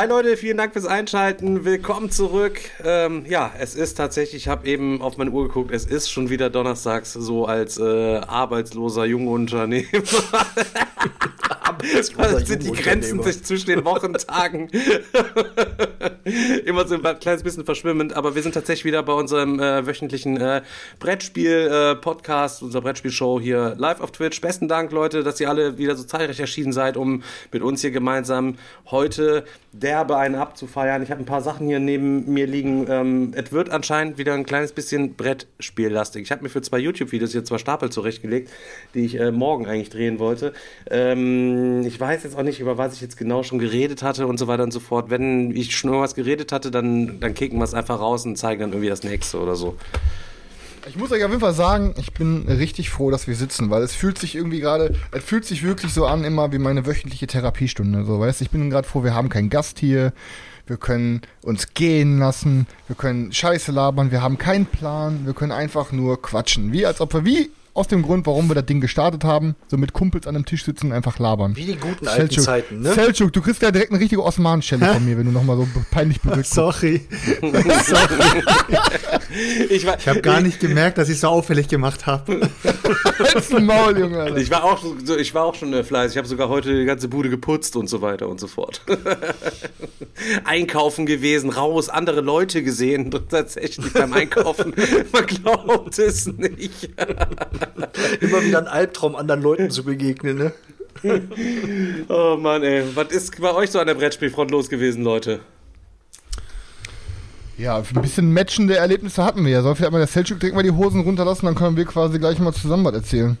Hi Leute, vielen Dank fürs Einschalten. Willkommen zurück. Ähm, ja, es ist tatsächlich, ich habe eben auf meine Uhr geguckt, es ist schon wieder donnerstags, so als äh, arbeitsloser Jungunternehmer. Was sind die Grenzen sich zwischen den Wochentagen? Immer so ein kleines bisschen verschwimmend, aber wir sind tatsächlich wieder bei unserem äh, wöchentlichen äh, Brettspiel-Podcast, unserer Brettspielshow hier live auf Twitch. Besten Dank, Leute, dass ihr alle wieder so zahlreich erschienen seid, um mit uns hier gemeinsam heute derbe einen abzufeiern. Ich habe ein paar Sachen hier neben mir liegen. Ähm, es wird anscheinend wieder ein kleines bisschen Brettspiellastig. Ich habe mir für zwei YouTube-Videos hier zwei Stapel zurechtgelegt, die ich äh, morgen eigentlich drehen wollte. Ähm, ich weiß jetzt auch nicht, über was ich jetzt genau schon geredet hatte und so weiter und so fort. Wenn ich schon irgendwas geredet hatte, dann, dann kicken wir es einfach raus und zeigen dann irgendwie das nächste oder so. Ich muss euch auf jeden Fall sagen, ich bin richtig froh, dass wir sitzen, weil es fühlt sich irgendwie gerade, es fühlt sich wirklich so an, immer wie meine wöchentliche Therapiestunde. So, weißt ich bin gerade froh, wir haben keinen Gast hier, wir können uns gehen lassen, wir können Scheiße labern, wir haben keinen Plan, wir können einfach nur quatschen. Wie als ob wir, wie aus dem Grund, warum wir das Ding gestartet haben, so mit Kumpels an einem Tisch sitzen und einfach labern. Wie die guten alten Selçuk, Zeiten, ne? Selçuk, du kriegst ja direkt eine richtige Osmanschelle von mir, wenn du nochmal so peinlich berührt Sorry. Ich, war, Ich habe gar nicht gemerkt, dass ich so auffällig gemacht habe. Maul, Junge. Alter. Ich war auch, so, ich war auch schon äh, fleißig. Ich habe sogar heute die ganze Bude geputzt und so weiter und so fort. Einkaufen gewesen, raus, andere Leute gesehen, tatsächlich beim Einkaufen. Man glaubt es nicht. Immer wieder ein Albtraum, anderen Leuten zu begegnen, ne? Oh Mann, ey. Was ist bei euch so an der Brettspielfront los gewesen, Leute? Ja, ein bisschen matchende Erlebnisse hatten wir ja. Soll vielleicht mal der Selchuk direkt mal die Hosen runterlassen, dann können wir quasi gleich mal zusammen was erzählen.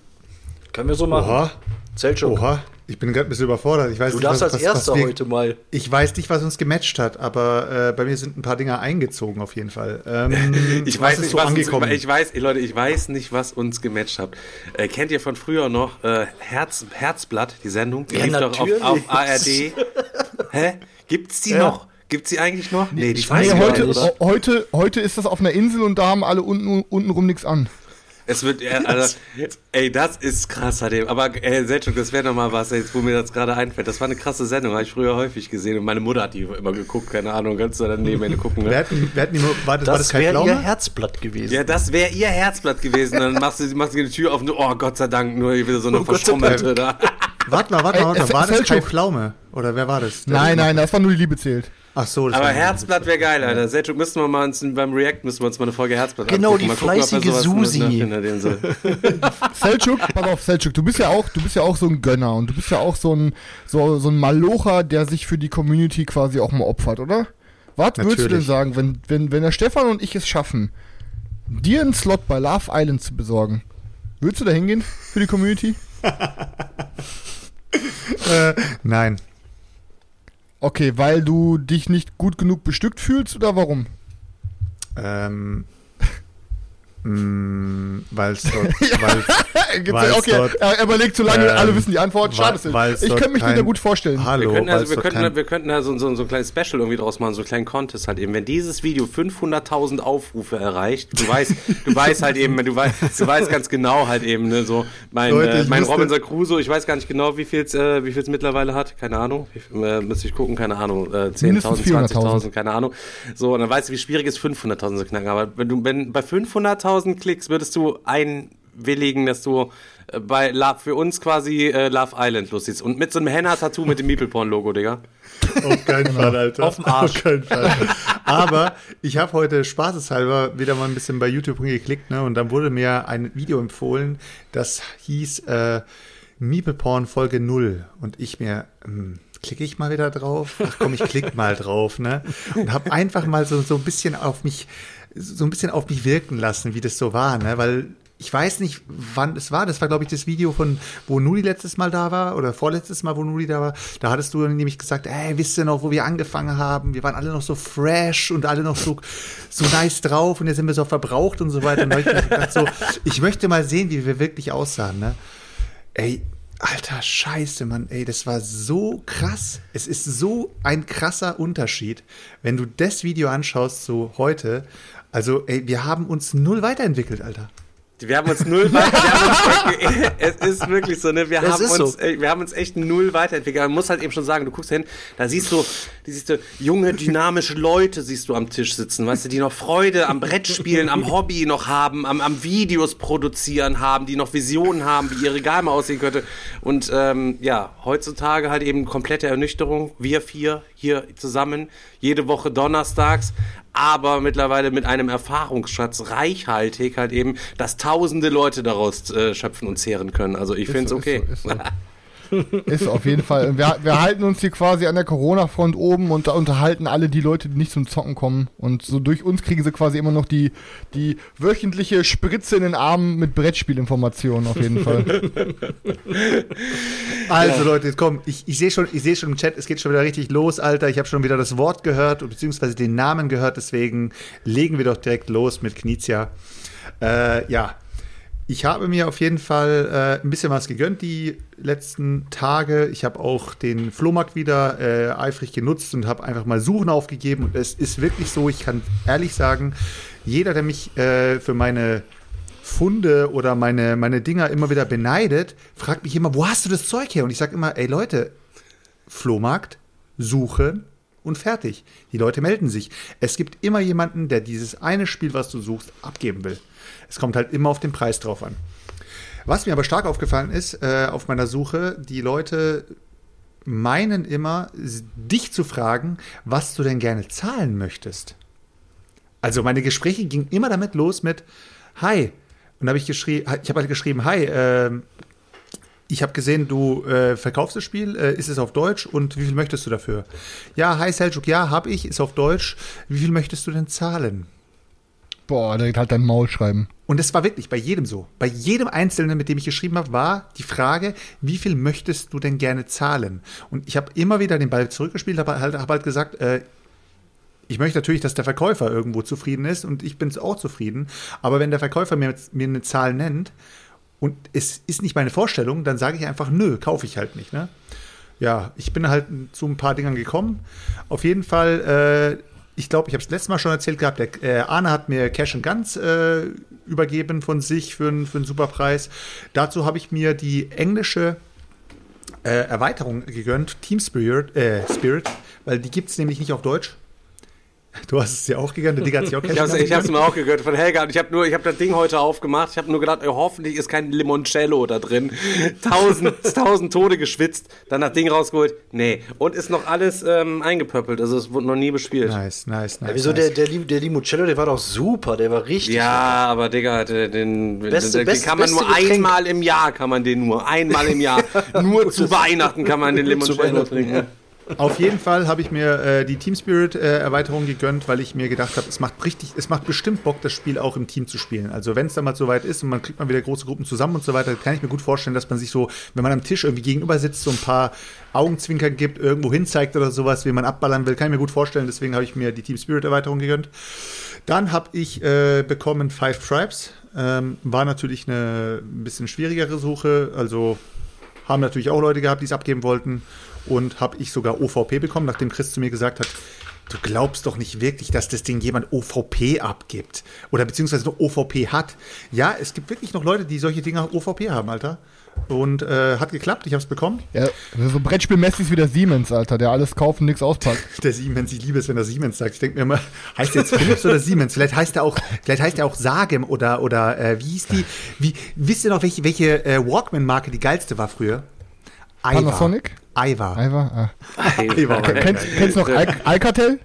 Können wir so machen. Oha. Selchuk, Oha, ich bin gerade ein bisschen überfordert. Ich weiß du nicht, darfst was, als was, Erster was wir, heute mal. Ich weiß nicht, was uns gematcht hat, aber äh, bei mir sind ein paar Dinger eingezogen auf jeden Fall. Ähm, Ich was weiß ist nicht, so was angekommen. Uns, ich weiß, Leute, ich weiß nicht, was uns gematcht hat. Äh, kennt ihr von früher noch äh, Herz, Herzblatt, die Sendung? Die Ja, lief doch auf, natürlich. auf ARD. Hä? Gibt's die noch? Gibt's die eigentlich noch? Nee, die ich weiß Nee, heute, heute, heute ist das auf einer Insel und da haben alle unten, untenrum nichts an. Es wird, äh, also, ey, das ist krass, Hadim. Aber, äh, Selchuk, das wäre nochmal was, jetzt, wo mir das gerade einfällt. Das war eine krasse Sendung, habe ich früher häufig gesehen. Und meine Mutter hat die immer geguckt, keine Ahnung, kannst du dann neben mir gucken, ne? hat, wer hat die, war das, das Das wäre ihr? Herzblatt gewesen. Ja, das wäre ihr Herzblatt gewesen. Dann machst du, machst du die Tür auf und oh Gott sei Dank, nur wieder so eine Oh, verschrummelte da. Warte mal, warte Ey, mal, warte mal. War das kein Pflaume? Oder wer war das? Nein, nein, das war nur die Liebe zählt. Ach so, das Aber Herzblatt wäre geil, Alter. Selchuk, müssten wir mal uns, beim React müssen wir uns mal eine Folge Herzblatt Genau, angucken. die gucken, fleißige sowas Susi. so. Selchuk, pass auf, Selchuk, du bist ja auch, du bist ja auch so ein Gönner und du bist ja auch so ein, so, so ein Malocher, der sich für die Community quasi auch mal opfert, oder? Was würdest du denn Natürlich. sagen, wenn, wenn, wenn der Stefan und ich es schaffen, dir einen Slot bei Love Island zu besorgen? Würdest du da hingehen für die Community? Äh, nein. Okay, weil du dich nicht gut genug bestückt fühlst oder warum? Ähm, mh, weil es dort, Weil's ja- okay, dort- er, er überlegt zu lange, ähm, alle wissen die Antwort. Schade, Sil. weil's ich könnte mich kein- wieder gut vorstellen. Hallo, Wir könnten, also, wir, könnten, kein- wir könnten da so, so, so ein kleines Special irgendwie draus machen, so einen kleinen Contest halt eben. Wenn dieses Video 500.000 Aufrufe erreicht, du weißt, du weißt halt eben, du weißt, du weißt ganz genau halt eben, ne, so, mein, Leute, äh, ich mein Robinson Crusoe, ich weiß gar nicht genau, wie viel es äh, wie viel's mittlerweile hat, keine Ahnung, wie, äh, müsste ich gucken, keine Ahnung, äh, 10.000, Mindestens 400.000. 20.000, keine Ahnung. So, und dann weißt du, wie schwierig es ist, 500.000 zu knacken. Aber wenn du, wenn bei 500.000 Klicks würdest du einwilligen, dass du äh, bei Love, für uns quasi äh, Love Island lustig. Und mit so einem Henna-Tattoo mit dem Meeple-Porn-Logo, Digga. Auf keinen Fall, Alter. Auf dem Arsch. Auf keinen Fall. Aber ich habe heute spaßeshalber wieder mal ein bisschen bei YouTube hingeklickt, ne? Und dann wurde mir ein Video empfohlen, das hieß äh, Meeple Porn Folge 0. Und ich mir, hm, klicke ich mal wieder drauf? Ach komm, ich klick mal drauf, ne? Und habe einfach mal so, so ein bisschen auf mich, so ein bisschen auf mich wirken lassen, wie das so war, ne? Weil ich weiß nicht, wann es war. Das war, glaube ich, das Video von, wo Nudi letztes Mal da war oder vorletztes Mal, wo Nudi da war. Da hattest du nämlich gesagt, ey, wisst ihr noch, wo wir angefangen haben? Wir waren alle noch so fresh und alle noch so, so nice drauf und jetzt sind wir so verbraucht und so weiter. Und ich gedacht, so, ich möchte mal sehen, wie wir wirklich aussahen, ne? Ey, alter Scheiße, Mann, ey, das war so krass. Es ist so ein krasser Unterschied, wenn du das Video anschaust, so heute. Also, ey, wir haben uns null weiterentwickelt, Alter. Wir haben uns null weiterentwickelt. es ist wirklich so, ne? Wir haben uns, so. wir haben uns echt null weiterentwickelt. Man muss halt eben schon sagen, du guckst hin, da siehst du, die siehst du junge, dynamische Leute siehst du am Tisch sitzen, weißt du, die noch Freude am Brettspielen, am Hobby noch haben, am, am Videos produzieren haben, die noch Visionen haben, wie ihr Regal mal aussehen könnte. Und ähm, ja, heutzutage halt eben komplette Ernüchterung. Wir vier hier zusammen, jede Woche donnerstags, aber mittlerweile mit einem Erfahrungsschatz reichhaltig halt eben, dass tausende Leute daraus äh, schöpfen und zehren können. Also ich finde es okay. So, so. ist auf jeden Fall. Wir, wir halten uns hier quasi an der Corona-Front oben und da unterhalten alle die Leute, die nicht zum Zocken kommen. Und so durch uns kriegen sie quasi immer noch die, die wöchentliche Spritze in den Armen mit Brettspielinformationen auf jeden Fall. Also Leute, jetzt komm, ich, ich sehe schon, ich sehe schon im Chat, es geht schon wieder richtig los, Alter. Ich habe schon wieder das Wort gehört beziehungsweise den Namen gehört, deswegen legen wir doch direkt los mit Knizia. Äh, ja, ich habe mir auf jeden Fall äh, ein bisschen was gegönnt die letzten Tage. Ich habe auch den Flohmarkt wieder äh, eifrig genutzt und habe einfach mal Suchen aufgegeben. Und es ist wirklich so, ich kann ehrlich sagen, jeder, der mich äh, für meine Funde oder meine, meine Dinger immer wieder beneidet, fragt mich immer, wo hast du das Zeug her? Und ich sage immer, ey Leute, Flohmarkt, suchen und fertig. Die Leute melden sich. Es gibt immer jemanden, der dieses eine Spiel, was du suchst, abgeben will. Es kommt halt immer auf den Preis drauf an. Was mir aber stark aufgefallen ist äh, auf meiner Suche, die Leute meinen immer, dich zu fragen, was du denn gerne zahlen möchtest. Also meine Gespräche gingen immer damit los mit Hi. Und habe ich geschrieben, ich habe halt geschrieben, Hi, ähm, ich habe gesehen, du äh, verkaufst das Spiel, äh, ist es auf Deutsch und wie viel möchtest du dafür? Ja, hi Seljuk, ja, habe ich, ist auf Deutsch. Wie viel möchtest du denn zahlen? Boah, direkt halt dein Maul schreiben. Und es war wirklich bei jedem so. Bei jedem Einzelnen, mit dem ich geschrieben habe, war die Frage, wie viel möchtest du denn gerne zahlen? Und ich habe immer wieder den Ball zurückgespielt, habe halt, hab halt gesagt, äh, ich möchte natürlich, dass der Verkäufer irgendwo zufrieden ist und ich bin auch zufrieden. Aber wenn der Verkäufer mir, mir eine Zahl nennt und es ist nicht meine Vorstellung, dann sage ich einfach, nö, kaufe ich halt nicht. Ne? Ja, ich bin halt zu ein paar Dingern gekommen. Auf jeden Fall, äh, ich glaube, ich habe es letztes Mal schon erzählt gehabt, der äh, Arne hat mir Cash and Guns äh, übergeben von sich für, einen- für einen super Preis. Dazu habe ich mir die englische äh, Erweiterung gegönnt, Team Spirit, äh, Spirit weil die gibt es nämlich nicht auf Deutsch. Du hast es dir auch gegönnt, der Digga hat sich auch Ich hab's gegönnt. mir auch gegönnt von Helga und ich habe nur, ich habe das Ding heute aufgemacht. Ich habe nur gedacht, ey, hoffentlich ist kein Limoncello da drin. Tausend, tausend Tode geschwitzt, dann das Ding rausgeholt. Nee, und ist noch alles ähm, eingepöppelt, also es wurde noch nie bespielt. Nice, nice, nice. Ja, wieso nice. der, der, der Limoncello, der war doch super, der war richtig. Ja, aber Digga, den, den, Beste- den, den beste- kann man nur Getränk. einmal im Jahr, kann man den nur einmal im Jahr. nur zu Weihnachten kann man den Limoncello trinken. Auf jeden Fall habe ich mir äh, die Team Spirit äh, Erweiterung gegönnt, weil ich mir gedacht habe, es macht richtig, es macht bestimmt Bock, das Spiel auch im Team zu spielen. Also wenn es dann mal so weit ist und man kriegt mal wieder große Gruppen zusammen und so weiter, kann ich mir gut vorstellen, dass man sich so, wenn man am Tisch irgendwie gegenüber sitzt, so ein paar Augenzwinker gibt, irgendwo hin zeigt oder sowas, wie man abballern will, kann ich mir gut vorstellen. Deswegen habe ich mir die Team Spirit Erweiterung gegönnt. Dann habe ich äh, bekommen Five Tribes. Ähm, war natürlich eine ein bisschen schwierigere Suche. Also haben natürlich auch Leute gehabt, die es abgeben wollten. Und habe ich sogar OVP bekommen, nachdem Chris zu mir gesagt hat, du glaubst doch nicht wirklich, dass das Ding jemand OVP abgibt. Oder beziehungsweise noch OVP hat. Ja, es gibt wirklich noch Leute, die solche Dinger OVP haben, Alter. Und äh, hat geklappt, ich habe es bekommen. Ja, so brettspielmäßig ist wie der Siemens, Alter, der alles kauft und nichts auspackt. Der Siemens, ich liebe es, wenn er Siemens sagt. Ich denke mir immer, heißt der jetzt Philips oder Siemens? Vielleicht heißt er auch, vielleicht heißt er auch Sagem oder, oder äh, wie hieß die? Wie, wisst ihr noch, welche, welche äh, Walkman-Marke die geilste war früher? Aiwa. Panasonic? Aiwa. Aiwa? Ah. Aiwa. Kennst, kennst du noch Al Alcatel?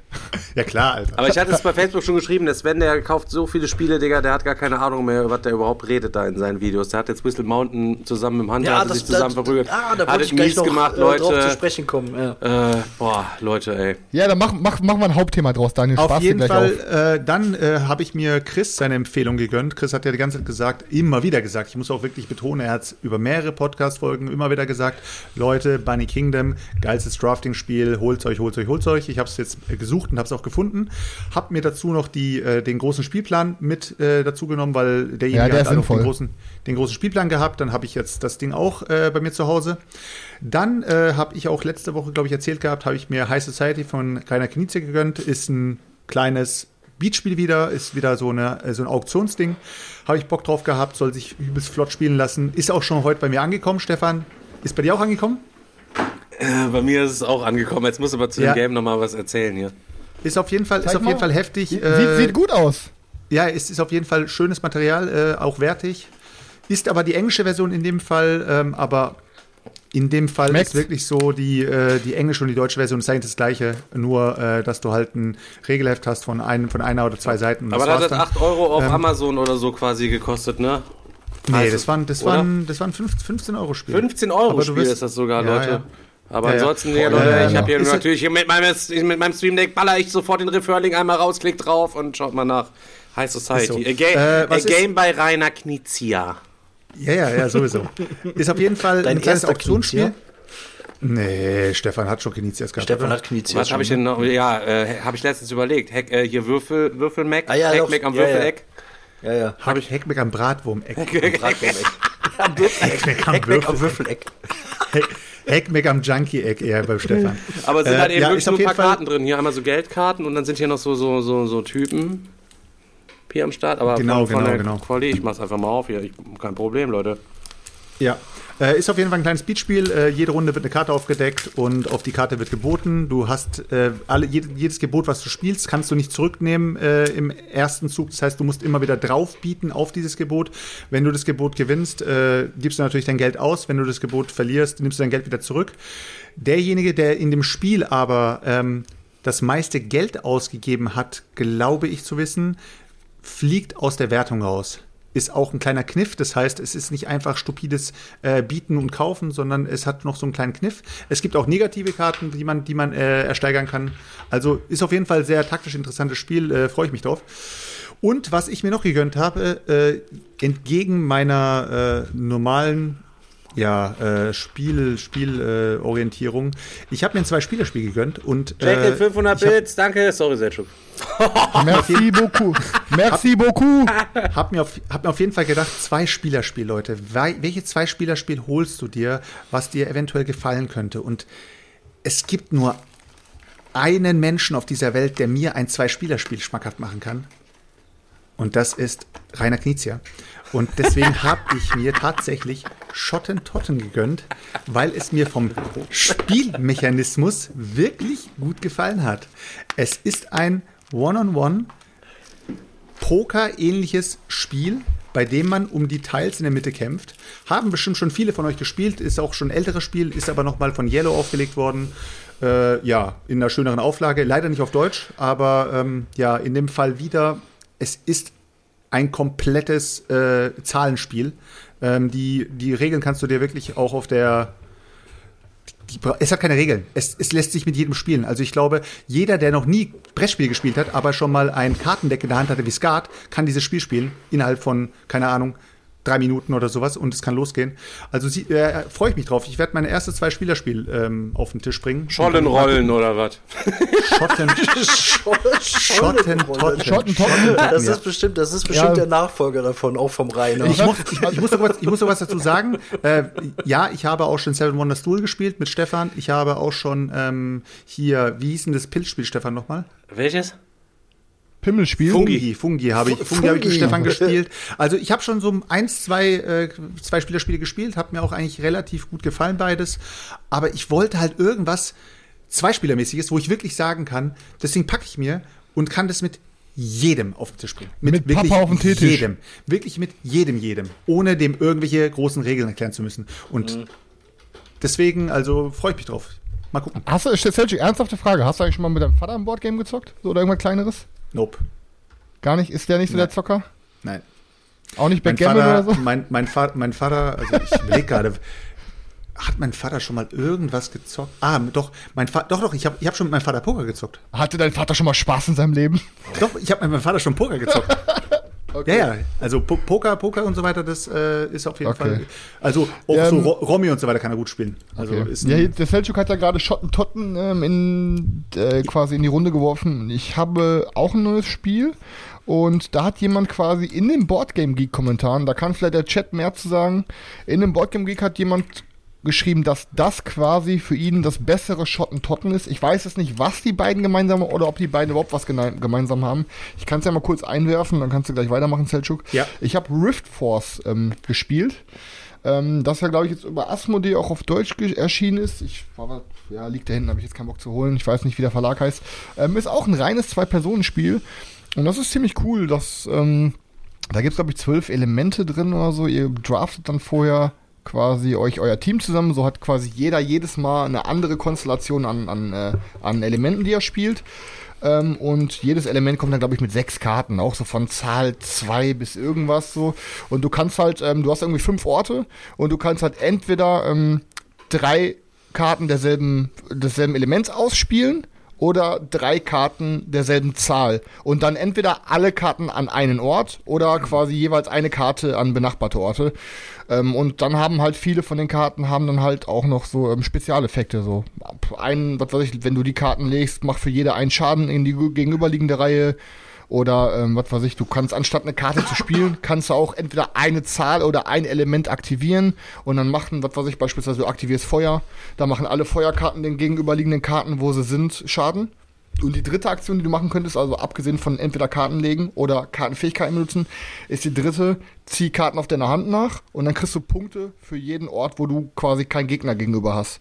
Ja klar, Alter. Aber ich hatte es bei Facebook schon geschrieben, der Sven, der kauft so viele Spiele, Digga, der hat gar keine Ahnung mehr, was der überhaupt redet da in seinen Videos. Der hat jetzt Whistle Mountain zusammen mit dem Hunter, Ja, hat das, sich zusammen das, verprügelt. ah, da hat ich mies noch gemacht, äh, drauf zu Leute. sprechen kommen. Ja. Äh, boah, Leute, ey. Ja, dann mach, mach, mach mal ein Hauptthema draus, Daniel. Auf Spaß jeden gleich Fall, auf. äh, dann äh, habe ich mir Chris seine Empfehlung gegönnt. Chris hat ja die ganze Zeit gesagt, immer wieder gesagt, ich muss auch wirklich betonen, er hat es über mehrere Podcast-Folgen immer wieder gesagt, Leute, Bunny Kingdom, geilstes Drafting-Spiel, holt's euch, holt's euch, holt's euch. Ich habe es jetzt äh, gesucht und habe es auch gefunden. Hab mir dazu noch die, äh, den großen Spielplan mit äh, dazu genommen, weil derjenige Ja, der hat auch den großen, den großen Spielplan gehabt. Dann habe ich jetzt das Ding auch äh, bei mir zu Hause. Dann äh, habe ich auch letzte Woche, glaube ich, erzählt gehabt, habe ich mir High Society von Rainer Knizia gegönnt. Ist ein kleines Beatspiel wieder, ist wieder so, eine, äh, so ein Auktionsding. Habe ich Bock drauf gehabt, soll sich übelst flott spielen lassen. Ist auch schon heute bei mir angekommen, Stefan. Ist bei dir auch angekommen? Äh, bei mir ist es auch angekommen. Jetzt muss aber zu Ja. dem Game nochmal was erzählen hier. Ist auf jeden Fall, ist auf jeden. Fall heftig. Sieht, äh, sieht gut aus. Ja, es ist auf jeden Fall schönes Material, äh, auch wertig. Ist aber die englische Version in dem Fall, ähm, aber in dem Fall Schmeckt's? ist wirklich so, die, äh, die englische und die deutsche Version ist eigentlich das gleiche, nur äh, dass du halt ein Regelheft hast von, einem, von einer oder zwei Seiten. Aber das da hat war's das dann. 8 Euro auf Ähm, Amazon oder so quasi gekostet, ne? Nee, Heißt das waren, das oder? waren, das waren 15 Euro Spiel. 15 Euro Aber du Spiel wirst- ist das sogar, Ja, Leute. ja. Aber Ja, ansonsten, ja, Leute, ja, ja, ich habe hier Ist- natürlich hier mit meinem, mit meinem Stream Deck baller ich sofort den Riffhörling einmal raus, klick drauf und schaut mal nach High Society. So. A, ga Äh, a was ist- Game bei Rainer Knizia. Ja, ja, ja, sowieso. ist auf jeden Fall Dein ein kleines Auktionsspiel. Nee, Stefan hat schon Knizias gehabt. Stefan hat Knizia. Was habe ich denn noch? Ja, äh, habe ich letztens überlegt. Heck, äh, hier Würfel, Würfel-Mac, Ah, ja. Heck-Mac am Ja, ja. Würfeleck. Ja, ja. Hab ich Heckmeck am Bratwurm-Eck. Am Würfeleck. Heckmeck am Heckmeck am Würfeleck. Heckmeck am Junkie-Eck eher beim Stefan. Aber es sind Äh, halt eben ja, wirklich nur ein paar Fall- Karten drin. Hier einmal so Geldkarten und dann sind hier noch so, so, so, so Typen hier am Start. Aber Genau, von, von genau, der genau. Quali, ich mach's einfach mal auf hier. Ich, kein Problem, Leute. Ja. Äh, ist auf jeden Fall ein kleines Beatspiel. Äh, jede Runde wird eine Karte aufgedeckt und auf die Karte wird geboten. Du hast äh, alle, jed, jedes Gebot, was du spielst, kannst du nicht zurücknehmen äh, im ersten Zug. Das heißt, du musst immer wieder drauf bieten auf dieses Gebot. Wenn du das Gebot gewinnst, äh, gibst du natürlich dein Geld aus. Wenn du das Gebot verlierst, nimmst du dein Geld wieder zurück. Derjenige, der in dem Spiel aber ähm, das meiste Geld ausgegeben hat, glaube ich zu wissen, fliegt aus der Wertung raus. Ist auch ein kleiner Kniff, das heißt, es ist nicht einfach stupides äh, Bieten und Kaufen, sondern es hat noch so einen kleinen Kniff. Es gibt auch negative Karten, die man, die man äh, ersteigern kann. Also ist auf jeden Fall sehr taktisch interessantes Spiel, äh, freue ich mich drauf. Und was ich mir noch gegönnt habe, äh, entgegen meiner äh, normalen ja, äh, Spiel, Spielorientierung, äh, ich habe mir ein Zwei-Spieler-Spiel gegönnt und äh, 500 ich hab- Bits, danke. Sorry, Selchuk. Merci beaucoup. Merci beaucoup. Hab mir, auf, hab mir auf jeden Fall gedacht, zwei Spielerspiel, Leute. Welche zwei Spielerspiel holst du dir, was dir eventuell gefallen könnte? Und es gibt nur einen Menschen auf dieser Welt, der mir ein Zwei-Spielerspiel schmackhaft machen kann. Und das ist Rainer Knizia. Und deswegen habe ich mir tatsächlich Schottentotten gegönnt, weil es mir vom Spielmechanismus wirklich gut gefallen hat. Es ist ein One-on-One Poker-ähnliches Spiel, bei dem man um die Teils in der Mitte kämpft. Haben bestimmt schon viele von euch gespielt, ist auch schon ein älteres Spiel, ist aber nochmal von Yellow aufgelegt worden. Äh, ja, in einer schöneren Auflage, leider nicht auf Deutsch, aber ähm, ja, in dem Fall wieder, es ist ein komplettes äh, Zahlenspiel. Ähm, die, die Regeln kannst du dir wirklich auch auf der die, es hat keine Regeln. Es, es lässt sich mit jedem spielen. Also ich glaube, jeder, der noch nie Brettspiel gespielt hat, aber schon mal ein Kartendeck in der Hand hatte wie Skat, kann dieses Spiel spielen innerhalb von, keine Ahnung, drei Minuten oder sowas und es kann losgehen. Also sie, äh, freue ich mich drauf. Ich werde meine erste zwei Spielerspiel ähm, auf den Tisch bringen. Schollenrollen oder was? Schotten. Schottentotten. Schottentotten. Das ist bestimmt, das ist bestimmt Ja. der Nachfolger davon, auch vom Rainer. Ich muss, ich, ich, muss noch was, ich muss noch was dazu sagen. Äh, ja, ich habe auch schon Seven Wonders Duel gespielt mit Stefan. Ich habe auch schon ähm, hier, wie hieß denn das Pilzspiel, Stefan, nochmal? Welches? Pimmelspiel. Fungi, Fungi habe ich, Fungi habe ich mit Fungi. Stefan gespielt. Also ich habe schon so eins, zwei, äh, zwei Spielerspiele gespielt, hat mir auch eigentlich relativ gut gefallen beides. Aber ich wollte halt irgendwas Zweispielermäßiges, wo ich wirklich sagen kann, deswegen packe ich mir und kann das mit jedem auf den Tisch bringen. Mit wirklich Papa auf dem Teetisch. jedem. Wirklich mit jedem, jedem. Ohne dem irgendwelche großen Regeln erklären zu müssen. Und deswegen, also freue ich mich drauf. Mal gucken. Hast du, Selchuk, ernsthafte Frage, hast du eigentlich schon mal mit deinem Vater ein Boardgame gezockt? So, oder irgendwas kleineres? Nope. Gar nicht? Ist der nicht so der Nein. Zocker? Nein. Auch nicht Backgammon oder so? mein, mein, Vater, mein Vater, also ich überlege gerade, hat mein Vater schon mal irgendwas gezockt? Ah, doch, mein Vater, doch, doch, ich habe ich hab schon mit meinem Vater Poker gezockt. Hatte dein Vater schon mal Spaß in seinem Leben? Doch, ich habe mit meinem Vater schon Poker gezockt. Ja, ja, also Po- Poker, Poker und so weiter, das äh, ist auf jeden Okay. Fall. Also auch so ähm, Ro Romy und so weiter kann er gut spielen. Also Okay. ist ja, der Selchuk hat ja gerade Schottentotten ähm, in, äh, quasi in die Runde geworfen. Ich habe auch ein neues Spiel und da hat jemand quasi in den Boardgame Geek Kommentaren, da kann vielleicht der Chat mehr zu sagen, in dem Boardgame Geek hat jemand geschrieben, dass das quasi für ihn das bessere Schottentotten ist. Ich weiß jetzt nicht, was die beiden gemeinsam oder ob die beiden überhaupt was gemeinsam haben. Ich kann es ja mal kurz einwerfen, dann kannst du gleich weitermachen, Selchuk. Ja. Ich habe Rift Force ähm, gespielt. Ähm, das ja, glaube ich, jetzt über Asmodee auch auf Deutsch erschienen ist. Ich war, ja, liegt da hinten, habe ich jetzt keinen Bock zu holen. Ich weiß nicht, wie der Verlag heißt. Ähm, ist auch ein reines Zwei-Personen-Spiel. Und das ist ziemlich cool. Das, ähm, da gibt es, glaube ich, zwölf Elemente drin oder so. Ihr draftet dann vorher quasi euch euer Team zusammen. So hat quasi jeder jedes Mal eine andere Konstellation an, an, äh, an Elementen, die er spielt. Ähm, und jedes Element kommt dann, glaube ich, mit sechs Karten, auch so von Zahl zwei bis irgendwas so. Und du kannst halt, ähm, du hast irgendwie fünf Orte und du kannst halt entweder ähm, drei Karten derselben, desselben Elements ausspielen oder drei Karten derselben Zahl. Und dann entweder alle Karten an einen Ort oder quasi jeweils eine Karte an benachbarte Orte. Ähm, und dann haben halt viele von den Karten haben dann halt auch noch so ähm, Spezialeffekte. So ein, was weiß ich, wenn du die Karten legst, mach für jede einen Schaden in die gegenüberliegende Reihe. Oder ähm, was weiß ich, du kannst anstatt eine Karte zu spielen, kannst du auch entweder eine Zahl oder ein Element aktivieren und dann machen, was weiß ich, beispielsweise du aktivierst Feuer, da machen alle Feuerkarten den gegenüberliegenden Karten, wo sie sind, Schaden. Und die dritte Aktion, die du machen könntest, also abgesehen von entweder Karten legen oder Kartenfähigkeiten benutzen, ist die dritte, zieh Karten auf deiner Hand nach und dann kriegst du Punkte für jeden Ort, wo du quasi keinen Gegner gegenüber hast.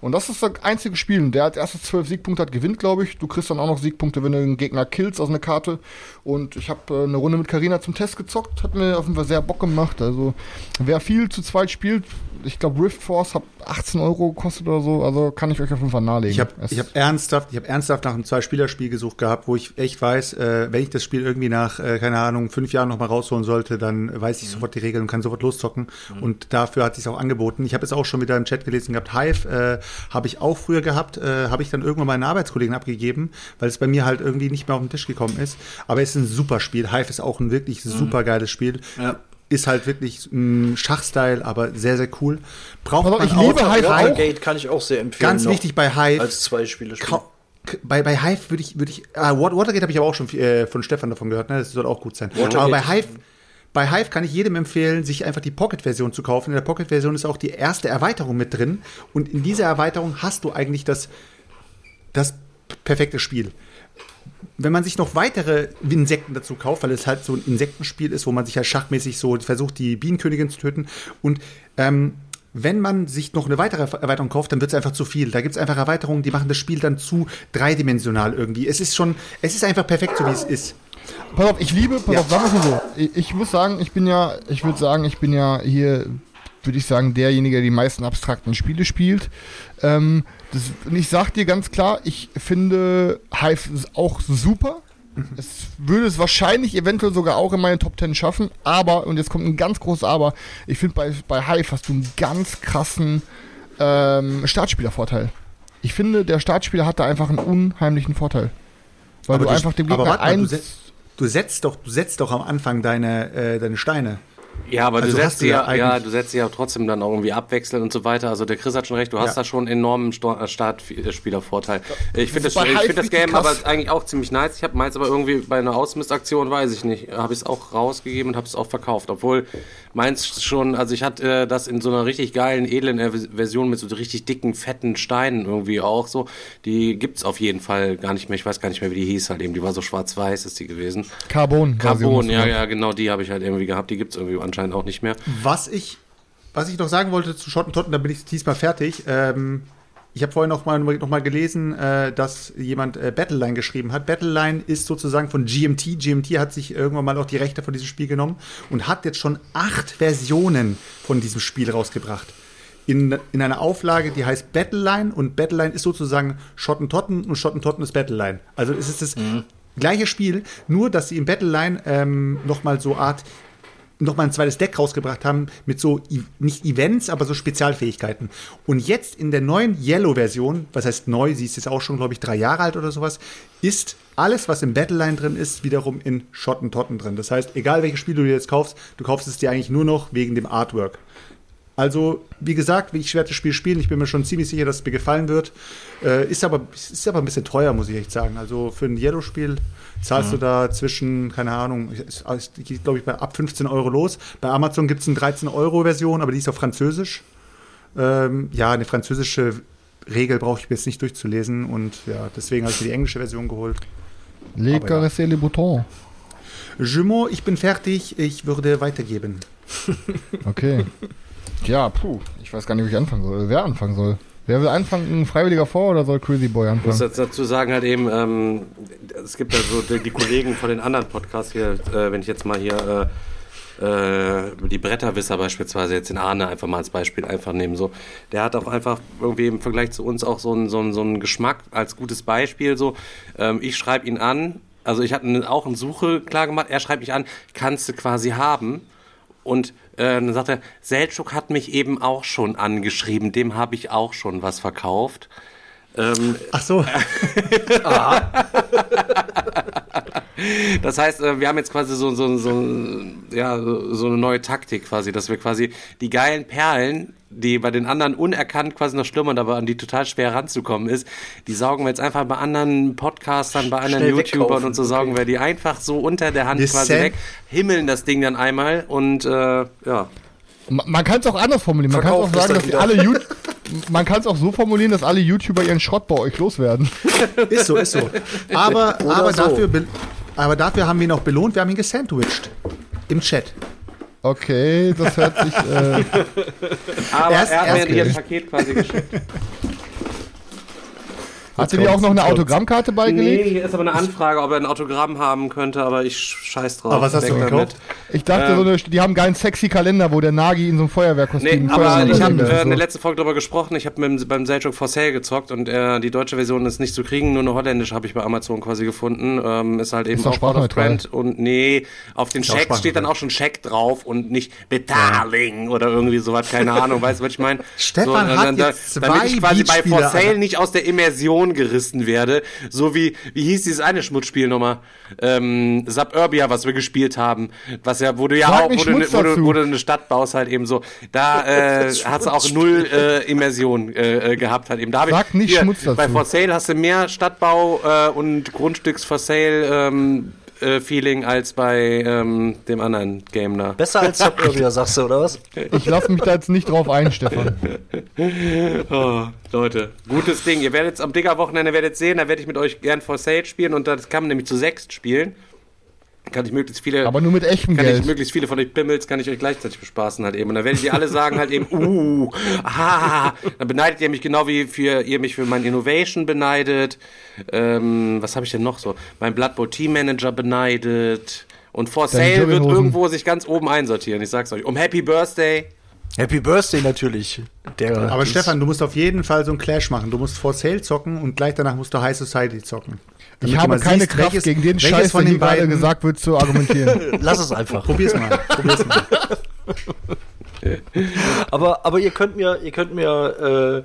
Und das ist das einzige Spiel. Der als erstes zwölf Siegpunkte hat, gewinnt, glaube ich. Du kriegst dann auch noch Siegpunkte, wenn du einen Gegner killst aus einer Karte. Und ich habe äh, eine Runde mit Karina zum Test gezockt. Hat mir auf jeden Fall sehr Bock gemacht. Also, wer viel zu zweit spielt, ich glaube, Rift Force hat 18 Euro gekostet oder so. Also, kann ich euch auf jeden Fall nahelegen. Ich habe hab ernsthaft, ich hab ernsthaft nach einem Zwei-Spieler-Spiel gesucht gehabt, wo ich echt weiß, äh, wenn ich das Spiel irgendwie nach, äh, keine Ahnung, fünf Jahren nochmal rausholen sollte, dann weiß ich sofort die Regeln und kann sofort loszocken. Und dafür hat sich auch angeboten. Ich habe es auch schon wieder im Chat gelesen gehabt. Hive äh, habe ich auch früher gehabt, äh, habe ich dann irgendwann meinen Arbeitskollegen abgegeben, weil es bei mir halt irgendwie nicht mehr auf den Tisch gekommen ist. Aber es ist ein super Spiel. Hive ist auch ein wirklich super geiles Spiel. Ja. Ist halt wirklich ein Schachstyle, aber sehr, sehr cool. Braucht auf, man ich liebe auch- Hive auch. Watergate kann ich auch sehr empfehlen. Ganz wichtig bei Hive. Als zwei Spiele spielen. Bei, bei Hive würde ich, würde ich, ah, Wat- Watergate habe ich aber auch schon äh, von Stefan davon gehört, ne? Das soll auch gut sein. Watergate aber bei ist- Hive, bei Hive kann ich jedem empfehlen, sich einfach die Pocket-Version zu kaufen. In der Pocket-Version ist auch die erste Erweiterung mit drin. Und in dieser Erweiterung hast du eigentlich das, das perfekte Spiel. Wenn man sich noch weitere Insekten dazu kauft, weil es halt so ein Insektenspiel ist, wo man sich ja schachmäßig so versucht, die Bienenkönigin zu töten. Und ähm, wenn man sich noch eine weitere Erweiterung kauft, dann wird es einfach zu viel. Da gibt es einfach Erweiterungen, die machen das Spiel dann zu dreidimensional irgendwie. Es ist schon, es ist einfach perfekt, so wie es ist. Pass auf, ich liebe, pass Ja. auf, sagen wir mal so. Ich, ich muss sagen, ich bin ja, ich würde sagen, ich bin ja hier, würde ich sagen, derjenige, der die meisten abstrakten Spiele spielt. Ähm, das, und ich sag dir ganz klar, ich finde Hive ist auch super. Es würde es wahrscheinlich eventuell sogar auch in meine Top 10 schaffen, aber, und jetzt kommt ein ganz großes Aber, ich finde bei, bei Hive hast du einen ganz krassen ähm, Startspielervorteil. Ich finde, der Startspieler hat da einfach einen unheimlichen Vorteil. Weil du, einfach dem aber Gegner eins. Du setzt doch, du setzt doch am Anfang deine, äh, deine Steine. Ja, aber Also du setzt sie ja ja, du setzt sie ja trotzdem dann auch irgendwie abwechseln und so weiter. Also der Chris hat schon recht, du hast Ja. da schon einen enormen Sto- äh, Startspielervorteil. Ich finde das, bei ich find das Game aber eigentlich auch ziemlich nice. Ich habe meins aber irgendwie bei einer Ausmistaktion, weiß ich nicht, habe ich es auch rausgegeben und habe es auch verkauft. Obwohl meins schon, also ich hatte äh, das in so einer richtig geilen, edlen Version mit so richtig dicken, fetten Steinen irgendwie auch so. Die gibt's auf jeden Fall gar nicht mehr. Ich weiß gar nicht mehr, wie die hieß halt eben. Die war so schwarz-weiß ist die gewesen. Carbon. Carbon, ja, ja, genau, die habe ich halt irgendwie gehabt. Die gibt's irgendwie anscheinend auch nicht mehr. Was ich, was ich noch sagen wollte zu Schottentotten, da bin ich diesmal fertig. Ähm, ich habe vorhin noch mal, noch mal gelesen, äh, dass jemand äh, Battleline geschrieben hat. Battleline ist sozusagen von GMT. GMT hat sich irgendwann mal auch die Rechte von diesem Spiel genommen und hat jetzt schon acht Versionen von diesem Spiel rausgebracht. in, in einer Auflage, die heißt Battleline und Battleline ist sozusagen Schottentotten und Schottentotten ist Battleline. Also es ist das gleiche Spiel, nur dass sie in Battleline ähm, nochmal so Art nochmal ein zweites Deck rausgebracht haben mit so, I- nicht Events, aber so Spezialfähigkeiten. Und jetzt in der neuen Yellow-Version, was heißt neu, sie ist jetzt auch schon, glaube ich, drei Jahre alt oder sowas, ist alles, was im Battleline drin ist, wiederum in Schottentotten drin. Das heißt, egal welches Spiel du dir jetzt kaufst, du kaufst es dir eigentlich nur noch wegen dem Artwork. Also, wie gesagt, ich werde das Spiel spielen. Ich bin mir schon ziemlich sicher, dass es mir gefallen wird. Äh, ist, aber, ist aber ein bisschen teuer, muss ich echt sagen. Also, für ein Yellow-Spiel zahlst du da zwischen, keine Ahnung, es geht, glaube ich, bei ab 15 Euro los. Bei Amazon gibt es eine 13-Euro-Version, aber die ist auf Französisch. Ähm, ja, eine französische Regel brauche ich mir jetzt nicht durchzulesen. Und ja, deswegen habe ich mir die englische Version geholt. Les Aber ja. caresser les boutons. Jumeau, ich bin fertig. Ich würde weitergeben. Okay. Ja, puh. Ich weiß gar nicht, wie ich anfangen soll. Wer anfangen soll. Wer will anfangen? Ein Freiwilliger vor oder soll Crazy Boy Ich muss anfangen? dazu sagen, halt eben, ähm, es gibt ja so die, die Kollegen von den anderen Podcasts hier, äh, wenn ich jetzt mal hier äh, äh, die Bretterwisser beispielsweise, jetzt den Arne einfach mal als Beispiel einfach nehmen, so, der hat auch einfach irgendwie im Vergleich zu uns auch so einen so einen- so einen Geschmack als gutes Beispiel, so, ähm, ich schreibe ihn an, also ich hatte auch eine Suche klar gemacht, er schreibt mich an, kannst du quasi haben, und äh, dann sagt er, Seltschuk hat mich eben auch schon angeschrieben, dem habe ich auch schon was verkauft. Ähm, Ach so. Das heißt, äh, wir haben jetzt quasi so, so, so, ja, so eine neue Taktik quasi, dass wir quasi die geilen Perlen, die bei den anderen unerkannt quasi noch schlummern, aber an die total schwer ranzukommen ist, die saugen wir jetzt einfach bei anderen Podcastern, bei anderen Schnell YouTubern wegkaufen, und so saugen okay. wir die einfach so unter der Hand Wir quasi sen- weg, himmeln das Ding dann einmal und äh, ja. Ma- Man kann es auch anders formulieren. Man kann auch sagen, dass alle You- Man kann es auch so formulieren, dass alle YouTuber ihren Schrott bei euch loswerden. Ist so, ist so. Aber, Oder aber, so. Dafür, be- aber dafür haben wir ihn auch belohnt. Wir haben ihn gesandwiched. Im Chat. Okay, das hört sich. Äh, Aber Erst- er hat mir erst- hier ein Paket quasi geschickt. hat sie dir auch noch eine Autogrammkarte nee, beigelegt? hier ist aber eine Anfrage, ob er ein Autogramm haben könnte, aber ich scheiß drauf. Aber was hast du damit. gekauft? Ich dachte, so eine, die haben einen geilen sexy Kalender, wo der Nagi in so einem Feuerwehrkostüm. Nee, aber ich habe ist. äh, in So. der letzten Folge darüber gesprochen. Ich habe beim Selchuk for Sale gezockt und äh, die deutsche Version ist nicht zu kriegen, nur eine holländische habe ich bei Amazon quasi gefunden. Ähm, ist halt eben doch auch sprachneutral. brand und nee, auf den auch Checks steht dann auch schon Check drauf und nicht Betaling oder irgendwie sowas, keine Ahnung, weißt du, was ich meine? Stefan und hat dann- da- jetzt damit zwei ich quasi bei For Sale nicht aus der Immersion gerissen werde, so wie, wie hieß dieses eine Schmutzspiel nochmal? Ähm, Suburbia, was wir gespielt haben, was ja, wo du ja auch, wo du, Schmutz wo, du, wo du eine Stadt baust halt eben so, da äh, hat es auch null äh, Immersion äh, äh, gehabt halt eben. Da Sag nicht hier, Schmutz dazu. Bei For Sale hast du mehr Stadtbau äh, und Grundstücks For Sale ähm, äh, Feeling als bei ähm, dem anderen Game da. Besser als Suburbia, sagst du, oder was? Ich lasse mich da jetzt nicht drauf ein, Stefan. Oh, Leute, gutes Ding. Ihr werdet am Digger-Wochenende werdet sehen, da werde ich mit euch gern For Sale spielen und das kann man nämlich zu sechst spielen. Kann ich möglichst viele, Aber nur mit echtem kann ich Geld. möglichst viele von euch Pimmels, kann ich euch gleichzeitig bespaßen halt eben. Und dann werdet ihr alle sagen halt eben, uh, ah, dann beneidet ihr mich genau wie für, ihr mich für mein Innovation beneidet. Ähm, was habe ich denn noch so? Mein Blood Bowl Team Manager beneidet. Und For Deine Sale wird irgendwo sich ganz oben einsortieren. Ich sag's euch. Um Happy Birthday. Happy Birthday natürlich. Der, Aber Stefan, du musst auf jeden Fall so einen Clash machen. Du musst For Sale zocken und gleich danach musst du High Society zocken. Ich habe mal keine siehst, Kraft, welches- gegen den Scheiß, von den gerade beiden- gesagt wird, zu argumentieren. Lass es einfach. Probier's mal. Probier's mal. Aber, aber ihr könnt mir, ihr könnt mir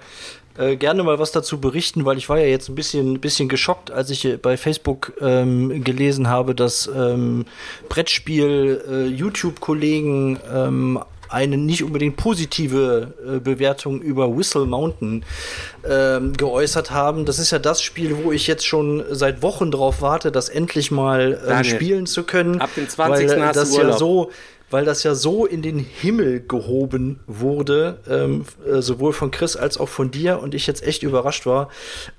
äh, äh, gerne mal was dazu berichten, weil ich war ja jetzt ein bisschen, bisschen geschockt, als ich bei Facebook ähm, gelesen habe, dass ähm, Brettspiel äh, YouTube-Kollegen ähm, eine nicht unbedingt positive äh, Bewertung über Whistle Mountain ähm, geäußert haben. Das ist ja das Spiel, wo ich jetzt schon seit Wochen drauf warte, das endlich mal äh, Daniel, spielen zu können. ab dem 20. weil, äh, das ja so weil das ja so in den Himmel gehoben wurde, ähm, äh, sowohl von Chris als auch von dir und ich jetzt echt überrascht war.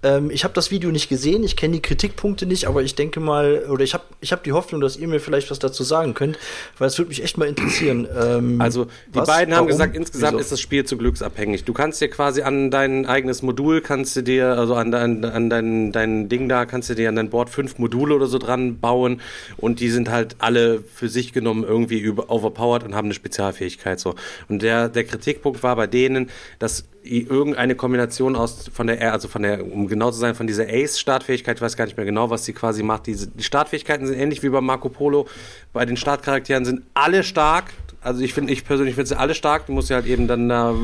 Ähm, ich habe das Video nicht gesehen, ich kenne die Kritikpunkte nicht, aber ich denke mal, oder ich habe ich hab die Hoffnung, dass ihr mir vielleicht was dazu sagen könnt, weil es würde mich echt mal interessieren. Ähm, Also die was, beiden haben warum, gesagt, insgesamt wieso? ist das Spiel zu glücksabhängig. Du kannst dir quasi an dein eigenes Modul, kannst du dir, also an dein, an dein, dein Ding da, kannst du dir an dein Board fünf Module oder so dran bauen und die sind halt alle für sich genommen irgendwie über, auf overpowered und haben eine Spezialfähigkeit so. Und der, der Kritikpunkt war bei denen, dass irgendeine Kombination aus von der, also von der, um genau zu sein, von dieser Ace-Startfähigkeit, ich weiß gar nicht mehr genau, was sie quasi macht. Diese, die Startfähigkeiten sind ähnlich wie bei Marco Polo. Bei den Startcharakteren sind alle stark. Also ich finde, ich persönlich finde sie alle stark. Du musst ja halt eben dann da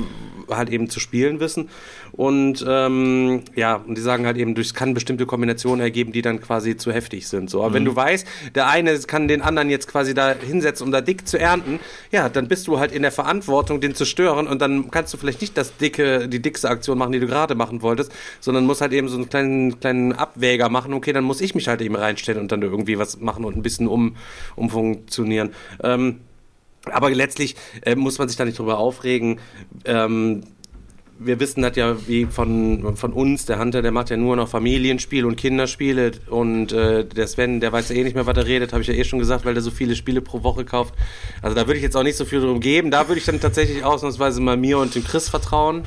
halt eben zu spielen wissen. Und ähm, ja, und die sagen halt eben, es kann bestimmte Kombinationen ergeben, die dann quasi zu heftig sind. So, aber mhm. wenn du weißt, der eine kann den anderen jetzt quasi da hinsetzen, um da dick zu ernten, ja, dann bist du halt in der Verantwortung, den zu stören und dann kannst du vielleicht nicht das dicke, die dickste Aktion machen, die du gerade machen wolltest, sondern musst halt eben so einen kleinen, kleinen Abwäger machen. Okay, dann muss ich mich halt eben reinstellen und dann irgendwie was machen und ein bisschen um, umfunktionieren. Ähm, aber letztlich äh, muss man sich da nicht drüber aufregen. Ähm, wir wissen das ja wie von, von uns, der Hunter, der macht ja nur noch Familienspiele und Kinderspiele und äh, der Sven, der weiß ja eh nicht mehr, was er redet, habe ich ja eh schon gesagt, weil der so viele Spiele pro Woche kauft. Also da würde ich jetzt auch nicht so viel drum geben. Da würde ich dann tatsächlich ausnahmsweise mal mir und dem Chris vertrauen.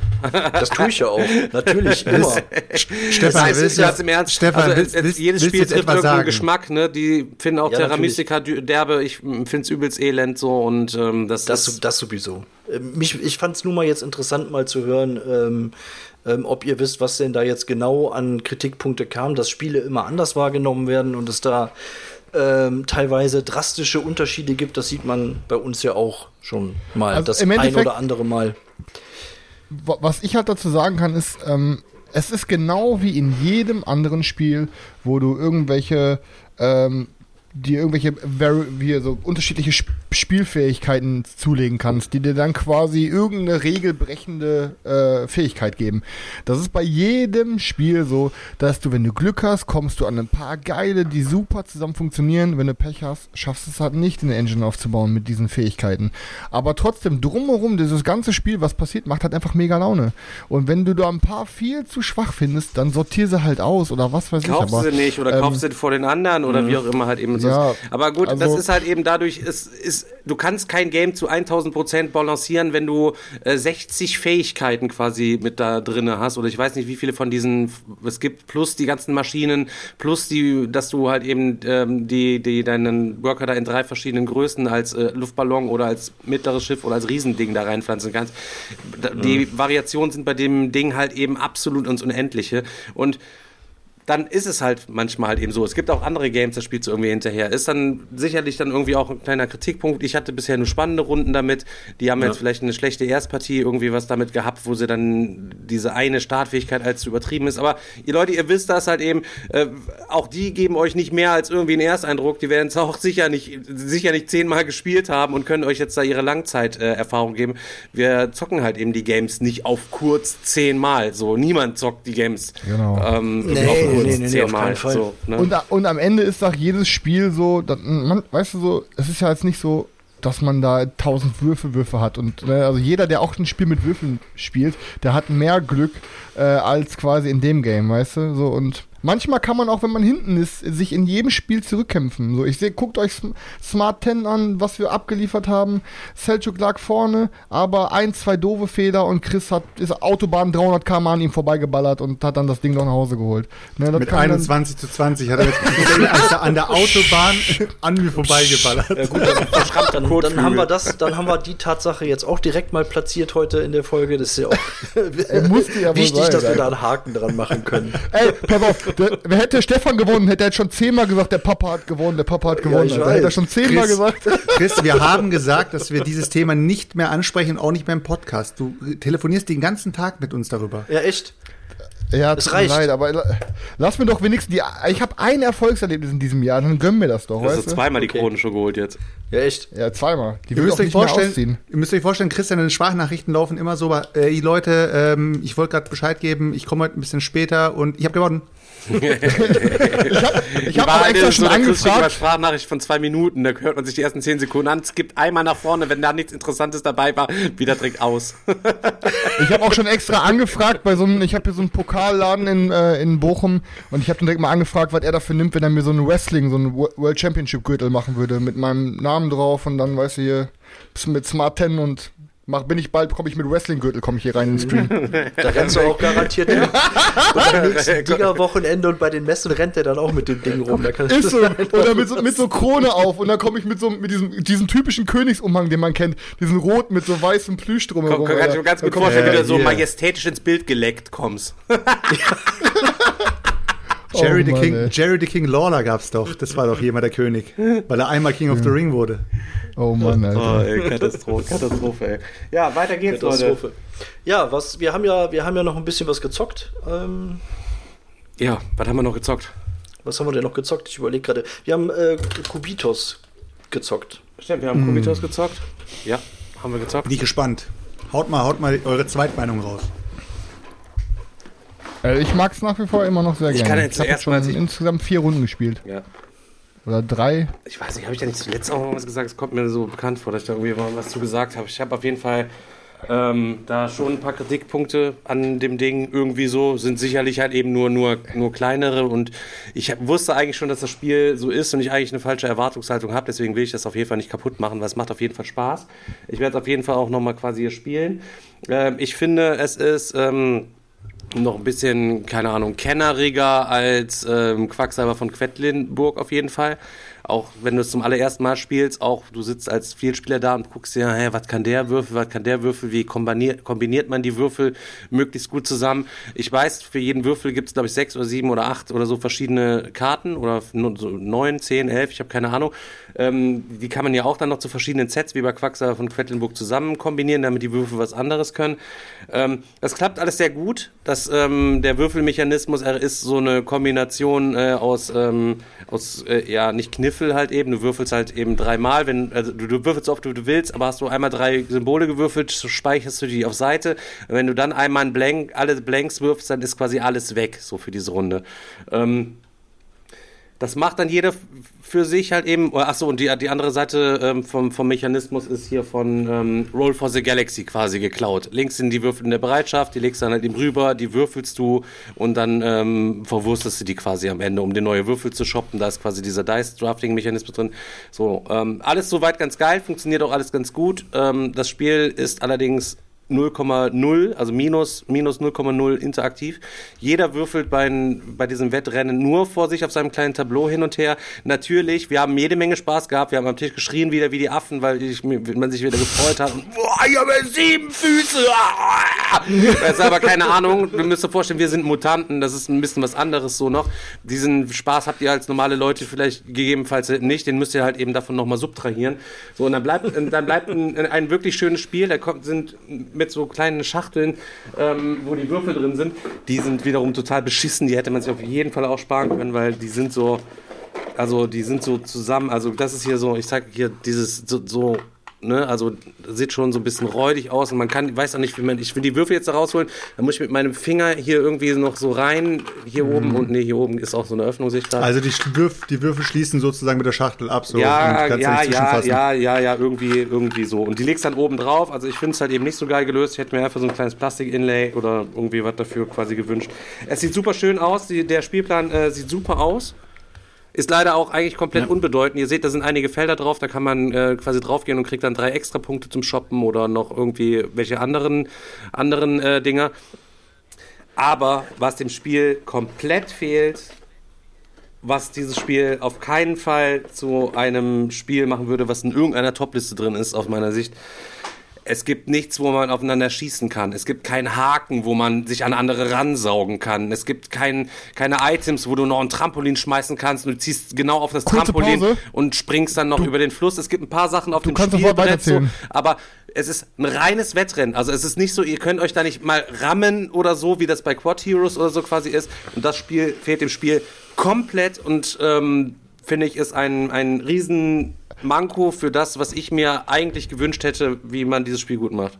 Das tue ich ja auch, natürlich, immer. Stefan, das ist ja im Ernst. Stefan, also, willst, willst, jedes Spiel trifft irgendeinen Geschmack, ne? Die finden auch ja, Terra Mystica derbe, ich finde es übelst elend so und ähm, das, das, ist, das sowieso. Ähm, mich, ich fand es nun mal jetzt interessant, mal zu hören, ähm, ähm, ob ihr wisst, was denn da jetzt genau an Kritikpunkte kam, dass Spiele immer anders wahrgenommen werden und es da ähm, teilweise drastische Unterschiede gibt. Das sieht man bei uns ja auch schon mal, also das ein oder andere Mal. Was ich halt dazu sagen kann, ist, ähm, es ist genau wie in jedem anderen Spiel, wo du irgendwelche ähm, dir irgendwelche wie so unterschiedliche Spielfähigkeiten zulegen kannst, die dir dann quasi irgendeine regelbrechende äh, Fähigkeit geben. Das ist bei jedem Spiel so, dass du, wenn du Glück hast, kommst du an ein paar geile, die super zusammen funktionieren. Wenn du Pech hast, schaffst du es halt nicht, eine Engine aufzubauen mit diesen Fähigkeiten. Aber trotzdem, drumherum, dieses ganze Spiel, was passiert, macht halt einfach mega Laune. Und wenn du da ein paar viel zu schwach findest, dann sortier sie halt aus oder was weiß kaufst ich. Kaufst sie nicht oder ähm, kaufst sie vor den anderen oder wie auch immer halt eben ja, aber gut, also, das ist halt eben dadurch, es ist, du kannst kein Game zu 1000 Prozent balancieren, wenn du äh, 60 Fähigkeiten quasi mit da drinne hast. Oder ich weiß nicht, wie viele von diesen es gibt, plus die ganzen Maschinen, plus die, dass du halt eben ähm, die, die deinen Worker da in drei verschiedenen Größen als äh, Luftballon oder als mittleres Schiff oder als Riesending da reinpflanzen kannst. Die mhm. Variationen sind bei dem Ding halt eben absolut ins Unendliche. Und dann ist es halt manchmal halt eben so. Es gibt auch andere Games, da spielst du irgendwie hinterher. Ist dann sicherlich dann irgendwie auch ein kleiner Kritikpunkt. Ich hatte bisher nur spannende Runden damit. Die haben ja. jetzt vielleicht eine schlechte Erstpartie irgendwie was damit gehabt, wo sie dann diese eine Startfähigkeit als zu übertrieben ist. Aber ihr Leute, ihr wisst das halt eben, äh, auch die geben euch nicht mehr als irgendwie einen Ersteindruck. Die werden es auch sicher nicht, sicher nicht zehnmal gespielt haben und können euch jetzt da ihre Langzeiterfahrung äh, geben. Wir zocken halt eben die Games nicht auf kurz zehnmal. So, niemand zockt die Games. Genau. Ähm, nee nee, nee, nee, auf keinen Fall. So, ne? und, und am Ende ist doch jedes Spiel so, dass, man, weißt du so, es ist ja jetzt nicht so, dass man da tausend Würfelwürfe hat. Und ne, also jeder, der auch ein Spiel mit Würfeln spielt, der hat mehr Glück äh, als quasi in dem Game, weißt du? So und Manchmal kann man auch, wenn man hinten ist, sich in jedem Spiel zurückkämpfen. So, ich sehe, guckt euch Smart 10 an, was wir abgeliefert haben. Selchuk lag vorne, aber ein, zwei doofe Fehler und Chris hat ist Autobahn 300 km an ihm vorbeigeballert und hat dann das Ding noch nach Hause geholt. Ne, Mit 21 zu 20 hat er jetzt an der Autobahn an mir vorbeigeballert. Ja, gut, dann, dann, dann, haben wir das, dann haben wir die Tatsache jetzt auch direkt mal platziert heute in der Folge. Das ist ja auch ja wichtig, sein, dass wir da einen Haken dran machen können. Ey, pass auf, der, hätte Stefan gewonnen, hätte er jetzt schon zehnmal gesagt, der Papa hat gewonnen, der Papa hat gewonnen. Ja, hätte er schon zehnmal gesagt. Chris, wir haben gesagt, dass wir dieses Thema nicht mehr ansprechen, auch nicht mehr im Podcast. Du telefonierst den ganzen Tag mit uns darüber. Ja, echt? Ja, es reicht. Leid, aber lass mir doch wenigstens die. Ich habe ein Erfolgserlebnis in diesem Jahr, dann gönnen wir das doch. Du hast du zweimal okay. die Krone schon geholt jetzt. Ja, echt? Ja, zweimal. Die ihr müsst euch vorstellen, Ihr müsst euch vorstellen, Christian, in den Sprachnachrichten laufen immer so, ey Leute, ähm, ich wollte gerade Bescheid geben, ich komme heute ein bisschen später und ich habe gewonnen ich habe ich hab auch extra schon so angefragt. Sprachnachricht von zwei Minuten, da hört man sich die ersten zehn Sekunden an, es gibt einmal nach vorne, wenn da nichts Interessantes dabei war, wieder direkt aus. ich habe auch schon extra angefragt bei so einem, ich habe hier so einen Pokalladen in, äh, in Bochum und ich habe dann direkt mal angefragt, was er dafür nimmt, wenn er mir so ein Wrestling, so ein World Championship Gürtel machen würde, mit meinem Namen drauf und dann, weißt du, hier mit Smart 10 und mach, bin ich bald, komme ich mit Wrestling-Gürtel, komme ich hier rein in den Stream. Da rennst du auch garantiert hin. Und am nächsten Digger-Wochenende und bei den Messen rennt er dann auch mit dem Ding rum. Da kannst Ist so. Oder mit so, mit so Krone auf und dann komme ich mit so mit diesem, diesem typischen Königsumhang, den man kennt, diesen roten mit so weißem Plüsch Komm, drumherum. kann ich mir ganz gut vorstellen, wie du so majestätisch ins Bild geleckt kommst. Jerry, Oh the Mann, King, ey. Jerry the King Lawler gab's doch. Das war doch jemand der König. Weil er einmal King of the Ring wurde. Oh Mann, Alter. Oh, ey, Katastrophe, Katastrophe, ey. Ja, weiter geht's, Leute. Katastrophe. Ja, was, wir haben ja, wir haben ja noch ein bisschen was gezockt. Ähm, Ja, was haben wir noch gezockt? was haben wir denn noch gezockt? Ich überlege gerade. Wir haben äh, Kubitos gezockt. Stimmt, wir haben Kubitos gezockt. Ja, haben wir gezockt. Bin ich gespannt. Haut mal, haut mal eure Zweitmeinung raus. Äh, ich mag es nach wie vor immer noch sehr Ich gerne. kann jetzt ich habe schon ich- insgesamt vier Runden gespielt. Ja. Oder drei. Ich weiß nicht, habe ich da nicht zuletzt auch mal was gesagt? Es kommt mir so bekannt vor, dass ich da irgendwie mal was zu gesagt habe. Ich habe auf jeden Fall ähm, da schon ein paar Kritikpunkte an dem Ding irgendwie so, sind sicherlich halt eben nur, nur, nur kleinere und ich hab, wusste eigentlich schon, dass das Spiel so ist und ich eigentlich eine falsche Erwartungshaltung habe, deswegen will ich das auf jeden Fall nicht kaputt machen, weil es macht auf jeden Fall Spaß. Ich werde es auf jeden Fall auch nochmal quasi hier spielen. Ähm, ich finde, es ist... Ähm, noch ein bisschen, keine Ahnung, kenneriger als ähm, Quacksalber von Quedlinburg auf jeden Fall. Auch wenn du es zum allerersten Mal spielst, auch du sitzt als Vielspieler da und guckst dir, hä, was kann der Würfel, was kann der Würfel, wie kombiniert, kombiniert man die Würfel möglichst gut zusammen. Ich weiß, für jeden Würfel gibt es, glaube ich, sechs oder sieben oder acht oder so verschiedene Karten oder so neun, zehn, elf, ich habe keine Ahnung. Ähm, die kann man ja auch dann noch zu verschiedenen Sets wie bei Quacksalber von Quedlinburg zusammen kombinieren, damit die Würfel was anderes können. Ähm, das klappt alles sehr gut. Das, ähm, der Würfelmechanismus ist so eine Kombination äh, aus, ähm, aus äh, ja, nicht Kniffel halt eben. Du würfelst halt eben dreimal, wenn, also du, du würfelst oft wie du willst, aber hast du einmal drei Symbole gewürfelt, so speicherst du die auf Seite. Und wenn du dann einmal ein Blank, alle Blanks wirfst, dann ist quasi alles weg, so für diese Runde. Ähm, das macht dann jeder für sich halt eben. Achso, und die, die andere Seite ähm, vom, vom Mechanismus ist hier von ähm, Roll for the Galaxy quasi geklaut. Links sind die Würfel in der Bereitschaft, die legst du dann halt eben rüber, die würfelst du und dann ähm, verwurstest du die quasi am Ende, um dir neue Würfel zu shoppen. Da ist quasi dieser Dice-Drafting-Mechanismus drin. So, ähm, alles soweit ganz geil, funktioniert auch alles ganz gut. Ähm, das Spiel ist allerdings 0,0, also minus, minus 0,0 interaktiv. Jeder würfelt bei, bei diesem Wettrennen nur vor sich auf seinem kleinen Tableau hin und her. Natürlich, wir haben jede Menge Spaß gehabt. Wir haben am Tisch geschrien wieder wie die Affen, weil ich, man sich wieder gefreut hat. Boah, ich habe sieben Füße. Ah! Das ist aber keine Ahnung. Du müsst dir vorstellen, wir sind Mutanten. Das ist ein bisschen was anderes so noch. Diesen Spaß habt ihr als normale Leute vielleicht gegebenenfalls nicht. Den müsst ihr halt eben davon nochmal subtrahieren. So, und dann bleibt, dann bleibt ein, ein wirklich schönes Spiel. Da kommt, sind mit so kleinen Schachteln, ähm, wo die Würfel drin sind. Die sind wiederum total beschissen. Die hätte man sich auf jeden Fall auch sparen können, weil die sind so, also die sind so zusammen. Also das ist hier so, ich sag hier dieses so, so Ne, also sieht schon so ein bisschen räudig aus und man kann, weiß auch nicht, wie man, ich will die Würfel jetzt da rausholen, dann muss ich mit meinem Finger hier irgendwie noch so rein, hier oben und nee, hier oben ist auch so eine Öffnung, sehe ich gerade. Also die, Würf, die Würfel schließen sozusagen mit der Schachtel ab. So, ja, ja, ja, zwischenfassen. ja, ja, ja, irgendwie, irgendwie so. Und die legst dann oben drauf. Also ich finde es halt eben nicht so geil gelöst. Ich hätte mir einfach so ein kleines Plastik-Inlay oder irgendwie was dafür quasi gewünscht. Es sieht super schön aus. Die, der Spielplan äh, sieht super aus. Ist leider auch eigentlich komplett unbedeutend. Ihr seht, da sind einige Felder drauf, da kann man äh, quasi draufgehen und kriegt dann drei extra Punkte zum Shoppen oder noch irgendwie welche anderen, anderen äh, Dinger. Aber was dem Spiel komplett fehlt, was dieses Spiel auf keinen Fall zu einem Spiel machen würde, was in irgendeiner Topliste drin ist, aus meiner Sicht. Es gibt nichts, wo man aufeinander schießen kann. Es gibt keinen Haken, wo man sich an andere ransaugen kann. Es gibt kein, keine Items, wo du noch ein Trampolin schmeißen kannst und du ziehst genau auf das Kurze Trampolin Pause. und springst dann noch über den Fluss. Es gibt ein paar Sachen auf dem Spielbrett, so, aber es ist ein reines Wettrennen. Also es ist nicht so, ihr könnt euch da nicht mal rammen oder so, wie das bei Quad Heroes oder so quasi ist. Und das Spiel fehlt dem Spiel komplett und ähm, finde ich ist ein, ein riesen Manko für das, was ich mir eigentlich gewünscht hätte, wie man dieses Spiel gut macht.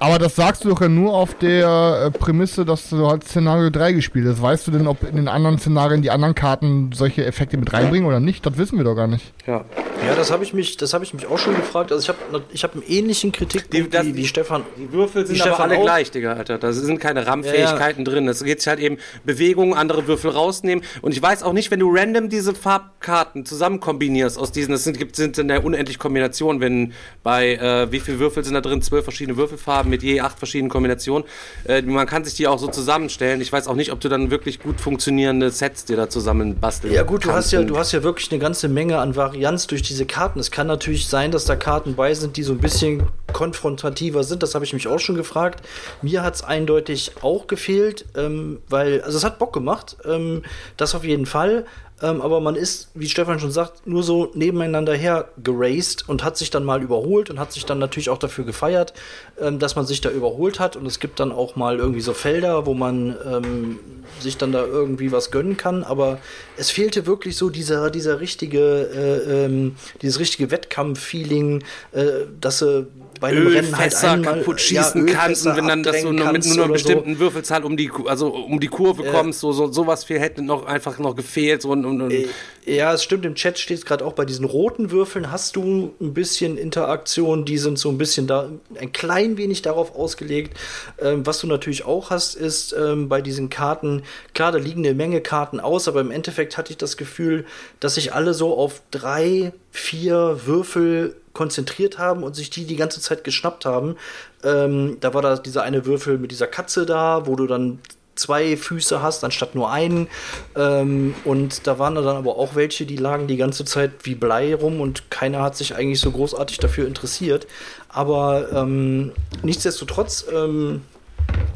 Aber das sagst du doch ja nur auf der äh, Prämisse, dass du halt Szenario 3 gespielt hast. Weißt du denn, ob in den anderen Szenarien die anderen Karten solche Effekte mit reinbringen oder nicht? Das wissen wir doch gar nicht. Ja. Ja, das habe ich mich, das habe ich mich auch schon gefragt. Also ich habe, ich habe einen ähnlichen Kritikpunkt Die- das- wie, wie Stefan. Die Würfel sind aber Stefan alle auch. gleich, Digga, Alter. Da sind keine RAM-Fähigkeiten drin. Es geht halt eben Bewegungen, andere Würfel rausnehmen. Und ich weiß auch nicht, wenn du random diese Farbkarten zusammen kombinierst aus diesen, das sind, gibt, sind in der unendlich Kombination, wenn bei, äh, wie viele Würfel sind da drin? Zwölf verschiedene Würfelfarben mit je acht verschiedenen Kombinationen. Äh, man kann sich die auch so zusammenstellen. Ich weiß auch nicht, ob du dann wirklich gut funktionierende Sets dir da zusammen basteln Ja gut, du hast ja, du hast ja wirklich eine ganze Menge an Varianz durch diese Karten. Es kann natürlich sein, dass da Karten bei sind, die so ein bisschen konfrontativer sind. Das habe ich mich auch schon gefragt. Mir hat es eindeutig auch gefehlt, ähm, weil, also es hat Bock gemacht, ähm, das auf jeden Fall. Ähm, aber man ist, wie Stefan schon sagt, nur so nebeneinander her geraced und hat sich dann mal überholt und hat sich dann natürlich auch dafür gefeiert, ähm, dass man sich da überholt hat. Und es gibt dann auch mal irgendwie so Felder, wo man ähm, sich dann da irgendwie was gönnen kann. Aber es fehlte wirklich so dieser, dieser richtige, äh, ähm, dieses richtige Wettkampf-Feeling, äh, dass sie bei einem Rennen halt einmal kaputt schießen ja, kannst und wenn dann das so nur mit nur einer oder so. bestimmten Würfelzahl um die also um die Kurve kommst, so, so sowas viel hätte noch einfach noch gefehlt so und, und, und Äh, Ja, es stimmt, im Chat steht gerade auch bei diesen roten Würfeln hast du ein bisschen Interaktion, die sind so ein bisschen da, ein klein wenig darauf ausgelegt. Ähm, was du natürlich auch hast, ist ähm, bei diesen Karten, klar, da liegen eine Menge Karten aus, aber im Endeffekt hatte ich das Gefühl, dass sich alle so auf drei, vier Würfel konzentriert haben und sich die die ganze Zeit geschnappt haben. Ähm, da war da dieser eine Würfel mit dieser Katze da, wo du dann zwei Füße hast, anstatt nur einen. Ähm, und da waren dann aber auch welche, die lagen die ganze Zeit wie Blei rum und keiner hat sich eigentlich so großartig dafür interessiert. Aber ähm, nichtsdestotrotz ähm,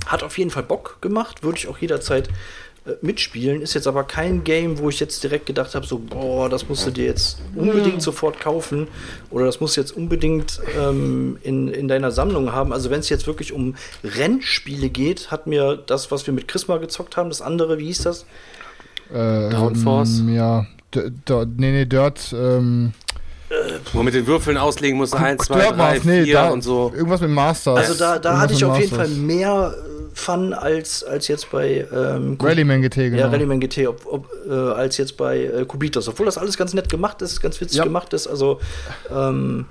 hat auf jeden Fall Bock gemacht, würde ich auch jederzeit mitspielen. Ist jetzt aber kein Game, wo ich jetzt direkt gedacht habe, so, boah, das musst du dir jetzt unbedingt sofort kaufen oder das musst du jetzt unbedingt ähm, in, in deiner Sammlung haben. Also wenn es jetzt wirklich um Rennspiele geht, hat mir das, was wir mit Chrisma gezockt haben, das andere, wie hieß das? Äh, Downforce? ähm, Ja, D D nee, nee, Dirt, ähm, wo man mit den Würfeln auslegen muss, 1, 2, Dirt 3, Mars, 4 nee, da, und so. Irgendwas mit Masters. Also da, da hatte ich auf jeden Fall mehr äh, Fun als, als jetzt bei ähm, Rallyman GT, genau. Ja, Rallyman GT, ob, ob, äh, als jetzt bei äh, Kubitos. Obwohl das alles ganz nett gemacht ist, ganz witzig Ja. gemacht ist. Also, ähm,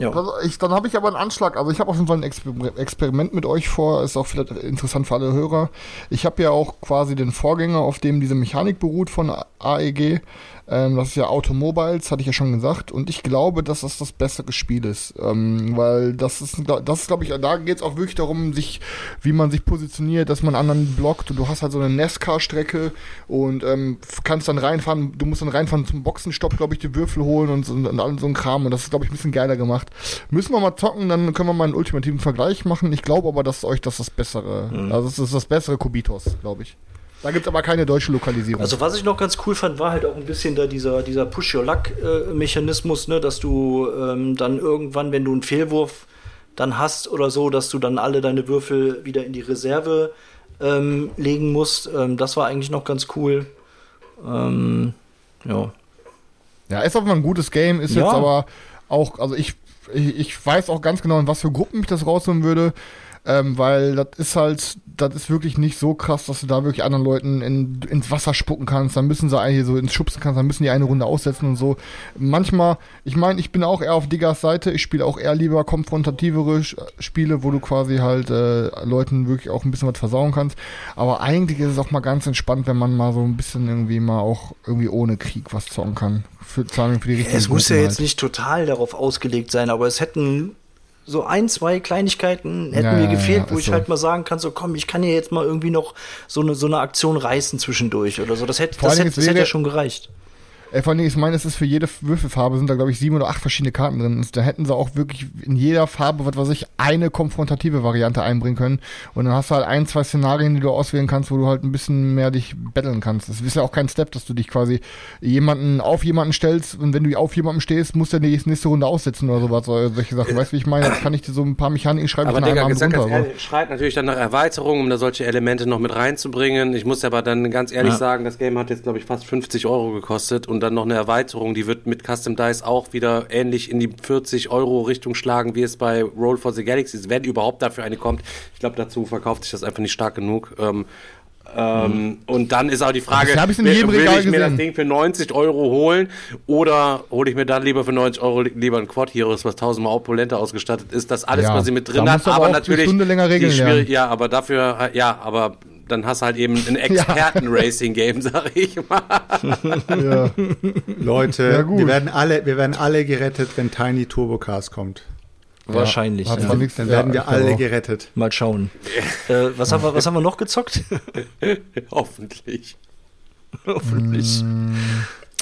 ja. Also ich, dann habe ich aber einen Anschlag. Also ich habe auf jeden Fall ein Exper Experiment mit euch vor. Ist auch vielleicht interessant für alle Hörer. Ich habe ja auch quasi den Vorgänger, auf dem diese Mechanik beruht von AEG. Ähm, das ist ja Automobiles, hatte ich ja schon gesagt. Und ich glaube, dass das das bessere Spiel ist. Ähm, weil das ist, das ist glaube ich, da geht es auch wirklich darum, sich, wie man sich positioniert, dass man anderen blockt. Und du hast halt so eine NASCAR-Strecke und ähm, kannst dann reinfahren. Du musst dann reinfahren zum Boxenstopp, glaube ich, die Würfel holen und, und, und all so ein Kram. Und das ist, glaube ich, ein bisschen geiler gemacht. Müssen wir mal zocken, dann können wir mal einen ultimativen Vergleich machen. Ich glaube aber, dass euch das das bessere, also das ist das bessere Kubitos, glaube ich. Da gibt es aber keine deutsche Lokalisierung. Also was ich noch ganz cool fand, war halt auch ein bisschen da dieser, dieser Push-Your-Luck-Mechanismus, ne? dass du ähm, dann irgendwann, wenn du einen Fehlwurf dann hast oder so, dass du dann alle deine Würfel wieder in die Reserve ähm, legen musst. Ähm, das war eigentlich noch ganz cool. Ähm, ja. Ja, ist auf jeden Fall ein gutes Game, ist Ja. jetzt aber auch, also ich, ich, ich weiß auch ganz genau, in was für Gruppen ich das rausholen würde, ähm, weil das ist halt, das ist wirklich nicht so krass, dass du da wirklich anderen Leuten in, ins Wasser spucken kannst, dann müssen sie eigentlich so ins Schubsen kannst, dann müssen die eine Runde aussetzen und so. Manchmal, ich meine, ich bin auch eher auf Diggers Seite, ich spiele auch eher lieber konfrontativere Spiele, wo du quasi halt äh, Leuten wirklich auch ein bisschen was versauen kannst, aber eigentlich ist es auch mal ganz entspannt, wenn man mal so ein bisschen irgendwie mal auch irgendwie ohne Krieg was zocken kann. Für, für die richtigen Es muss ja jetzt halt. nicht total darauf ausgelegt sein, aber es hätten so ein, zwei Kleinigkeiten hätten Ja, mir gefehlt, ja, wo ich so. halt mal sagen kann, so komm, ich kann ja jetzt mal irgendwie noch so eine, so eine Aktion reißen zwischendurch oder so. Das hätte, Vor das hätte, das hätte ja schon gereicht. Äh, vor allem, ich meine, es ist für jede Würfelfarbe sind da, glaube ich, sieben oder acht verschiedene Karten drin. Und da hätten sie auch wirklich in jeder Farbe, was weiß ich, eine konfrontative Variante einbringen können. Und dann hast du halt ein, zwei Szenarien, die du auswählen kannst, wo du halt ein bisschen mehr dich betteln kannst. Das ist ja auch kein Step, dass du dich quasi jemanden auf jemanden stellst und wenn du auf jemandem stehst, musst du die nächste Runde aussetzen oder sowas. Oder solche Sachen. Weißt du, wie ich meine? Jetzt kann ich dir so ein paar Mechaniken schreiben, Aber Digga, gesagt Abend ganz runter. ehrlich, schreit natürlich dann nach Erweiterung, um da solche Elemente noch mit reinzubringen. Ich muss aber dann ganz ehrlich Ja. sagen, das Game hat jetzt, glaube ich, fast 50 Euro gekostet und und dann noch eine Erweiterung, die wird mit Custom Dice auch wieder ähnlich in die 40 Euro Richtung schlagen, wie es bei Roll for the Galaxies, wenn überhaupt dafür eine kommt. Ich glaube, dazu verkauft sich das einfach nicht stark genug. Ähm, ähm, und dann ist auch die Frage, ich in will, jedem will Regal ich mir das gesehen. Ding für 90 Euro holen oder hole ich mir dann lieber für 90 Euro li- lieber ein Quad Heroes, was tausendmal opulenter ausgestattet ist, das alles, Ja, was sie mit drin hat, aber aber natürlich Stunde länger Regeln lernen. ja, aber dafür, ja, aber dann hast du halt eben ein Experten-Racing-Game, sag ich mal. Ja. Leute, Ja, wir werden alle, wir werden alle gerettet, wenn Tiny Turbo Cars kommt. Wahrscheinlich. Ja. nichts- Dann ja, werden wir alle auch. gerettet. Mal schauen. äh, was, haben wir, was haben wir noch gezockt? Hoffentlich. Hoffentlich.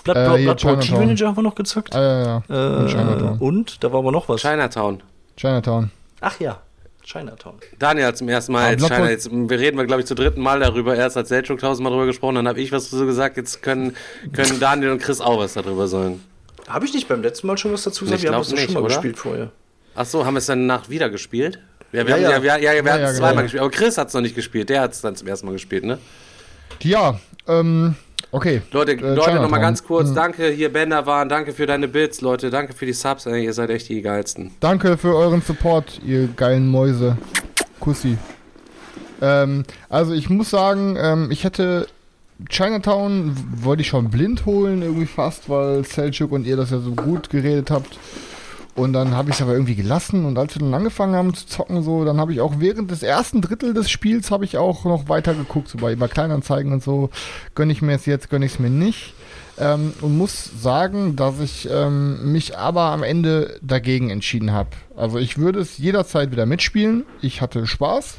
Blood, Äh, Blood, hier Blood Team. Manager haben wir noch gezockt. Ah, ja, ja. Und Äh, Chinatown. und da war aber noch was. Chinatown. Chinatown. Ach ja, Chinatown. Daniel hat zum ersten Mal jetzt China. Jetzt, wir reden wir, glaube ich, zum dritten Mal darüber. Erst hat Selchuk tausendmal darüber gesprochen, dann habe ich was dazu gesagt. Jetzt können, können Daniel und Chris auch was darüber sagen. Habe ich nicht beim letzten Mal schon was dazu gesagt? Ich Wir haben es schon mal oder? gespielt vorher. Ach so, haben wir es dann nach wieder gespielt? Ja, wir Ja, haben, ja. ja, wir, ja, wir ja, es zweimal genau. gespielt. Aber Chris hat es noch nicht gespielt. Der hat es dann zum ersten Mal gespielt, ne? Ja, ähm, okay. Leute, Äh, Leute, nochmal ganz kurz. Mhm. Danke, hier Bender waren. Danke für deine Bits, Leute. Danke für die Subs. Ey, ihr seid echt die geilsten. Danke für euren Support, ihr geilen Mäuse. Kussi. Ähm, also ich muss sagen, ähm, ich hätte Chinatown wollte ich schon blind holen, irgendwie fast, weil Selchuk und ihr das ja so gut geredet habt. Und dann habe ich es aber irgendwie gelassen und als wir dann angefangen haben zu zocken, so, dann habe ich auch während des ersten Drittel des Spiels habe ich auch noch weiter geguckt, so bei, bei Kleinanzeigen und so, gönne ich mir es jetzt, gönne ich es mir nicht. Ähm, und muss sagen, dass ich ähm, mich aber am Ende dagegen entschieden habe. Also ich würde es jederzeit wieder mitspielen. Ich hatte Spaß.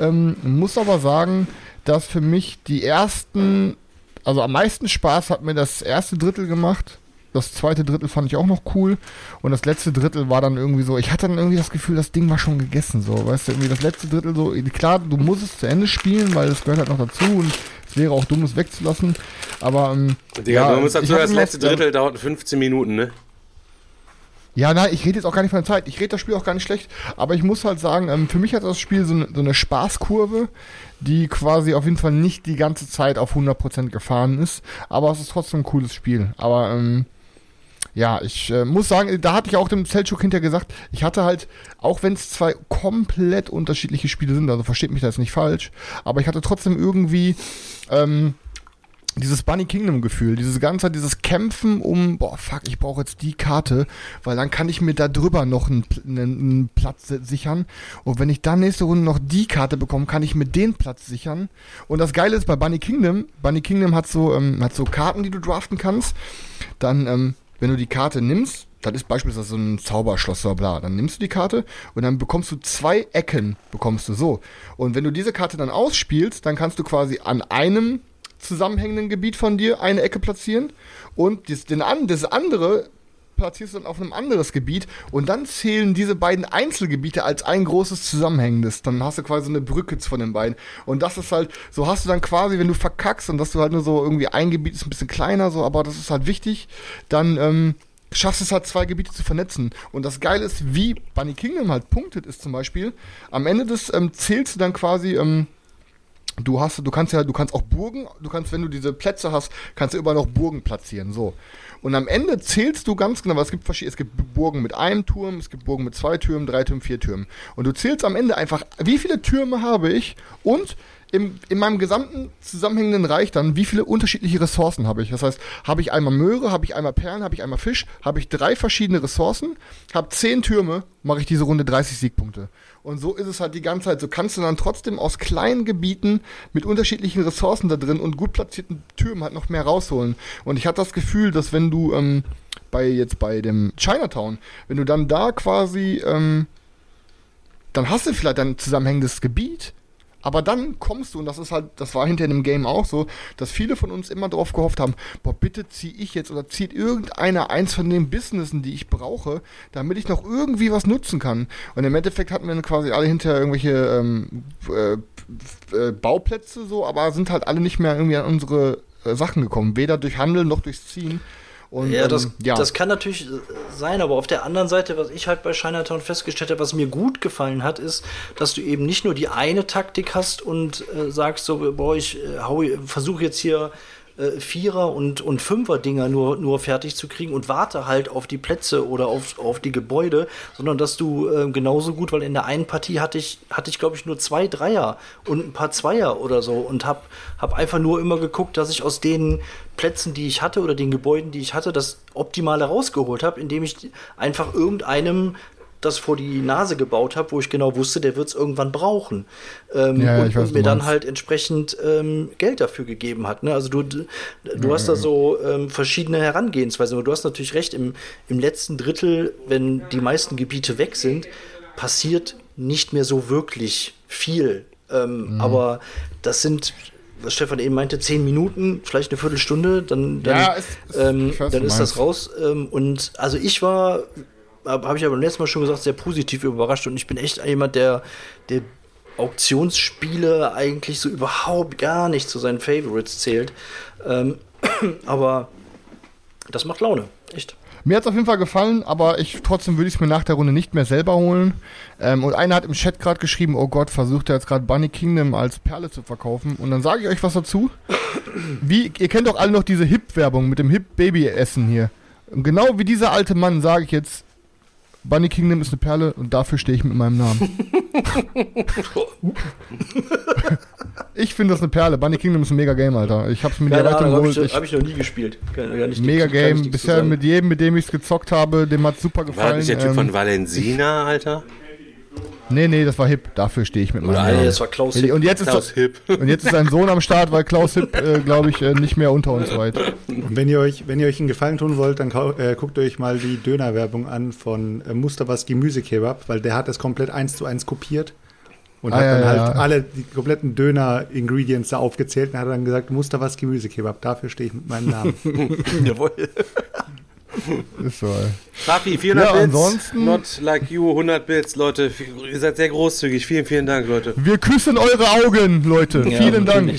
Ähm, muss aber sagen, dass für mich die ersten, also am meisten Spaß hat mir das erste Drittel gemacht. Das zweite Drittel fand ich auch noch cool. Und das letzte Drittel war dann irgendwie so, ich hatte dann irgendwie das Gefühl, das Ding war schon gegessen. So, weißt du, irgendwie das letzte Drittel so, klar, du musst es zu Ende spielen, weil das gehört halt noch dazu und es wäre auch dumm, es wegzulassen. Aber, ähm, Digga, du musst ich dazu, das letzte Drittel dauert 15 Minuten, ne? Ja, nein, ich rede jetzt auch gar nicht von der Zeit. Ich rede das Spiel auch gar nicht schlecht. Aber ich muss halt sagen, ähm, für mich hat das Spiel so, ne, so eine Spaßkurve, die quasi auf jeden Fall nicht die ganze Zeit auf 100% gefahren ist. Aber es ist trotzdem ein cooles Spiel. Aber ähm, ja, ich äh, muss sagen, da hatte ich auch dem Selchuk hinterher gesagt, ich hatte halt, auch wenn es zwei komplett unterschiedliche Spiele sind, also versteht mich das nicht falsch, aber ich hatte trotzdem irgendwie ähm, dieses Bunny Kingdom Gefühl, dieses ganze, dieses Kämpfen um, boah, fuck, ich brauche jetzt die Karte, weil dann kann ich mir da drüber noch einen, einen, einen Platz si- sichern. Und wenn ich dann nächste Runde noch die Karte bekomme, kann ich mir den Platz sichern. Und das Geile ist bei Bunny Kingdom, Bunny Kingdom hat so, ähm, hat so Karten, die du draften kannst. Dann, ähm, wenn du die Karte nimmst, das ist beispielsweise so ein Zauberschloss oder bla, dann nimmst du die Karte und dann bekommst du zwei Ecken, bekommst du so. Und wenn du diese Karte dann ausspielst, dann kannst du quasi an einem zusammenhängenden Gebiet von dir eine Ecke platzieren und das, den, das andere platzierst du dann auf einem anderes Gebiet und dann zählen diese beiden Einzelgebiete als ein großes zusammenhängendes. Dann hast du quasi so eine Brücke von den beiden. Und das ist halt, so hast du dann quasi, wenn du verkackst und dass du halt nur so irgendwie ein Gebiet ist ein bisschen kleiner, so, aber das ist halt wichtig, dann ähm, schaffst es halt zwei Gebiete zu vernetzen. Und das Geile ist, wie Bunny Kingdom halt punktet ist zum Beispiel, am Ende des ähm, zählst du dann quasi, ähm, du hast, du kannst ja, du kannst auch Burgen, du kannst, wenn du diese Plätze hast, kannst du überall noch Burgen platzieren, so. Und am Ende zählst du ganz genau, es gibt verschiedene, es gibt Burgen mit einem Turm, es gibt Burgen mit zwei Türmen, drei Türmen, vier Türmen. Und du zählst am Ende einfach, wie viele Türme habe ich und im, in meinem gesamten zusammenhängenden Reich dann, wie viele unterschiedliche Ressourcen habe ich. Das heißt, habe ich einmal Möhre, habe ich einmal Perlen, habe ich einmal Fisch, habe ich drei verschiedene Ressourcen, habe zehn Türme, mache ich diese Runde 30 Siegpunkte. Und so ist es halt die ganze Zeit. So kannst du dann trotzdem aus kleinen Gebieten mit unterschiedlichen Ressourcen da drin und gut platzierten Türmen halt noch mehr rausholen. Und ich hatte das Gefühl, dass wenn du ähm, bei jetzt bei dem Chinatown, wenn du dann da quasi, ähm, dann hast du vielleicht ein zusammenhängendes Gebiet, aber dann kommst du, und das ist halt, das war hinter dem Game auch so, dass viele von uns immer darauf gehofft haben, boah, bitte zieh ich jetzt oder zieht irgendeiner eins von den Businessen, die ich brauche, damit ich noch irgendwie was nutzen kann. Und im Endeffekt hatten wir quasi alle hinter irgendwelche ähm, äh, äh, Bauplätze so, aber sind halt alle nicht mehr irgendwie an unsere äh, Sachen gekommen. Weder durch Handel noch durchs Ziehen. Und, Ja, das, ähm, ja. das kann natürlich äh, sein, aber auf der anderen Seite, was ich halt bei Chinatown festgestellt habe, was mir gut gefallen hat, ist, dass du eben nicht nur die eine Taktik hast und äh, sagst so, boah, ich äh, versuche jetzt hier äh, Vierer- und, und Fünfer-Dinger nur, nur fertig zu kriegen und warte halt auf die Plätze oder auf, auf die Gebäude, sondern dass du äh, genauso gut, weil in der einen Partie hatte ich, hatte ich glaube ich nur zwei Dreier und ein paar Zweier oder so und hab, hab einfach nur immer geguckt, dass ich aus den Plätzen, die ich hatte oder den Gebäuden, die ich hatte, das Optimale rausgeholt habe, indem ich einfach irgendeinem das vor die Nase gebaut habe, wo ich genau wusste, der wird es irgendwann brauchen. Ähm, Ja, ja, und, ich weiß, und mir dann halt entsprechend ähm, Geld dafür gegeben hat. Ne? Also du, du hast da so ähm, verschiedene Herangehensweisen. Aber du hast natürlich recht, im, im letzten Drittel, wenn die meisten Gebiete weg sind, passiert nicht mehr so wirklich viel. Ähm, Mhm. Aber das sind, was Stefan eben meinte, zehn Minuten, vielleicht eine Viertelstunde, dann, dann, Ja, es- es- ähm, weiß, dann ist das raus. Ähm, und also ich war, habe hab ich aber beim letzten Mal schon gesagt, sehr positiv überrascht und ich bin echt jemand, der, der Auktionsspiele eigentlich so überhaupt gar nicht zu seinen Favorites zählt. Ähm, aber das macht Laune, echt. Mir hat es auf jeden Fall gefallen, aber ich trotzdem würde ich es mir nach der Runde nicht mehr selber holen. Ähm, und einer hat im Chat gerade geschrieben, oh Gott, versucht er jetzt gerade Bunny Kingdom als Perle zu verkaufen. Und dann sage ich euch was dazu. Wie, ihr kennt doch alle noch diese Hip-Werbung mit dem Hip-Baby-Essen hier. Und genau wie dieser alte Mann sage ich jetzt, Bunny Kingdom ist eine Perle und dafür stehe ich mit meinem Namen. ich finde das eine Perle. Bunny Kingdom ist ein mega Game, Alter. Ich hab's mir die Keine Erweiterung Ahnung, habe ich, geholt. Ich- hab ich noch nie gespielt. Kann, Mega Game. Bisher sagen. mit jedem, mit dem ich es gezockt habe, dem hat's super War das gefallen. nicht der Typ Ähm, von Valensina, Alter? Nee, nee, das war Hip. Dafür stehe ich mit meinem Oder Namen. Nee, das war Klaus Hipp. Und jetzt ist, Klaus Hipp. und jetzt ist sein Sohn am Start, weil Klaus Hipp, äh, glaube ich, äh, nicht mehr unter uns weit. Und wenn ihr euch, wenn ihr euch einen Gefallen tun wollt, dann äh, guckt euch mal die Dönerwerbung an von äh, Mustavas Gemüsekebab, weil der hat das komplett eins zu eins kopiert und Ah, hat ja, dann halt ja. alle die kompletten Döner-Ingredients da aufgezählt und hat dann gesagt, Mustavas Gemüsekebab, dafür stehe ich mit meinem Namen. Jawohl. Ist so, ey. Rafi, 400 Ja, Bits. ansonsten- Not like you, 100 Bits, Leute. Ihr seid sehr großzügig. Vielen, vielen Dank, Leute. Wir küssen eure Augen, Leute. Ja, Vielen Dank.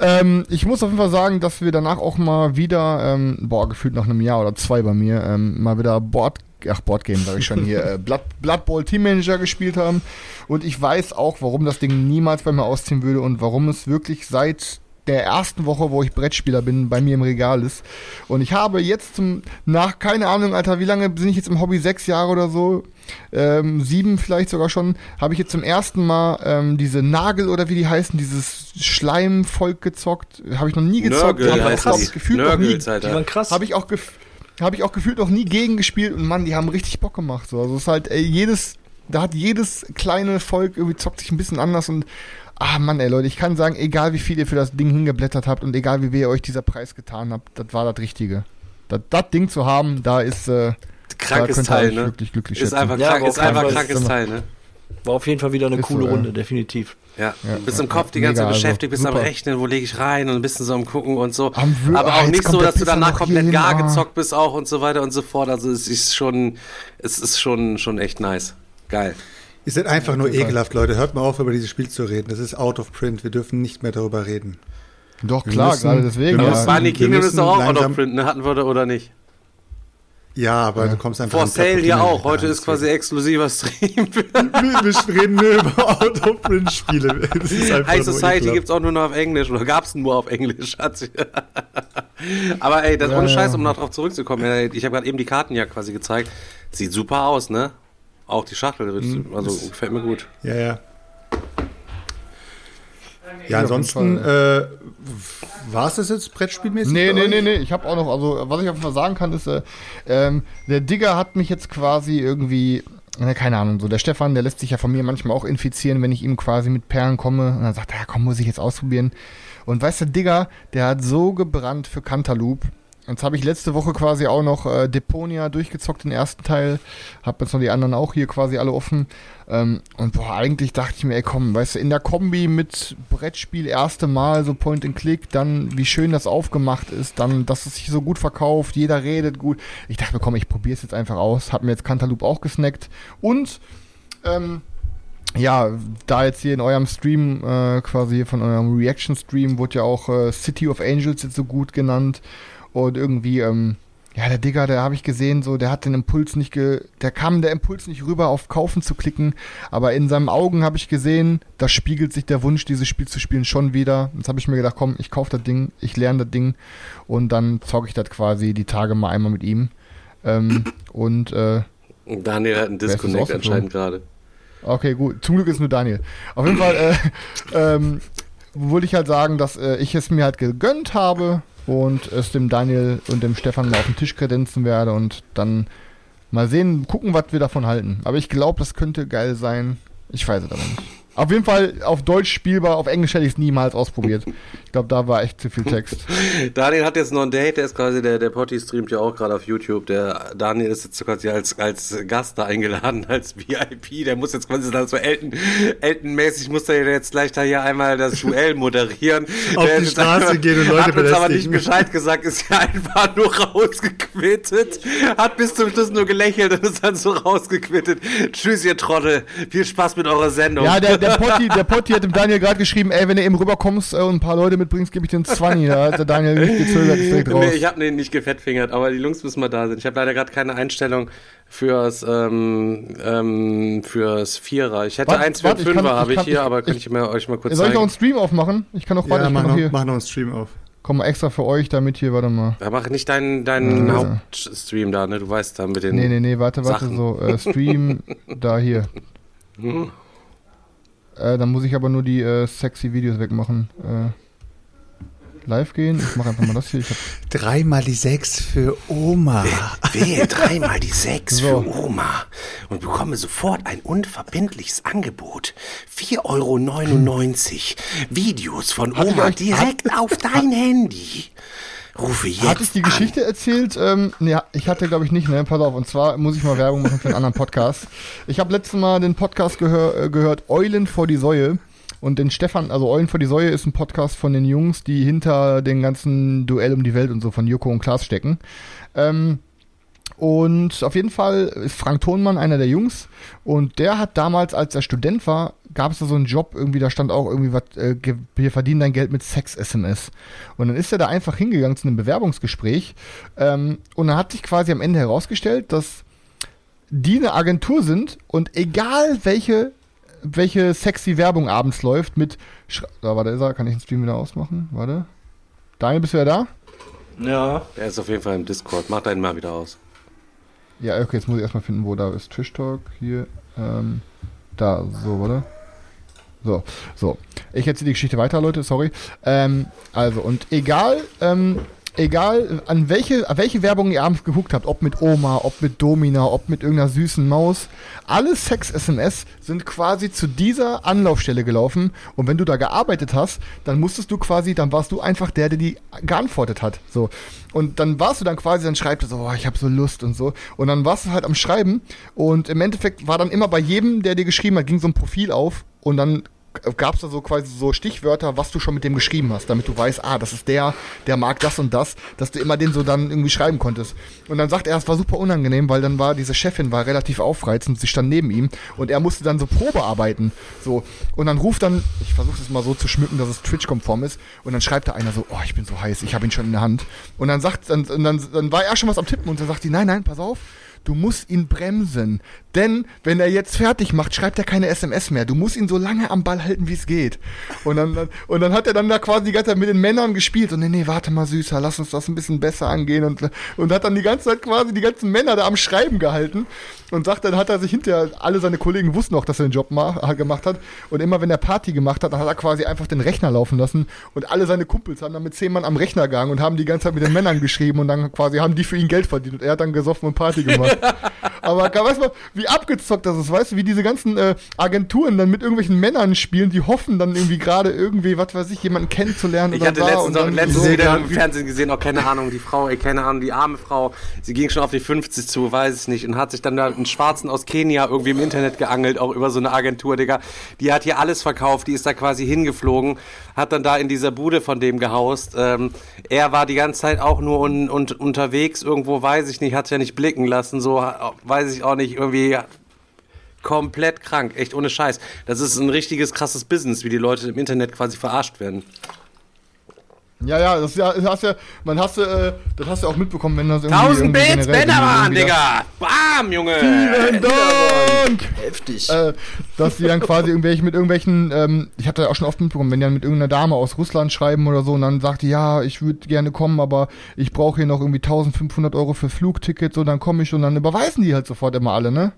Ähm, ich muss auf jeden Fall sagen, dass wir danach auch mal wieder, ähm, boah, gefühlt nach einem Jahr oder zwei bei mir, ähm, mal wieder Board, ach, Boardgame, sag ich schon hier, äh, Blood, Blood Bowl Team Manager gespielt haben. Und ich weiß auch, warum das Ding niemals bei mir ausziehen würde und warum es wirklich seit der ersten Woche, wo ich Brettspieler bin, bei mir im Regal ist. Und ich habe jetzt zum, nach, keine Ahnung, Alter, wie lange bin ich jetzt im Hobby? Sechs Jahre oder so? Ähm, sieben vielleicht sogar schon, habe ich jetzt zum ersten Mal ähm, diese Nagel oder wie die heißen, dieses Schleimvolk gezockt. Habe ich noch nie gezockt. Nörgel Hab ich, die. gefühlt noch nie, Nörgels, Die Alter. waren krass. habe ich auch gef habe ich auch gefühlt noch nie gegen gespielt und Mann, die haben richtig Bock gemacht. So. Also es ist halt, ey, jedes, da hat jedes kleine Volk irgendwie zockt sich ein bisschen anders und ah Mann, ey Leute, ich kann sagen, egal wie viel ihr für das Ding hingeblättert habt und egal wie ihr euch dieser Preis getan habt, das war das Richtige. Das, das Ding zu haben, da ist äh, Krankes da Teil, ne? wirklich glücklich Ist einfach, Ja, krank, ist einfach krankes Teil, ne? War auf jeden Fall wieder eine Ist coole so, ja. Runde, definitiv. Ja, Ja, bist im Kopf die ganze Zeit also, beschäftigt, bist am super. Rechnen, wo lege ich rein und bist so am Gucken und so. Am Aber ah, auch nicht so, dass du danach komplett gar ah. gezockt bist auch und so weiter und so fort. Also es ist schon, es ist schon, schon echt nice. Geil. Ihr seid einfach nur ekelhaft, Leute. Hört mal auf, über dieses Spiel zu reden. Das ist out of print. Wir dürfen nicht mehr darüber reden. Doch, Wir klar, müssen- gerade deswegen. wir Aber müssen- Ja. Bunny wir Kingdom ist doch auch out of print, ne? Hatten wir da oder nicht? Ja, aber du kommst einfach For Sale Dinge auch. Heute ist quasi exklusiver Stream. Wir, wir reden nur über out of print Spiele. High Society ekelhaft. gibt's auch nur noch auf Englisch oder gab's nur auf Englisch? Aber ey, das Ja, ohne Scheiß, ja. um noch drauf zurückzukommen. Ich habe gerade eben die Karten ja quasi gezeigt. Sieht super aus, ne? Auch die Schachtel, Mhm. also gefällt mir gut. Ja, ja. Ja, ansonsten äh, war es das jetzt brettspielmäßig? Nee, bei nee, euch? nee, nee. Ich habe auch noch, also was ich auf jeden Fall sagen kann, ist, äh, ähm, der Digger hat mich jetzt quasi irgendwie, na, keine Ahnung, so der Stefan, der lässt sich ja von mir manchmal auch infizieren, wenn ich ihm quasi mit Perlen komme. Und dann sagt er, ja komm, muss ich jetzt ausprobieren. Und weißt du, Digger, der hat so gebrannt für Cantaloupe. Jetzt habe ich letzte Woche quasi auch noch äh, Deponia durchgezockt, den ersten Teil. Hab jetzt noch die anderen auch hier quasi alle offen. Ähm, und boah, eigentlich dachte ich mir, ey komm, weißt du, in der Kombi mit Brettspiel erste Mal, so Point and Click, dann wie schön das aufgemacht ist, dann, dass es sich so gut verkauft, jeder redet gut. Ich dachte mir, komm, ich probiere es jetzt einfach aus. Hab mir jetzt Cantaloupe auch gesnackt. Und, ähm, ja, da jetzt hier in eurem Stream, äh, quasi hier von eurem Reaction-Stream, wurde ja auch äh, City of Angels jetzt so gut genannt. Und irgendwie, ähm, Ja, der Digger, der habe ich gesehen, so, der hat den Impuls nicht ge, der kam der Impuls nicht rüber, auf Kaufen zu klicken, aber in seinen Augen habe ich gesehen, da spiegelt sich der Wunsch, dieses Spiel zu spielen, schon wieder. Jetzt habe ich mir gedacht, komm, ich kaufe das Ding, ich lerne das Ding und dann zocke ich das quasi die Tage mal einmal mit ihm. Ähm, und äh, Daniel hat einen Disconnect anscheinend gerade. Okay, gut. Zum Glück ist nur Daniel. Auf jeden Fall äh, ähm, wollte ich halt sagen, dass äh, ich es mir halt gegönnt habe und es dem Daniel und dem Stefan mal auf den Tisch kredenzen werde und dann mal sehen, gucken, was wir davon halten. Aber ich glaube, das könnte geil sein. Ich weiß es aber nicht. Auf jeden Fall auf Deutsch spielbar, auf Englisch hätte ich es niemals ausprobiert. Ich glaube, da war echt zu viel Text. Daniel hat jetzt noch ein Date, der ist quasi, der, der Potti streamt ja auch gerade auf YouTube. Der Daniel ist jetzt quasi als, als Gast da eingeladen, als VIP. Der muss jetzt quasi so Elton, Elton-mäßig muss der jetzt gleich da hier einmal das Duell moderieren. Auf Der die Straße einfach- gehen und Leute Hat uns aber nicht. Bescheid gesagt, ist ja einfach nur rausgequittet. Hat bis zum Schluss nur gelächelt und ist dann so rausgequittet. Tschüss, ihr Trottel. Viel Spaß mit eurer Sendung. Ja, der, der, Potti, der Potti hat dem Daniel gerade geschrieben, ey, wenn du eben rüberkommst äh, und ein paar Leute mitbringst, gebe ich dir einen 20. Da hat der Daniel nicht gezögert, ist direkt raus. Nee, ich habe den nicht gefettfingert, aber die Jungs müssen mal da sein. Ich habe leider gerade keine Einstellung fürs ähm, ähm, fürs Vierer. Ich hätte Warte, eins für warte, ich Fünfer, habe ich ich kann- hier, ich- aber kann ich- ich, mir, euch mal kurz Soll ich noch einen zeigen. Stream aufmachen? Ich kann auch, warte, Ja, ich mach noch hier. mach noch einen Stream auf. Komm mal extra für euch, damit hier, warte mal. Da mach nicht deinen deinen Äh. Hauptstream da, ne? Du weißt da mit den. Nee, nee, nee, warte, warte, Sachen. so, äh, Stream, da hier. Hm. Äh, dann muss ich aber nur die äh, sexy Videos wegmachen. Äh, live gehen, ich mache einfach mal das hier. Ich hab, Dreimal die sechs für Oma. Wähle dreimal die 6 So. für Oma und bekomme sofort ein unverbindliches Angebot. 4,99 Euro. Videos von Hat Oma euch- direkt auf dein Handy. Rufe jetzt hatte ich die an. Geschichte erzählt? Ähm, nee, ich hatte, glaube ich, nicht, ne? Pass auf, und zwar muss ich mal Werbung machen für einen anderen Podcast. Ich habe letztes Mal den Podcast gehör, äh, gehört, Eulen vor die Säue. Und den Stefan, also Eulen vor die Säue ist ein Podcast von den Jungs, die hinter den ganzen Duell um die Welt und so von Joko und Klaas stecken. Ähm, und auf jeden Fall ist Frank Thonmann einer der Jungs. Und der hat damals, als er Student war, gab es da so einen Job, irgendwie, da stand auch irgendwie was, äh, wir verdienen dein Geld mit Sex-SMS. Und dann ist er da einfach hingegangen zu einem Bewerbungsgespräch. Ähm, und dann hat sich quasi am Ende herausgestellt, dass die eine Agentur sind und egal welche, welche sexy Werbung abends läuft mit, Schra da, warte, ist er, kann ich den Stream wieder ausmachen? Warte. Daniel, bist du ja da? Ja. Der ist auf jeden Fall im Discord. Mach deinen mal wieder aus. Ja, okay, jetzt muss ich erstmal finden, wo da ist Tisch Talk. Hier, ähm, da, so, warte. So, so. Ich erzähle die Geschichte weiter, Leute, sorry. Ähm, also, und egal, ähm, egal an welche, welche Werbung ihr abends geguckt habt, ob mit Oma, ob mit Domina, ob mit irgendeiner süßen Maus, alle Sex-SMS sind quasi zu dieser Anlaufstelle gelaufen und wenn du da gearbeitet hast, dann musstest du quasi, dann warst du einfach der, der die geantwortet hat. So. Und dann warst du dann quasi, dann schreibt er so, oh, ich habe so Lust und so. Und dann warst du halt am Schreiben und im Endeffekt war dann immer bei jedem, der dir geschrieben hat, ging so ein Profil auf und dann gab es da so quasi so Stichwörter, was du schon mit dem geschrieben hast, damit du weißt, ah, das ist der, der mag das und das, dass du immer den so dann irgendwie schreiben konntest. Und dann sagt er, es war super unangenehm, weil dann war diese Chefin war relativ aufreizend, sie stand neben ihm und er musste dann so Probe arbeiten, so und dann ruft dann, ich versuche es mal so zu schmücken, dass es Twitch-konform ist und dann schreibt da einer so, oh, ich bin so heiß, ich habe ihn schon in der Hand und dann sagt, dann, dann, dann war er schon was am Tippen und dann sagt die, nein, nein, pass auf, Du musst ihn bremsen. Denn wenn er jetzt fertig macht, schreibt er keine SMS mehr. Du musst ihn so lange am Ball halten, wie es geht. Und dann, dann, und dann hat er dann da quasi die ganze Zeit mit den Männern gespielt. Und nee, nee, warte mal, Süßer, lass uns das ein bisschen besser angehen. Und, und hat dann die ganze Zeit quasi die ganzen Männer da am Schreiben gehalten. Und sagt, dann hat er sich hinterher, alle seine Kollegen wussten auch, dass er den Job mach, gemacht hat. Und immer wenn er Party gemacht hat, dann hat er quasi einfach den Rechner laufen lassen. Und alle seine Kumpels haben dann mit zehn Mann am Rechner gegangen und haben die ganze Zeit mit den Männern geschrieben. Und dann quasi haben die für ihn Geld verdient. Und er hat dann gesoffen und Party gemacht. Aber weißt du, wie abgezockt das ist, weißt du, wie diese ganzen äh, Agenturen dann mit irgendwelchen Männern spielen, die hoffen dann irgendwie gerade irgendwie, was weiß ich, jemanden kennenzulernen Ich oder hatte letztens, dann letztens so. wieder im Fernsehen gesehen, auch keine Ahnung, die Frau, ey, keine Ahnung, die arme Frau, sie ging schon auf die 50 zu, weiß ich nicht, und hat sich dann da einen Schwarzen aus Kenia irgendwie im Internet geangelt, auch über so eine Agentur, Digga. Die hat hier alles verkauft, die ist da quasi hingeflogen, hat dann da in dieser Bude von dem gehaust. Ähm, er war die ganze Zeit auch nur un, un, unterwegs, irgendwo, weiß ich nicht, hat ja nicht blicken lassen, so, weiß ich auch nicht, irgendwie komplett krank, echt ohne Scheiß. Das ist ein richtiges krasses Business, wie die Leute im Internet quasi verarscht werden. Ja, ja, das, ist ja, das hast ja, man hast, äh, das hast du auch mitbekommen, wenn das irgendwie 1000 irgendwie Bits, irgendwie Digga! Bam, Junge! Vielen Dank! Heftig. äh, dass die dann quasi irgendwelche mit irgendwelchen, ähm, ich habe da auch schon oft mitbekommen, wenn die dann mit irgendeiner Dame aus Russland schreiben oder so und dann sagt die, ja, ich würde gerne kommen, aber ich brauche hier noch irgendwie 1500 Euro für Flugtickets und dann komme ich und dann überweisen die halt sofort immer alle, ne?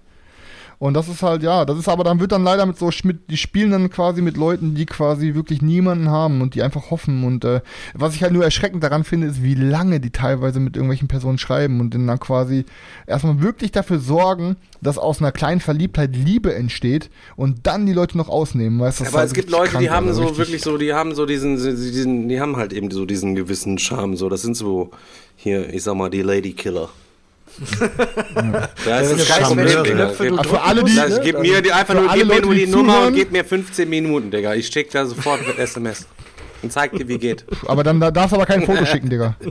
Und das ist halt, ja, das ist aber dann wird dann leider mit so, mit, die spielen dann quasi mit Leuten, die quasi wirklich niemanden haben und die einfach hoffen. Und äh, was ich halt nur erschreckend daran finde, ist, wie lange die teilweise mit irgendwelchen Personen schreiben und dann quasi erstmal wirklich dafür sorgen, dass aus einer kleinen Verliebtheit Liebe entsteht und dann die Leute noch ausnehmen. Weißt, du, das Aber halt es gibt Leute, die krank, haben also so wirklich so, die haben so diesen, diesen, die haben halt eben so diesen gewissen Charme. So, das sind so hier, ich sag mal, die Lady Killer. Ist das du kein Problem, Also für alle, die, Das, gib mir die einfach nur, gib mir nur die die Nummer und gib mir 15 Minuten, Digga. Ich schick da sofort mit SMS. Und zeig dir, wie geht. aber dann da darfst du aber kein Foto schicken, Digga.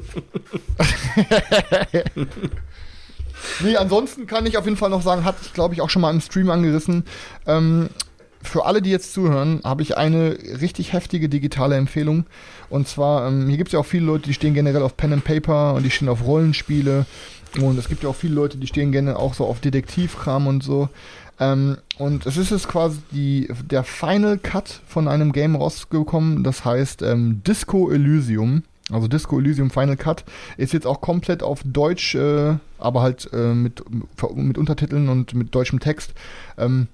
nee, ansonsten kann ich auf jeden Fall noch sagen, hat ich glaube ich auch schon mal im Stream angerissen. Ähm, für alle, die jetzt zuhören, habe ich eine richtig heftige digitale Empfehlung. Und zwar, ähm, hier gibt es ja auch viele Leute, die stehen generell auf Pen and Paper und die stehen auf Rollenspiele. Und es gibt ja auch viele Leute, die stehen gerne auch so auf Detektivkram und so. Ähm, und es ist jetzt quasi die, der Final Cut von einem Game rausgekommen, das heißt ähm, Disco Elysium. Also Disco Elysium Final Cut ist jetzt auch komplett auf Deutsch, äh, aber halt äh, mit, mit Untertiteln und mit deutschem Text. Ähm,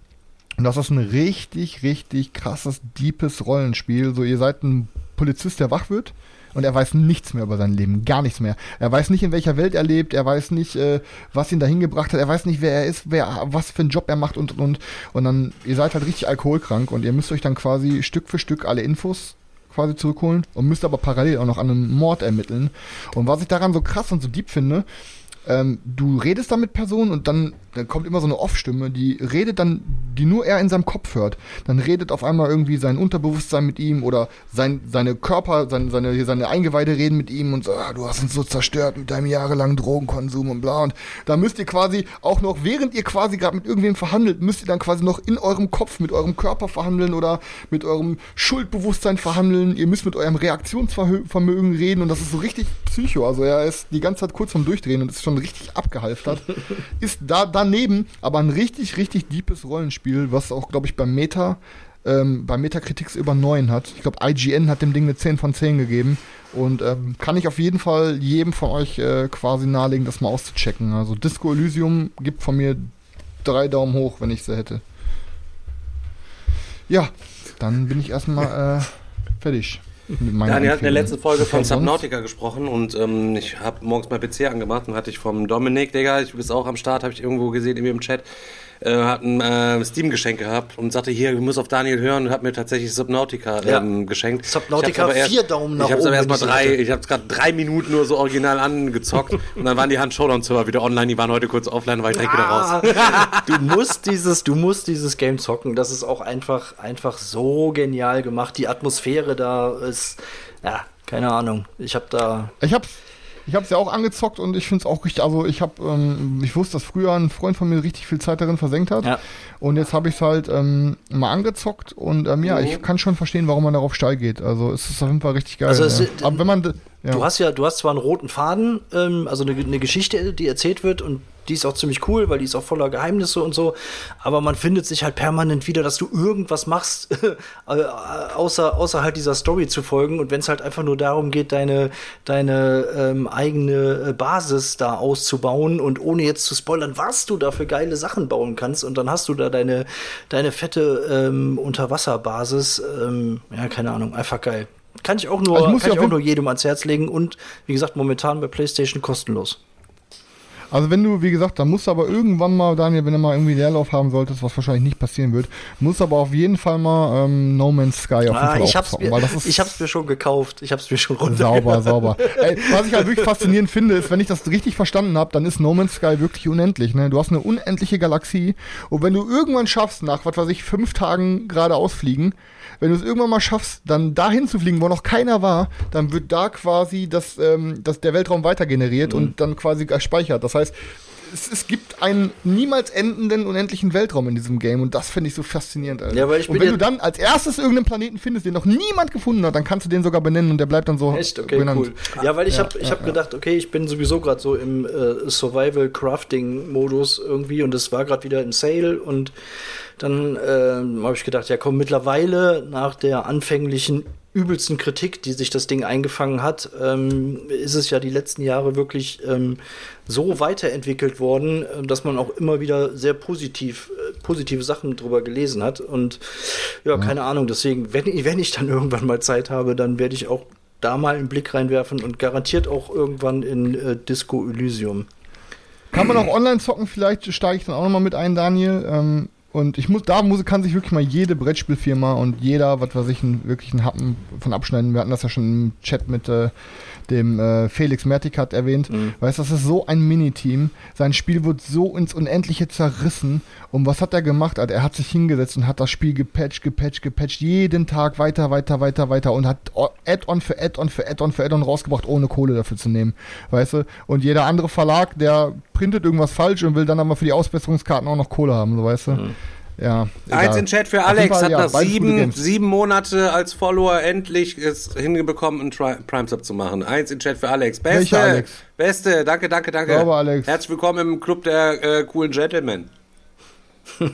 und das ist ein richtig, richtig krasses, deepes Rollenspiel. So, ihr seid ein Polizist, der wach wird und er weiß nichts mehr über sein Leben, gar nichts mehr. Er weiß nicht, in welcher Welt er lebt, er weiß nicht, äh, was ihn dahin gebracht hat, er weiß nicht, wer er ist, wer, was für einen Job er macht und und und. Und dann, ihr seid halt richtig alkoholkrank und ihr müsst euch dann quasi Stück für Stück alle Infos quasi zurückholen und müsst aber parallel auch noch an einem Mord ermitteln. Und was ich daran so krass und so deep finde, ähm, du redest dann mit Personen und dann, dann kommt immer so eine Off-Stimme, die redet dann, die nur er in seinem Kopf hört. Dann redet auf einmal irgendwie sein Unterbewusstsein mit ihm oder sein, seine Körper, sein, seine, seine Eingeweide reden mit ihm und so, ah, du hast uns so zerstört mit deinem jahrelangen Drogenkonsum und bla. Und da müsst ihr quasi auch noch, während ihr quasi gerade mit irgendwem verhandelt, müsst ihr dann quasi noch in eurem Kopf mit eurem Körper verhandeln oder mit eurem Schuldbewusstsein verhandeln. Ihr müsst mit eurem Reaktionsvermögen reden und das ist so richtig psycho. Also er ist die ganze Zeit kurz vorm Durchdrehen und ist schon richtig abgehalftert. ist da daneben aber ein richtig, richtig deepes Rollenspiel, was auch, glaube ich, beim Meta, ähm, bei Metacritics über 9 hat. Ich glaube, IGN hat dem Ding eine 10 von 10 gegeben. Und ähm, kann ich auf jeden Fall jedem von euch äh, quasi nahelegen, das mal auszuchecken. Also Disco Elysium gibt von mir drei Daumen hoch, wenn ich sie hätte. Ja, dann bin ich erstmal äh, fertig. Daniel hat in der letzten Folge von? Subnautica gesprochen und ähm, ich habe morgens mein PC angemacht und hatte ich vom Dominik, Digga, ich bist auch am Start, habe ich irgendwo gesehen, irgendwie im Chat, äh, hat ein äh, Steam-Geschenk gehabt und sagte, hier, du musst auf Daniel hören und hat mir tatsächlich Subnautica Ja. ähm, geschenkt. Subnautica, erst- vier Daumen nach Ich oben, aber erst mal drei, ich habe es gerade drei Minuten nur so original angezockt und dann waren die Hand Showdown-Server wieder online, die waren heute kurz offline, war ich direkt wieder raus. Ah, du musst dieses, du musst dieses Game zocken. Das ist auch einfach, einfach so genial gemacht. Die Atmosphäre da ist, ja, keine Ahnung. Ich habe da, Ich hab's, ich hab's ja auch angezockt und ich find's auch richtig, also ich hab, ähm, ich wusste, dass früher ein Freund von mir richtig viel Zeit darin versenkt hat. Ja. Und jetzt habe ich es halt ähm, mal angezockt und ähm, ja, Mhm. ich kann schon verstehen, warum man darauf steil geht. Also es ist auf jeden Fall richtig geil. Also es ist- Aber wenn man, ja. Du hast ja, du hast zwar einen roten Faden, ähm, also eine, eine Geschichte, die erzählt wird und die ist auch ziemlich cool, weil die ist auch voller Geheimnisse und so. Aber man findet sich halt permanent wieder, dass du irgendwas machst, äh, außer, außer halt dieser Story zu folgen. Und wenn es halt einfach nur darum geht, deine, deine ähm, eigene äh, Basis da auszubauen und ohne jetzt zu spoilern, was du da für geile Sachen bauen kannst. Und dann hast du da deine, deine fette ähm, Unterwasserbasis. Ähm, ja, keine Ahnung, einfach geil. Kann ich auch nur, Also ich muss kann ich auch nur jedem ans Herz legen und wie gesagt, momentan bei PlayStation kostenlos. Also wenn du, wie gesagt, da musst du aber irgendwann mal, Daniel, wenn du mal irgendwie Leerlauf haben solltest, was wahrscheinlich nicht passieren wird, musst du aber auf jeden Fall mal ähm, No Man's Sky auf jeden Ah, Fall ich, hab's aufzocken, mir, weil das ist ich hab's mir schon gekauft. Ich hab's mir schon runter. Sauber, sauber. Ey, was ich halt wirklich faszinierend finde, ist, wenn ich das richtig verstanden habe, dann ist No Man's Sky wirklich unendlich. Ne? Du hast eine unendliche Galaxie und wenn du irgendwann schaffst, nach, was weiß ich, fünf Tagen geradeaus fliegen, wenn du es irgendwann mal schaffst, dann dahin zu fliegen, wo noch keiner war, dann wird da quasi das, ähm, das, der Weltraum weiter generiert Mhm. und dann quasi gespeichert. Das heißt, es, es gibt einen niemals endenden, unendlichen Weltraum in diesem Game und das finde ich so faszinierend, Alter. Ja, und wenn du dann als erstes irgendeinen Planeten findest, den noch niemand gefunden hat, dann kannst du den sogar benennen und der bleibt dann so Echt? Okay, benannt. cool. Ja, weil ich Ja, habe ich ja, hab gedacht, okay, ich bin sowieso gerade so im äh, Survival-Crafting-Modus irgendwie und es war gerade wieder im Sale und dann ähm, habe ich gedacht, ja komm, mittlerweile nach der anfänglichen übelsten Kritik, die sich das Ding eingefangen hat, ähm, ist es ja die letzten Jahre wirklich ähm, so weiterentwickelt worden, äh, dass man auch immer wieder sehr positiv, äh, positive Sachen drüber gelesen hat. Und ja, keine Ahnung, deswegen, wenn, ich- wenn ich dann irgendwann mal Zeit habe, dann werde ich auch da mal einen Blick reinwerfen und garantiert auch irgendwann in äh, Disco Elysium. Kann man auch online zocken, vielleicht steige ich dann auch nochmal mit ein, Daniel. Ähm, und ich muss, da muss, kann sich wirklich mal jede Brettspielfirma und jeder, was weiß ich, einen, wirklich einen Happen von abschneiden. Wir hatten das ja schon im Chat mit äh, dem äh, Felix Mertikat erwähnt. Weißt du, das ist so ein Miniteam. Sein Spiel wird so ins Unendliche zerrissen. Und was hat er gemacht? Er hat sich hingesetzt und hat das Spiel gepatcht, gepatcht, gepatcht. Jeden Tag weiter, weiter, weiter, weiter. Und hat Add-on für Add-on für Add-on für Add-on rausgebracht, ohne Kohle dafür zu nehmen. Weißt du? Und jeder andere Verlag, der printet irgendwas falsch und will dann aber für die Ausbesserungskarten auch noch Kohle haben, so weißt du? Ja. Eins in Chat für Alex Fall, hat nach sieben, sieben Monate als Follower endlich es hinbekommen, einen Tri Prime Sub zu machen. Eins in Chat für Alex. Beste, Welcher Alex? Beste, danke, danke, danke. Sauber, Alex. Herzlich willkommen im Club der äh, coolen Gentlemen.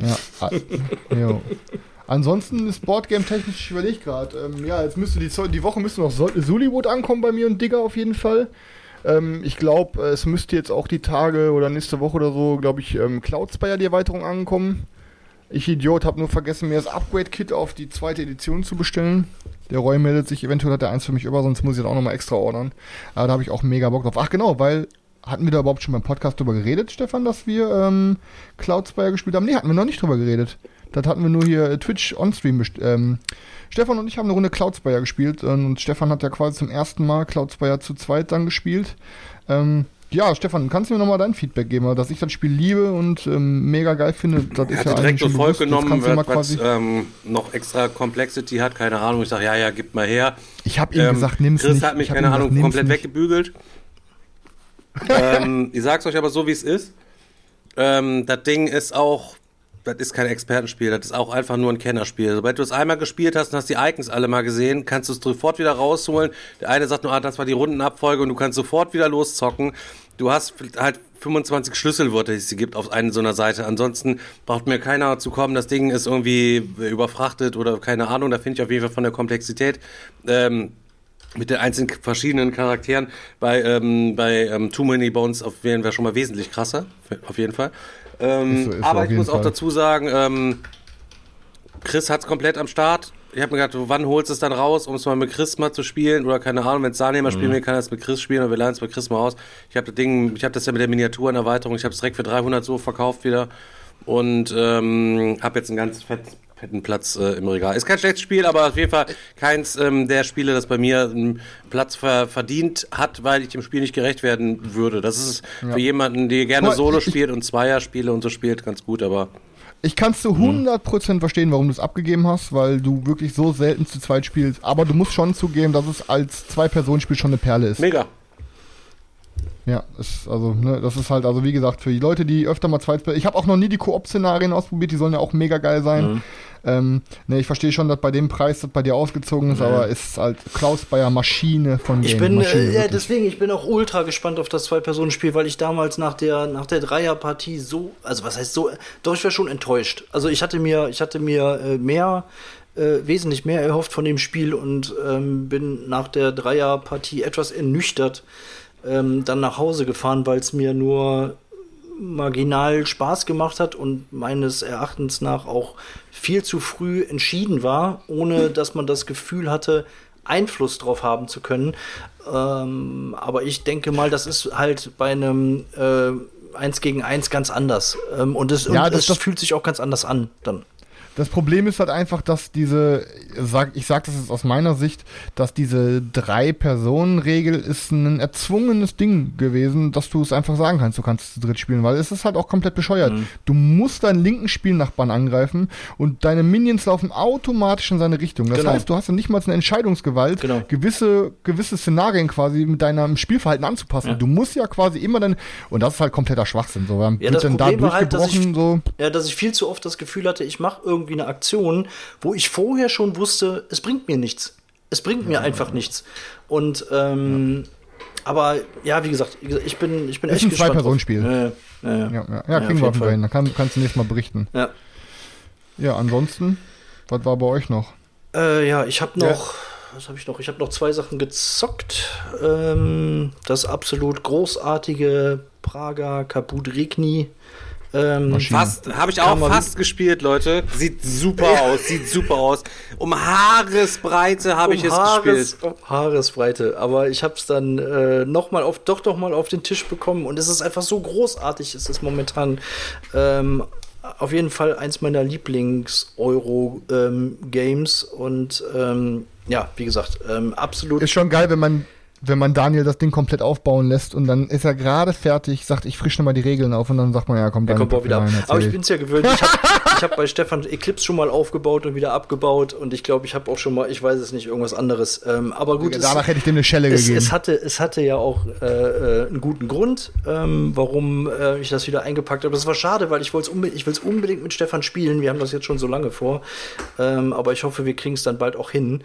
Ja. ah, jo. Ansonsten ist Boardgame technisch, ich überlege gerade. Ähm, ja, jetzt müsste die, die Woche müsste noch Suliwood ankommen bei mir und Digger auf jeden Fall. Ähm, ich glaube, es müsste jetzt auch die Tage oder nächste Woche oder so, glaube ich, ähm, Cloudspire die Erweiterung ankommen. Ich Idiot habe nur vergessen, mir das Upgrade-Kit auf die zweite Edition zu bestellen. Der Roy meldet sich, eventuell hat er eins für mich über, sonst muss ich das auch nochmal extra ordern. Aber da habe ich auch mega Bock drauf. Ach genau, weil hatten wir da überhaupt schon beim Podcast drüber geredet, Stefan, dass wir ähm, Cloudspire gespielt haben? Nee, hatten wir noch nicht drüber geredet. Das hatten wir nur hier äh, Twitch on-stream. Ähm, Stefan und ich haben eine Runde Cloudspire gespielt ähm, und Stefan hat ja quasi zum ersten Mal Cloudspire zu zweit dann gespielt. Ähm, ja, Stefan, kannst du mir nochmal dein Feedback geben, dass ich das Spiel liebe und ähm, mega geil finde? Das ist ja direkt eigentlich so schon voll bewusst. Genommen, mal was, ähm, noch extra Complexity hat, keine Ahnung. Ich sage, ja, ja, gib mal her. Ich habe ihm Ähm, gesagt, nimm's Chris nicht. hat mich, keine Ahnung, gesagt, komplett nicht. weggebügelt. ähm, ich sag's euch aber so, wie es ist. Ähm, das Ding ist auch, das ist kein Expertenspiel, das ist auch einfach nur ein Kennerspiel. Sobald du es einmal gespielt hast und hast die Icons alle mal gesehen, kannst du es sofort wieder rausholen. Der eine sagt nur, ah, das war die Rundenabfolge und du kannst sofort wieder loszocken. Du hast halt 25 Schlüsselwörter, die es gibt auf einer so einer Seite. Ansonsten braucht mir keiner zu kommen, das Ding ist irgendwie überfrachtet oder keine Ahnung. Da finde ich auf jeden Fall von der Komplexität ähm, mit den einzelnen verschiedenen Charakteren bei, ähm, bei ähm, Too Many Bones auf jeden Fall schon mal wesentlich krasser, auf jeden Fall. Ähm, Ist so- ist aber ich muss auch Fall. dazu sagen, ähm, Chris hat's komplett am Start. Ich habe mir gedacht, wann holst du es dann raus, um es mal mit Chris mal zu spielen? Oder keine Ahnung, wenn es Daniel mal spielen will, kann er es mit Chris spielen oder wir leihen es mit Chris mal aus. Ich habe das Ding, ich habe das ja mit der Miniaturenerweiterung, ich habe es direkt für 300 so verkauft wieder und ähm, habe jetzt einen ganz fett, fetten Platz äh, im Regal. Ist kein schlechtes Spiel, aber auf jeden Fall keins ähm, der Spiele, das bei mir einen Platz ver verdient hat, weil ich dem Spiel nicht gerecht werden würde. Das ist für jemanden, der gerne mal, Solo ich- spielt und Zweier-Spiele und so spielt, ganz gut, aber Ich kann zu 100% verstehen, warum du es abgegeben hast, weil du wirklich so selten zu zweit spielst. Aber du musst schon zugeben, dass es als Zwei-Personen-Spiel schon eine Perle ist. mega. Ja, ist, also, ne, das ist halt, also wie gesagt, für die Leute, die öfter mal zweit Ich habe auch noch nie die Koop-Szenarien ausprobiert, die sollen ja auch mega geil sein. Ähm, ne, ich verstehe schon, dass bei dem Preis das bei dir ausgezogen ist, aber ist halt Klaus Bayer Maschine von Ich Game. bin, Maschine, äh, ja, deswegen, ich bin auch ultra gespannt auf das Zwei-Personen-Spiel, weil ich damals nach der, nach der Dreierpartie so, also was heißt so, doch, ich war schon enttäuscht. Also ich hatte mir, ich hatte mir äh, mehr, äh, wesentlich mehr erhofft von dem Spiel und ähm, bin nach der Dreierpartie etwas ernüchtert ähm, dann nach Hause gefahren, weil es mir nur marginal Spaß gemacht hat und meines Erachtens nach auch viel zu früh entschieden war, ohne dass man das Gefühl hatte, Einfluss drauf haben zu können. Ähm, aber ich denke mal, das ist halt bei einem äh, 1 gegen 1 ganz anders. Ähm, und es, Ja, und das- es das- fühlt sich auch ganz anders an dann. Das Problem ist halt einfach, dass diese, sag, ich sag das jetzt aus meiner Sicht, dass diese Drei-Personen-Regel ist ein erzwungenes Ding gewesen, dass du es einfach sagen kannst, du kannst zu dritt spielen, weil es ist halt auch komplett bescheuert. Mhm. Du musst deinen linken Spielnachbarn angreifen und deine Minions laufen automatisch in seine Richtung. Das Genau. heißt, du hast ja nicht mal eine Entscheidungsgewalt, Genau. gewisse, gewisse Szenarien quasi mit deinem Spielverhalten anzupassen. Ja. Du musst ja quasi immer dann, und das ist halt kompletter Schwachsinn, so, Ja, wird dann da war halt, dass ich- durchgebrochen, so. Ja, dass ich viel zu oft das Gefühl hatte, ich mache irgendwie eine Aktion, wo ich vorher schon wusste, es bringt mir nichts. Es bringt mir einfach nichts. Und ähm, aber ja, wie gesagt, ich bin, ich bin Ist echt ein gespannt. Zwei-Personen-Spiel. Ja, ja, ja. Ja, ja, ja, Ja, kriegen wir auf jeden Fall. Dann kann, kannst du nächstes Mal berichten. ja. Ja, ansonsten, was war bei euch noch? Äh, ja, ich habe noch, was habe ich noch? Ich habe noch zwei Sachen gezockt. Ähm, das absolut großartige Prager Kaput Regni. Ähm, Maschine. Fast, habe ich auch fast gespielt, Leute. Sieht super aus, sieht super aus. Um Haaresbreite habe ich es gespielt. um Haaresbreite. Aber ich habe es dann äh, noch mal auf, doch doch mal auf den Tisch bekommen und es ist einfach so großartig. Es ist momentan ähm, auf jeden Fall eins meiner Lieblings-Euro-Games und ähm, ja, wie gesagt, ähm, absolut. Ist schon geil, wenn man, wenn man Daniel das Ding komplett aufbauen lässt und dann ist er gerade fertig, sagt, ich frische mal die Regeln auf und dann sagt man, ja, komm, Er Daniel, kommt auch wieder rein, Aber ich erzähl. bin's ja gewöhnt. Ich habe hab bei Stefan Eclipse schon mal aufgebaut und wieder abgebaut und ich glaube, ich habe auch schon mal, ich weiß es nicht, irgendwas anderes. Ähm, aber gut, Danach hätte ich dem eine Schelle es, gegeben. es, hatte, es hatte ja auch äh, äh, einen guten Grund, ähm, warum äh, ich das wieder eingepackt habe. Das war schade, weil ich wollte es unbe ich will's unbedingt mit Stefan spielen. Wir haben das jetzt schon so lange vor. Ähm, aber ich hoffe, wir kriegen es dann bald auch hin.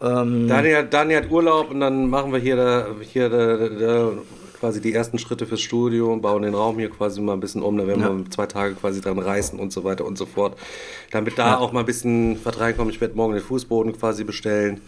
Ähm, Daniel, hat- Daniel hat Urlaub und dann machen wir hier, da, hier da, da, quasi die ersten Schritte fürs Studio und bauen den Raum hier quasi mal ein bisschen um. Da werden Ja. wir zwei Tage quasi dran reißen und so weiter und so fort. Damit da auch mal ein bisschen was reinkommt. Ich werde morgen den Fußboden quasi bestellen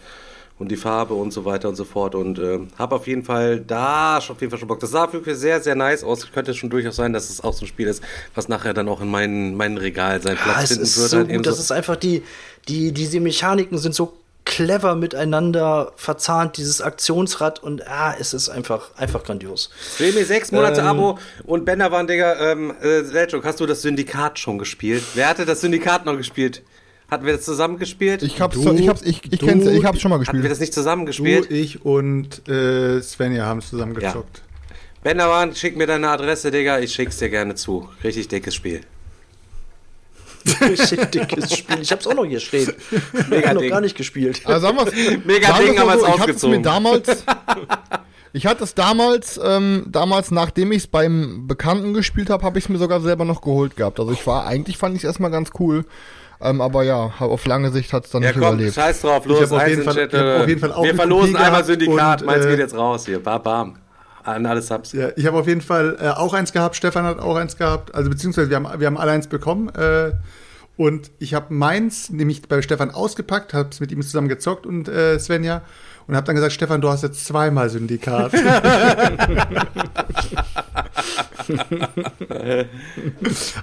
und die Farbe und so weiter und so fort. Und äh, habe auf jeden Fall da schon auf jeden Fall schon Bock. Das sah wirklich sehr, sehr nice aus. Könnte schon durchaus sein, dass es auch so ein Spiel ist, was nachher dann auch in meinem mein Regal seinen Platz Ja, finden wird. so Halt gut. Das ist einfach die, die, diese Mechaniken sind so clever miteinander verzahnt, dieses Aktionsrad und ah, es ist einfach, einfach grandios. Remy, sechs Monate Ähm, Abo und Bender waren, Digga, ähm, äh, Selchuk, hast du das Syndikat schon gespielt? Wer hatte das Syndikat noch gespielt? Hatten wir das zusammen gespielt? ich hab's, Du- ich hab's, ich, ich du- kenn's, ich hab's schon mal Hatten wir gespielt. das nicht zusammen Du, gespielt? ich und äh, Svenja haben es zusammen gezockt. Bender waren, schick mir deine Adresse, Digga, ich schick's dir gerne zu. Richtig dickes Spiel. Shit, dickes Spiel. Ich hab's auch noch hier stehen. Mega noch gar nicht gespielt. Also sagen wir's, Mega sagen Ding haben wir's so, ich hatte es aufgezogen. mir damals, ich hatte es damals, ähm, damals, nachdem ich es beim Bekannten gespielt habe, habe ich es mir sogar selber noch geholt gehabt. Also ich war, eigentlich fand ich es erstmal ganz cool. Ähm, aber ja, auf lange Sicht hat es dann Ja, nicht komm, überlebt. scheiß drauf, Ich los, hab auf jeden Fall- ich hab äh, auf jeden Fall auch Wir verlosen einmal Syndikat, und, meins äh, geht jetzt raus hier, bam, bam. An alle Subs. Ja, ich habe auf jeden Fall äh, auch eins gehabt, Stefan hat auch eins gehabt, also beziehungsweise wir haben, wir haben alle eins bekommen. Äh, und ich habe meins nämlich bei Stefan ausgepackt, habe es mit ihm zusammen gezockt und äh, Svenja und habe dann gesagt, Stefan, du hast jetzt zweimal Syndikat.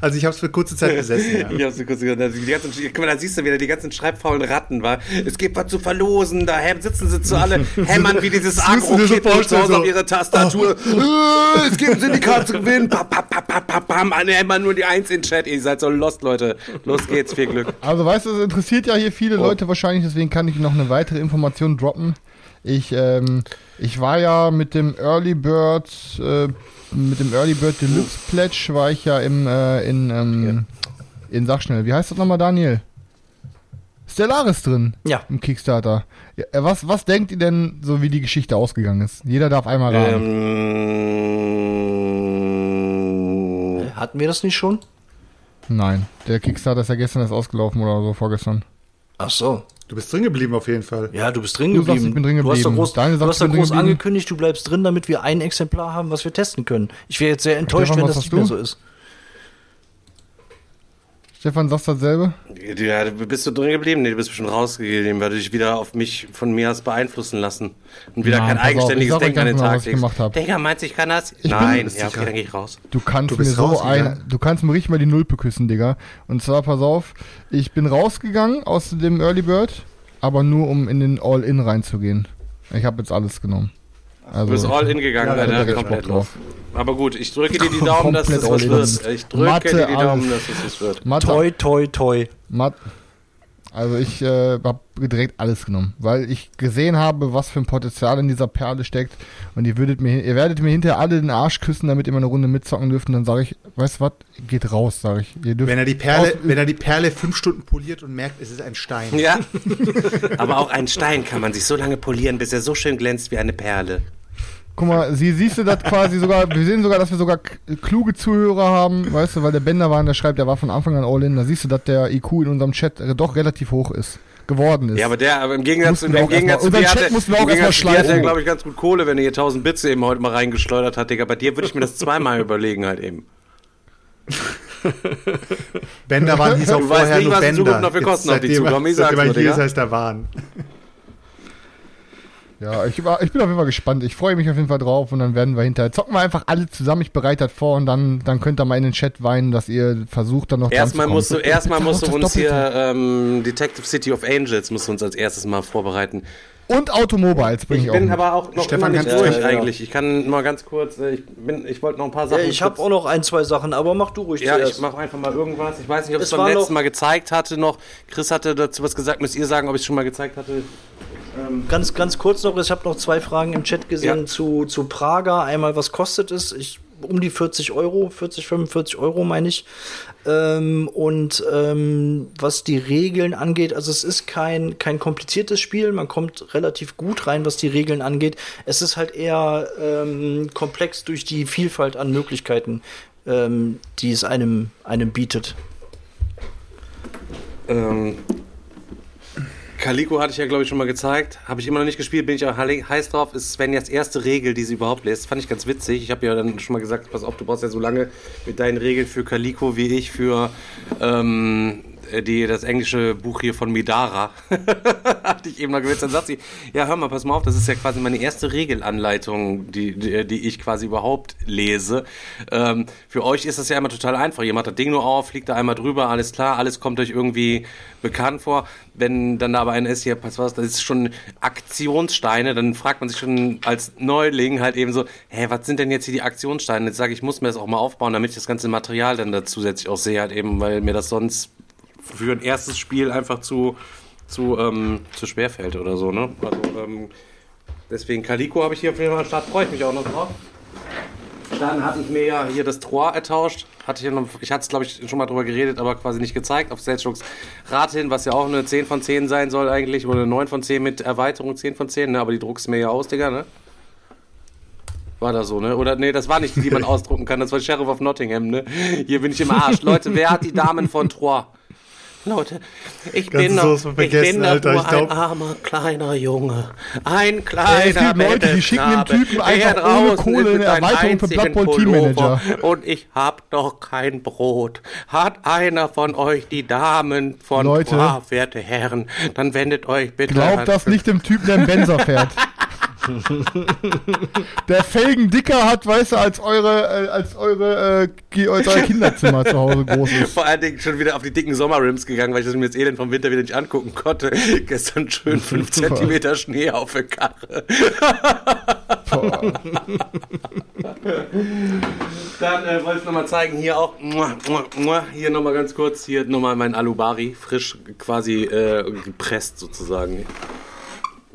also ich habe es für kurze Zeit besessen. Ja. Ich hab's kurz gehört. Also Die ganzen, guck mal, da siehst du wieder die ganzen schreibfaulen Ratten, war. Es gibt was zu verlosen, da sitzen sie zu alle, hämmern wie dieses Agro-Kit zu Hause so. auf ihre Tastatur. Äh, es gibt ein Syndikat zu gewinnen. Pam, pam, pam, pam, pam, pam. Alle hämmern nur die Eins in Chat. Ihr seid so lost, Leute. Los geht's, viel Glück. Also weißt du, es interessiert ja hier viele Leute wahrscheinlich, deswegen kann ich noch eine weitere Information droppen. Ich, ähm, ich war ja mit dem Early Bird, äh, mit dem Early Bird Deluxe Pledge war ich ja im, äh, in, ähm, in, sag schnell, wie heißt das nochmal, Daniel? Stellaris drin. Ja. Im Kickstarter. Äh, was, was denkt ihr denn, so wie die Geschichte ausgegangen ist? Jeder darf einmal raten. Ähm, Hatten wir das nicht schon? Nein, der Kickstarter ist ja gestern erst ausgelaufen oder so, vorgestern. Ach so. Du bist drin geblieben auf jeden Fall. Ja, du bist drin Du sagst, geblieben. ich bin drin Du hast geblieben. groß, Daniel du hast drin groß geblieben. angekündigt, du bleibst drin, damit wir ein Exemplar haben, was wir testen können. Ich wäre jetzt sehr enttäuscht, Stefan, wenn das nicht mehr du? so ist. Stefan, sagst du dasselbe? ja, bist du drin geblieben? Nee, du bist bestimmt rausgegangen, weil du dich wieder auf mich von mir aus beeinflussen lassen. Und wieder Nein, kein auf, ich eigenständiges euch Denken an den genau, Tag was ich gemacht hab. Digga, meinst du, ich kann das? bin- Nein, ja, okay, dann geh ich raus. Du kannst Du mir bist so ein, du kannst mir richtig mal die Nulpe küssen, Digga. Und zwar, pass auf, ich bin rausgegangen aus dem Early Bird, aber nur um in den All-In reinzugehen. Ich habe jetzt alles genommen. Also, Du bist all in gegangen, Ja, Alter. ich komplett drauf. Aber gut, ich drücke dir die Daumen, dass es was wird. Ich drücke Mathe, dir die Daumen, alles. dass es was wird. Mathe, Toi, toi, toi. Mat also ich äh, habe direkt alles genommen, weil ich gesehen habe, was für ein Potenzial in dieser Perle steckt und ihr würdet mir, ihr werdet mir hinterher alle den Arsch küssen, damit ihr mal eine Runde mitzocken dürft und dann sage ich, weißt du was, geht raus, sage ich. Ihr dürft Wenn er die Perle, aus- wenn er die Perle fünf Stunden poliert und merkt, es ist ein Stein. Ja. Aber auch ein Stein kann man sich so lange polieren, bis er so schön glänzt wie eine Perle. Guck mal, sie siehst du das quasi sogar, wir sehen sogar, dass wir sogar kluge Zuhörer haben, weißt du, weil der Bender war, der schreibt, der war von Anfang an All-In, da siehst du, dass der IQ in unserem Chat doch relativ hoch ist, geworden ist. Ja, aber der, aber im Gegensatz, im zu dir Chat mussten wir auch erstmal zu dir hat schleifen. glaube ich, ganz gut Kohle, wenn er hier 1000 Bits eben heute mal reingeschleudert hat, Digga. Bei dir würde ich mir das zweimal überlegen halt eben. Bender waren hieß auch Du weißt vorher nicht, nur was in Bender. Zukunft noch für Jetzt Kosten auf er- zukommen, ich sag's Digga. ist, heißt er Wahn. Ja, ich, war- ich bin auf jeden Fall gespannt. Ich freue mich auf jeden Fall drauf und dann werden wir hinterher zocken wir einfach alle zusammen. Ich bereite das vor und dann, dann könnt ihr mal in den Chat weinen, dass ihr versucht dann noch Erstmal musst du, erstmal musst du uns hier Doppelte. ähm, Detective City of Angels musst du uns als erstes mal vorbereiten. Und Automobiles bringe Ich ich, bin auch. aber auch noch Stefan, immer nicht durch Ja, ja. eigentlich. Ich kann mal ganz kurz, äh, ich bin, ich wollte noch ein paar Ja, Sachen. ich habe auch noch ein, zwei Sachen, aber mach du ruhig Ja, zuerst. ich mache einfach mal irgendwas. Ich weiß nicht, ob ich Es beim letzten Mal gezeigt hatte noch. Chris hatte dazu was gesagt. Müsst ihr sagen, ob ich es schon mal gezeigt hatte? Ganz, ganz kurz noch, ich habe noch zwei Fragen im Chat gesehen Ja. zu, zu Prager. Einmal, was kostet es? Ich, um die 40 Euro, 40, 45 Euro meine ich. Ähm, und ähm, was die Regeln angeht, also es ist kein, kein kompliziertes Spiel, man kommt relativ gut rein, was die Regeln angeht. Es ist halt eher ähm, komplex durch die Vielfalt an Möglichkeiten, ähm, die es einem, einem bietet. Ähm, Calico hatte ich ja, glaube ich, schon mal gezeigt. Habe ich immer noch nicht gespielt, bin ich auch he- heiß drauf. Ist Svenjas erste Regel, die sie überhaupt lässt. Fand ich ganz witzig. Ich habe ja dann schon mal gesagt, pass auf, du brauchst ja so lange mit deinen Regeln für Calico wie ich für ähm, die, das englische Buch hier von Midara. hatte ich eben noch gewitzt. Dann sagt sie, ja, hör mal, pass mal auf, das ist ja quasi meine erste Regelanleitung, die, die, die ich quasi überhaupt lese. Ähm, für euch ist das ja immer total einfach. Ihr macht das Ding nur auf, fliegt da einmal drüber, alles klar, alles kommt euch irgendwie bekannt vor. Wenn dann da aber einer ist, hier, pass was, das ist schon Aktionssteine, dann fragt man sich schon als Neuling halt eben so, hä, was sind denn jetzt hier die Aktionssteine? Jetzt sage ich, ich muss mir das auch mal aufbauen, damit ich das ganze Material dann da zusätzlich auch sehe, halt eben, weil mir das sonst für ein erstes Spiel einfach zu, zu, ähm, zu schwer fällt oder so, ne? Also, ähm, deswegen Calico habe ich hier auf jeden Fall am Start, freue ich mich auch noch drauf. Dann hatte ich mir ja hier das Trois ertauscht. Hatte ich, noch, ich hatte es, glaube ich, schon mal drüber geredet, aber quasi nicht gezeigt. Auf Selchuk's Rad hin, was ja auch eine 10 von 10 sein soll eigentlich. Oder eine 9 von 10 mit Erweiterung 10 von 10. Ne? Aber die druckst du mir ja aus, Digga, ne? War da so, ne? Oder nee, das war nicht die, die man ausdrucken kann. Das war Sheriff of Nottingham, ne? Hier bin ich im Arsch. Leute, wer hat die Damen von Trois? Leute, ich bin, sowas mal ich bin doch Alter, nur glaub- ein armer kleiner Junge. Ein Ey, kleiner es gibt Leute, die schicken Bettelknabe, Typen einfach ohne Kohle eine Erweiterung für einzigen Blood Bowl Team Pullover Manager. Und ich hab doch kein Brot. Hat einer von euch die Damen von Leute. Werte Herren, dann wendet euch bitte Glaubt das nicht dem Typen, der einen Benzer fährt. der Felgen dicker hat, weißt du, als eure, äh, als eure, äh, als euer Kinderzimmer zu Hause groß ist. Vor allen Dingen schon wieder auf die dicken Sommerrims gegangen, weil ich das mir jetzt elend vom Winter wieder nicht angucken konnte. Gestern schön 5 Zentimeter Schnee auf der Karre. Dann äh, wollte ich nochmal zeigen, hier auch, hier nochmal ganz kurz, hier nochmal mein Alubari, frisch quasi äh, gepresst sozusagen.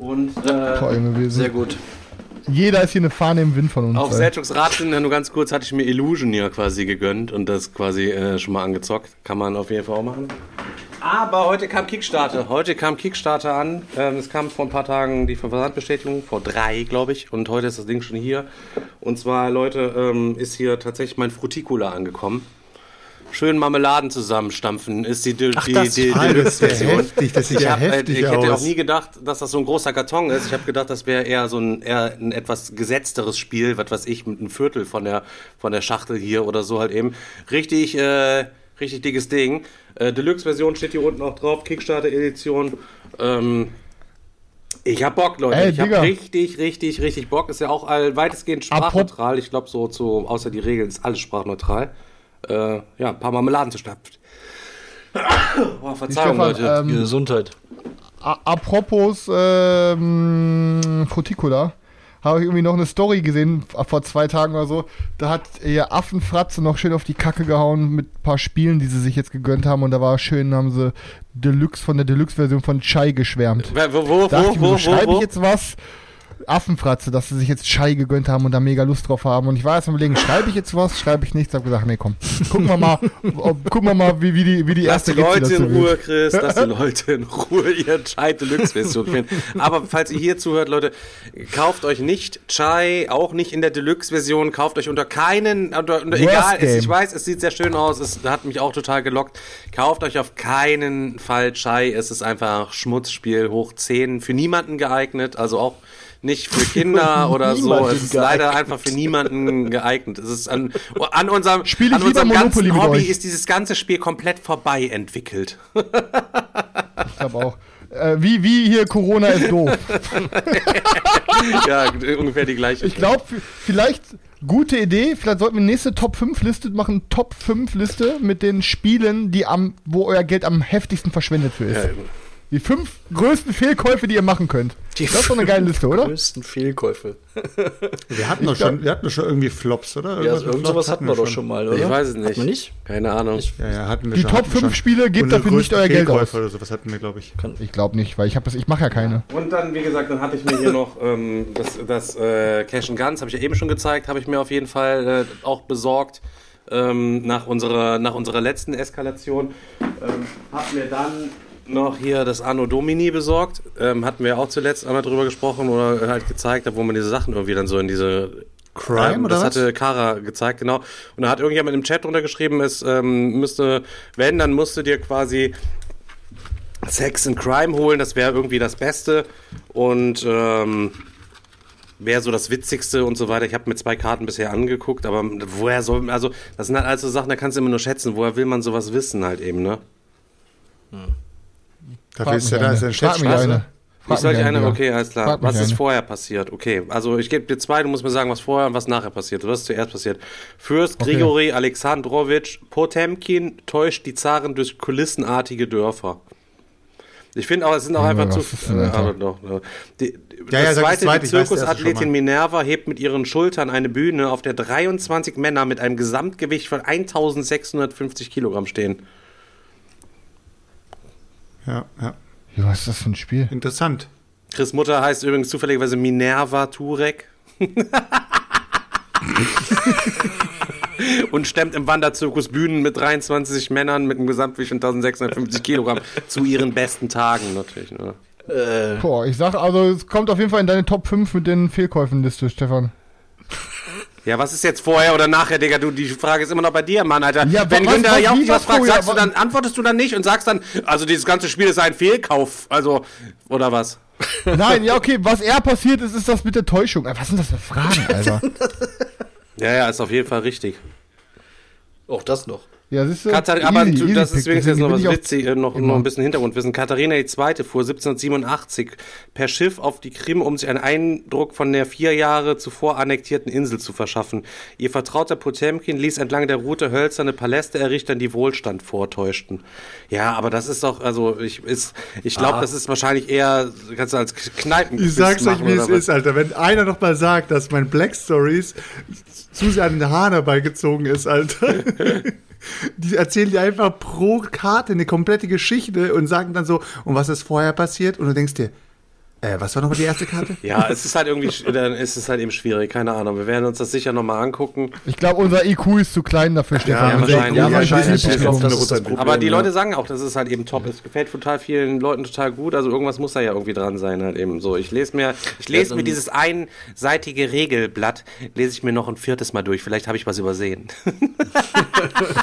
Und äh, sehr gut. jeder ist hier eine Fahne im Wind von uns. Auf. Selchuks Rad sind, nur ganz kurz, hatte ich mir Illusion hier quasi gegönnt und das quasi äh, schon mal angezockt. Kann man auf jeden Fall auch machen. Aber heute kam Kickstarter. Heute kam Kickstarter an. Ähm, es kam vor ein paar Tagen die Versandbestätigung, vor drei, glaube ich. Und heute ist das Ding schon hier. Und zwar, Leute, ähm, ist hier tatsächlich mein Fruticola angekommen. Schön Marmeladen zusammenstampfen ist die, die, Ach, die, das, die, die das ist ja Deluxe-Version. heftig, das sieht Ich, ja hab, äh, heftig ich hätte auch nie gedacht, dass das so ein großer Karton ist. Ich habe gedacht, das wäre eher so ein, eher ein etwas gesetzteres Spiel, was weiß ich, mit einem Viertel von der, von der Schachtel hier oder so halt eben. Richtig, äh, richtig dickes Ding. Äh, Deluxe-Version steht hier unten auch drauf, Kickstarter-Edition. Ähm, ich hab Bock, Leute. Ey, ich hab Digga. richtig, richtig, richtig Bock. Ist ja auch all, weitestgehend sprachneutral. Ich glaube, so zu, außer die Regeln ist alles sprachneutral. Äh, ja, ein paar Marmeladen zu stapfen. Boah, Verzeihung, Stefan, Leute. ähm, Gesundheit. Apropos ähm, Fruticola. habe ich irgendwie noch eine Story gesehen, vor zwei Tagen oder so. Da hat ihr Affenfratze noch schön auf die Kacke gehauen mit ein paar Spielen, die sie sich jetzt gegönnt haben. Und da war schön, haben sie Deluxe von der Deluxe-Version von Chai geschwärmt. Wo, wo, Da dachte ich mir wo, so, wo, schreibe wo? ich jetzt was? Affenfratze, dass sie sich jetzt Chai gegönnt haben und da mega Lust drauf haben. Und ich war jetzt am überlegen, schreibe ich jetzt was, schreibe ich nichts. Hab gesagt, nee, komm, gucken wir mal, ob, gucken wir mal, wie, wie die, wie die Lass erste die Leute in Ruhe, wird. Chris. Lass die Leute in Ruhe ihre Chai Deluxe Version spielen. Aber falls ihr hier zuhört, Leute, kauft euch nicht Chai, auch nicht in der Deluxe Version. Kauft euch unter keinen, unter, unter, egal, es, ich weiß, es sieht sehr schön aus, es hat mich auch total gelockt. Kauft euch auf keinen Fall Chai. Es ist einfach Schmutzspiel hoch 10. Für niemanden geeignet, also auch nicht für Kinder oder so. Es ist leider geeignet. einfach für niemanden geeignet. Es ist an, an unserem, Spiel an unserem ganzen Monopoly mit Hobby euch. ist dieses ganze Spiel komplett vorbei entwickelt. Ich glaube auch. Äh, wie, wie hier Corona ist doof. ja, ungefähr die gleiche. Ich glaube, vielleicht gute Idee. Vielleicht sollten wir nächste Top 5 Liste machen. Top 5 Liste mit den Spielen, die am, wo euer Geld am heftigsten verschwendet für ist. Die fünf größten Fehlkäufe, die ihr machen könnt. Die das ist doch eine geile Liste, oder? größten Fehlkäufe. Wir hatten doch schon, wir hatten schon irgendwie Flops, oder? Ja, Irgendwas mit irgend sowas hatten wir doch schon mal, oder? Ich weiß es nicht. Hatten wir nicht? Keine Ahnung. Ja, ja, hatten wir Die schon. Top hatten wir 5 schon. Spiele, gebt dafür nicht euer Geld aus. Fehlkäufe oder sowas hatten wir, glaube ich. Ich glaube nicht, weil ich habe ich mache ja keine. Und dann, wie gesagt, dann hatte ich mir hier noch ähm, das, das äh, Cash and Guns, habe ich ja eben schon gezeigt, habe ich mir auf jeden Fall äh, auch besorgt ähm, nach, unserer, nach unserer letzten Eskalation. Ähm, hab mir dann noch hier das Anno Domini besorgt. Ähm, hatten wir auch zuletzt einmal drüber gesprochen oder halt gezeigt, wo man diese Sachen irgendwie dann so in diese Crime ähm, oder das was? hatte Kara gezeigt, genau. Und da hat irgendjemand im Chat drunter geschrieben, es ähm, müsste, wenn, dann musst du dir quasi Sex and Crime holen, das wäre irgendwie das Beste und ähm, wäre so das Witzigste und so weiter. Ich habe mir zwei Karten bisher angeguckt, aber woher soll, also das sind halt also Sachen, da kannst du immer nur schätzen, woher will man sowas wissen halt eben, ne? Dafür ist ja da ist ein mich Chat. eine. Frag Ich soll dich eine, okay, alles klar. Was ist eine. vorher passiert? Okay, also ich gebe dir zwei, du musst mir sagen, was vorher und was nachher passiert. Was ist zuerst passiert? Fürst Okay. Grigori Alexandrowitsch Potemkin täuscht die Zaren durch kulissenartige Dörfer. Ich finde auch, es sind auch Junge, einfach zu. Äh, Alter? aber doch, die, Ja, ja, das zweite, die Zirkusathletin. Minerva hebt mit ihren Schultern eine Bühne, auf der 23 Männer mit einem Gesamtgewicht von 1650 Kilogramm stehen. Ja, ja. Ja, was ist das für ein Spiel? Interessant. Chris Mutter heißt übrigens zufälligerweise Minerva Turek. Und stemmt im Wanderzirkus Bühnen mit 23 Männern mit einem Gesamtgewicht von 1650 Kilogramm zu ihren besten Tagen natürlich. Ne? Boah, ich sag also, es kommt auf jeden Fall in deine Top 5 mit den Fehlkäufen-Liste, Stefan. Ja, was ist jetzt vorher oder nachher, Digga? Du, die Frage ist immer noch bei dir, Mann, Alter. Ja, Wenn was- Günther was- Jauch was was fragt, sagst du dann, antwortest du dann nicht und sagst dann, also dieses ganze Spiel ist ein Fehlkauf, also, oder was? Nein, ja, okay, was eher passiert ist, ist das mit der Täuschung. Was sind das für Fragen, Alter? Ja, ja, ist auf jeden Fall richtig. Auch das noch. Ja, siehst du? Katar aber Easy, du, easy das ist wenigstens jetzt noch was witzig, äh, noch, noch ein bisschen Hintergrundwissen. Katharina II. fuhr 1787 per Schiff auf die Krim, um sich einen Eindruck von der vier Jahre zuvor annektierten Insel zu verschaffen. Ihr Vertrauter Potemkin ließ entlang der Route hölzerne Paläste errichten, die Wohlstand vortäuschten. Ja, aber das ist doch, also ich, ist, ich glaube, das ist wahrscheinlich eher, kannst du als Kneipen Ich sag's euch, wie es ist, Alter. Wenn einer noch mal sagt, dass mein Black Stories zu sehr an den Haaren herbeigezogen ist, Alter. Die erzählen dir einfach pro Karte eine komplette Geschichte und sagen dann so, und was ist vorher passiert? Und du denkst dir, äh, was war nochmal die erste Karte? Ja, es ist halt irgendwie, dann ist es halt eben schwierig, keine Ahnung. Wir werden uns das sicher nochmal angucken. Ich glaube, unser IQ ist zu klein dafür, Stefan. ja, wahrscheinlich. Ja, ist wahrscheinlich. ein Ich bisschen glaub, zu das hoch. ist das Problem. Aber die ja. Leute sagen auch, das ist halt eben top. Es gefällt total vielen Leuten total gut. Also irgendwas muss da ja irgendwie dran sein halt eben so. Ich lese mir, ich lese so mir dieses einseitige Regelblatt, lese ich mir noch ein viertes Mal durch. Vielleicht habe ich was übersehen.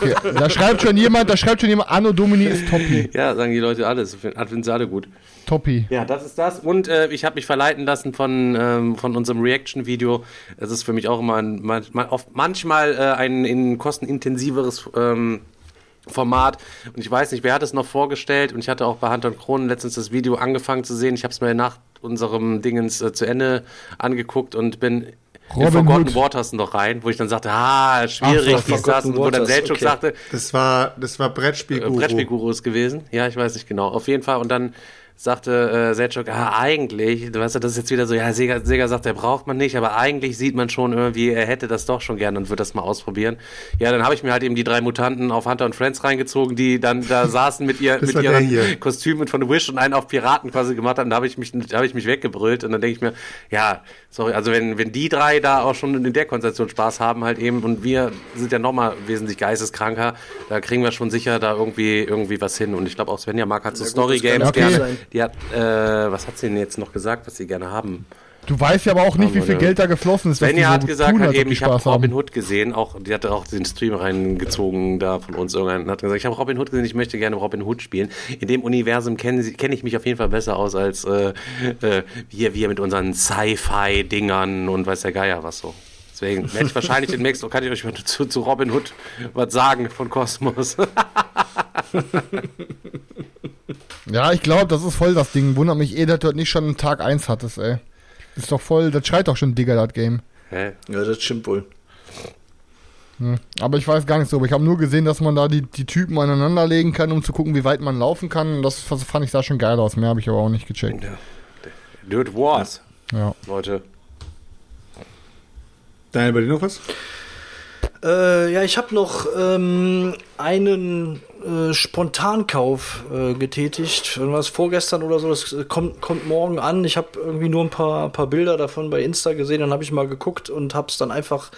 Okay, da schreibt schon jemand, da schreibt schon jemand, Anno Domini ist Toppi. ja, sagen die Leute alles. Finden sie alle gut. Toppi. Ja, das ist das. Und äh, ich habe mich verleiten lassen von, ähm, von unserem Reaction-Video. Es ist für mich auch immer ein, manchmal, oft, manchmal äh, ein in kostenintensiveres ähm, Format. Und ich weiß nicht, wer hat es noch vorgestellt? Und ich hatte auch bei Hunter und Kronen letztens das Video angefangen zu sehen. Ich habe es mir nach unserem Dingens äh, zu Ende angeguckt und bin in Robin Forgotten Hood. Waters noch rein, wo ich dann sagte, ah, schwierig, Ach so, dies, das. Und wo dann Selchuk okay. sagte, Das war, das war äh, Brettspielguru. Brettspielgurus gewesen. Ja, ich weiß nicht genau. Auf jeden Fall. Und dann sagte äh, Selchuk, ah, eigentlich, du weißt ja, das ist jetzt wieder so, ja, Sega, Sega sagt, der braucht man nicht, aber eigentlich sieht man schon irgendwie, er hätte das doch schon gerne und würde das mal ausprobieren. Ja, dann habe ich mir halt eben die drei Mutanten auf Hunter und Friends reingezogen, die dann da saßen mit, ihr, mit ihren Kostümen von Wish und einen auf Piraten quasi gemacht haben. Da habe ich mich, da habe ich mich weggebrüllt und dann denke ich mir, ja, sorry, also wenn, wenn die drei da auch schon in der Konstellation Spaß haben halt eben und wir sind ja nochmal wesentlich geisteskranker, da kriegen wir schon sicher da irgendwie, irgendwie was hin und ich glaube auch Svenja mag halt so ja, Story Games okay. gerne. Die hat, äh, was hat sie denn jetzt noch gesagt, was sie gerne haben? Du weißt ja aber auch nicht, wie viel Geld da geflossen ist. Svenja so hat gesagt, tun, hat eben, ich habe Robin Hood gesehen, auch, die hatte auch den Stream reingezogen da von uns irgendwann, hat gesagt, ich habe Robin Hood gesehen, ich möchte gerne Robin Hood spielen. In dem Universum kenne kenn ich mich auf jeden Fall besser aus als äh, äh, wir, wir mit unseren Sci-Fi-Dingern und weiß der Geier was so. Deswegen werde ich wahrscheinlich demnächst, kann ich euch mal zu, zu Robin Hood was sagen von Kosmos. ja, ich glaube, das ist voll das Ding. Wundert mich eh, dass du nicht schon Tag 1 hattest, ey. Ist doch voll, das schreit doch schon Digger, das Game. Hä? Ja, das stimmt wohl. Hm. Aber ich weiß gar nicht so. Aber ich habe nur gesehen, dass man da die, die Typen aneinander legen kann, um zu gucken, wie weit man laufen kann. Das fand ich da schon geil aus. Mehr habe ich aber auch nicht gecheckt. Ja. Dude Wars. Ja. Leute. Daniel, bei dir noch was? Äh, ja, ich habe noch ähm, einen äh, Spontankauf äh, getätigt. Was vorgestern oder so, das kommt, kommt morgen an. Ich habe irgendwie nur ein paar, paar Bilder davon bei Insta gesehen, dann habe ich mal geguckt und habe es dann einfach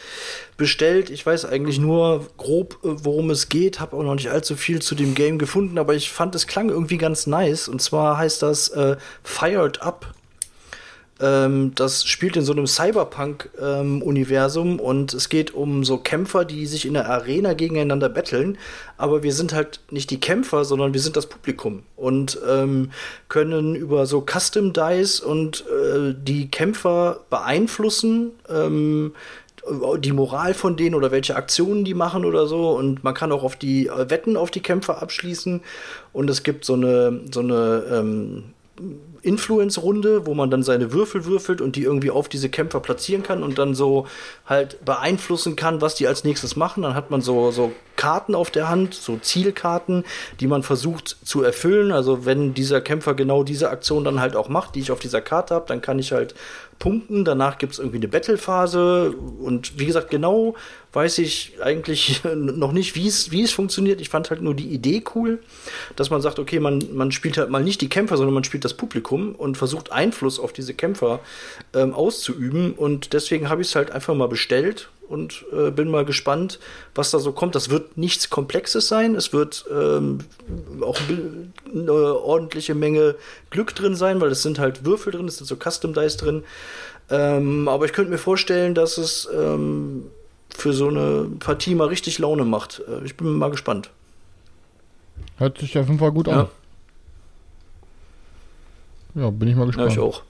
bestellt. Ich weiß eigentlich nur grob, äh, worum es geht, habe auch noch nicht allzu viel zu dem Game gefunden, aber ich fand, es klang irgendwie ganz nice. Und zwar heißt das äh, Fired Up ähm, das spielt in so einem Cyberpunk-Universum ähm, und es geht um so Kämpfer, die sich in der Arena gegeneinander betteln. Aber wir sind halt nicht die Kämpfer, sondern wir sind das Publikum und ähm, können über so Custom Dice und äh, die Kämpfer beeinflussen ähm, die Moral von denen oder welche Aktionen die machen oder so. Und man kann auch auf die äh, Wetten auf die Kämpfer abschließen. Und es gibt so eine, so eine ähm, Influence-Runde, wo man dann seine Würfel würfelt und die irgendwie auf diese Kämpfer platzieren kann und dann so halt beeinflussen kann, was die als nächstes machen. Dann hat man so, so Karten auf der Hand, so Zielkarten, die man versucht zu erfüllen. Also wenn dieser Kämpfer genau diese Aktion dann halt auch macht, die ich auf dieser Karte habe, dann kann ich halt punkten. Danach gibt es irgendwie eine Battle-Phase. Und wie gesagt, genau weiß ich eigentlich noch nicht, wie es funktioniert. Ich fand halt nur die Idee cool, dass man sagt, okay, man, man spielt halt mal nicht die Kämpfer, sondern man spielt das Publikum und versucht Einfluss auf diese Kämpfer ähm, auszuüben. Und deswegen habe ich es halt einfach mal bestellt und äh, bin mal gespannt, was da so kommt. Das wird nichts Komplexes sein. Es wird ähm, auch eine ordentliche Menge Glück drin sein, weil es sind halt Würfel drin, es sind so Custom Dice drin. Ähm, aber ich könnte mir vorstellen, dass es ähm, für so eine Partie mal richtig Laune macht. Äh, ich bin mal gespannt. Hört sich auf jeden Fall gut an. Ja, ja bin ich mal gespannt. Ja, ich auch.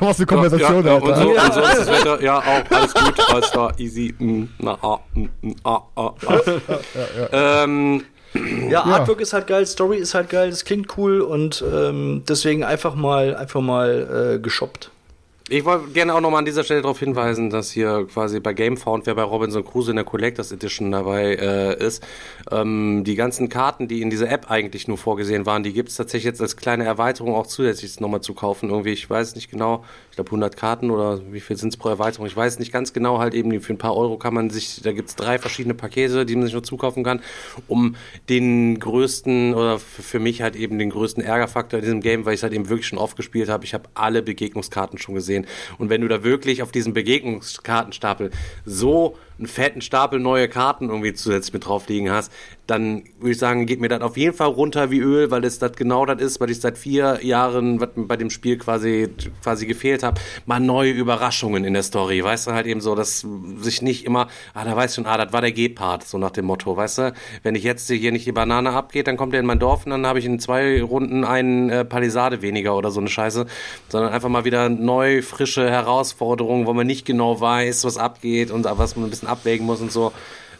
Was eine Konversation, ja, ja, und, so, und so ist das Wetter, ja, auch alles gut, alles da, easy. Mm, na, ah, mm, mm ah, ah, ah. ja, ähm, ja, Artwork ist halt geil, Story ist halt geil, das klingt cool und ähm, deswegen einfach mal, einfach mal äh, geshoppt. Ich wollte gerne auch nochmal an dieser Stelle darauf hinweisen, dass hier quasi bei Gamefound, wer bei Robinson Crusoe in der Collectors Edition dabei äh, ist, ähm, die ganzen Karten, die in dieser App eigentlich nur vorgesehen waren, die gibt es tatsächlich jetzt als kleine Erweiterung auch zusätzlich nochmal zu kaufen. Irgendwie, ich weiß nicht genau, ich glaube 100 Karten oder wie viel sind es pro Erweiterung, ich weiß nicht ganz genau, halt eben für ein paar Euro kann man sich, da gibt es drei verschiedene Pakete, die man sich nur zukaufen kann, um den größten oder für mich halt eben den größten Ärgerfaktor in diesem Game, weil ich es halt eben wirklich schon oft gespielt habe, ich habe alle Begegnungskarten schon gesehen. Und wenn du da wirklich auf diesem Begegnungskartenstapel so einen fetten Stapel neue Karten irgendwie zusätzlich mit drauf liegen hast, dann würde ich sagen, geht mir das auf jeden Fall runter wie Öl, weil es das genau das ist, weil ich seit vier Jahren was bei dem Spiel quasi, quasi gefehlt habe, mal neue Überraschungen in der Story. Weißt du, halt eben so, dass sich nicht immer, ah, da weißt du schon, ah, das war der G-Part, so nach dem Motto, weißt du? Wenn ich jetzt hier nicht die Banane abgeht, dann kommt er in mein Dorf und dann habe ich in zwei Runden einen äh, Palisade weniger oder so eine Scheiße, sondern einfach mal wieder neu, frische Herausforderungen, wo man nicht genau weiß, was abgeht und was man ein bisschen abwägen muss und so.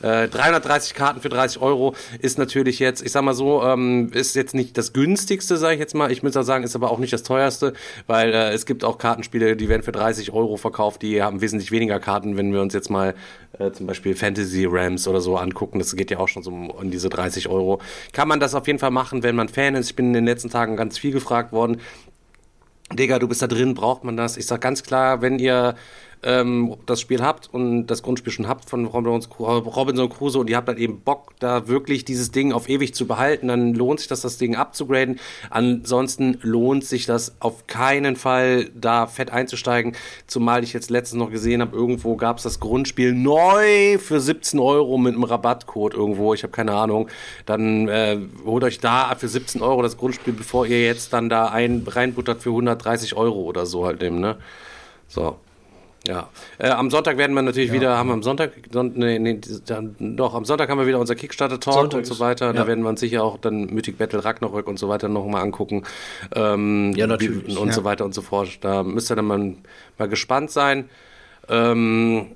Äh, 330 Karten für 30 Euro ist natürlich jetzt, ich sag mal so, ähm, ist jetzt nicht das günstigste, sage ich jetzt mal. Ich auch sagen, ist aber auch nicht das teuerste, weil äh, es gibt auch Kartenspiele, die werden für 30 Euro verkauft, die haben wesentlich weniger Karten, wenn wir uns jetzt mal äh, zum Beispiel Fantasy Rams oder so angucken. Das geht ja auch schon so um diese 30 Euro. Kann man das auf jeden Fall machen, wenn man Fan ist. Ich bin in den letzten Tagen ganz viel gefragt worden. Digga, du bist da drin, braucht man das? Ich sag ganz klar, wenn ihr ähm, das Spiel habt und das Grundspiel schon habt von Robinson Crusoe und ihr habt dann eben Bock, da wirklich dieses Ding auf ewig zu behalten, dann lohnt sich das, das Ding abzugraden. Ansonsten lohnt sich das auf keinen Fall, da fett einzusteigen. Zumal ich jetzt letztens noch gesehen habe, irgendwo gab es das Grundspiel neu für 17 Euro mit einem Rabattcode irgendwo. Ich habe keine Ahnung. Dann äh, holt euch da für 17 Euro das Grundspiel, bevor ihr jetzt dann da ein reinbuttert für 130 Euro oder so halt eben, ne? So. Ja, äh, am Sonntag werden wir natürlich ja. wieder, haben wir am Sonntag, son, nee, nee, dann, doch, am Sonntag haben wir wieder unser Kickstarter-Talk und so weiter. Ja. Da werden wir uns sicher auch dann Mythic Battle Ragnarök und so weiter nochmal angucken. Ähm, ja, natürlich. Und ja. so weiter und so fort. Da müsst ihr dann mal, mal gespannt sein. Ähm,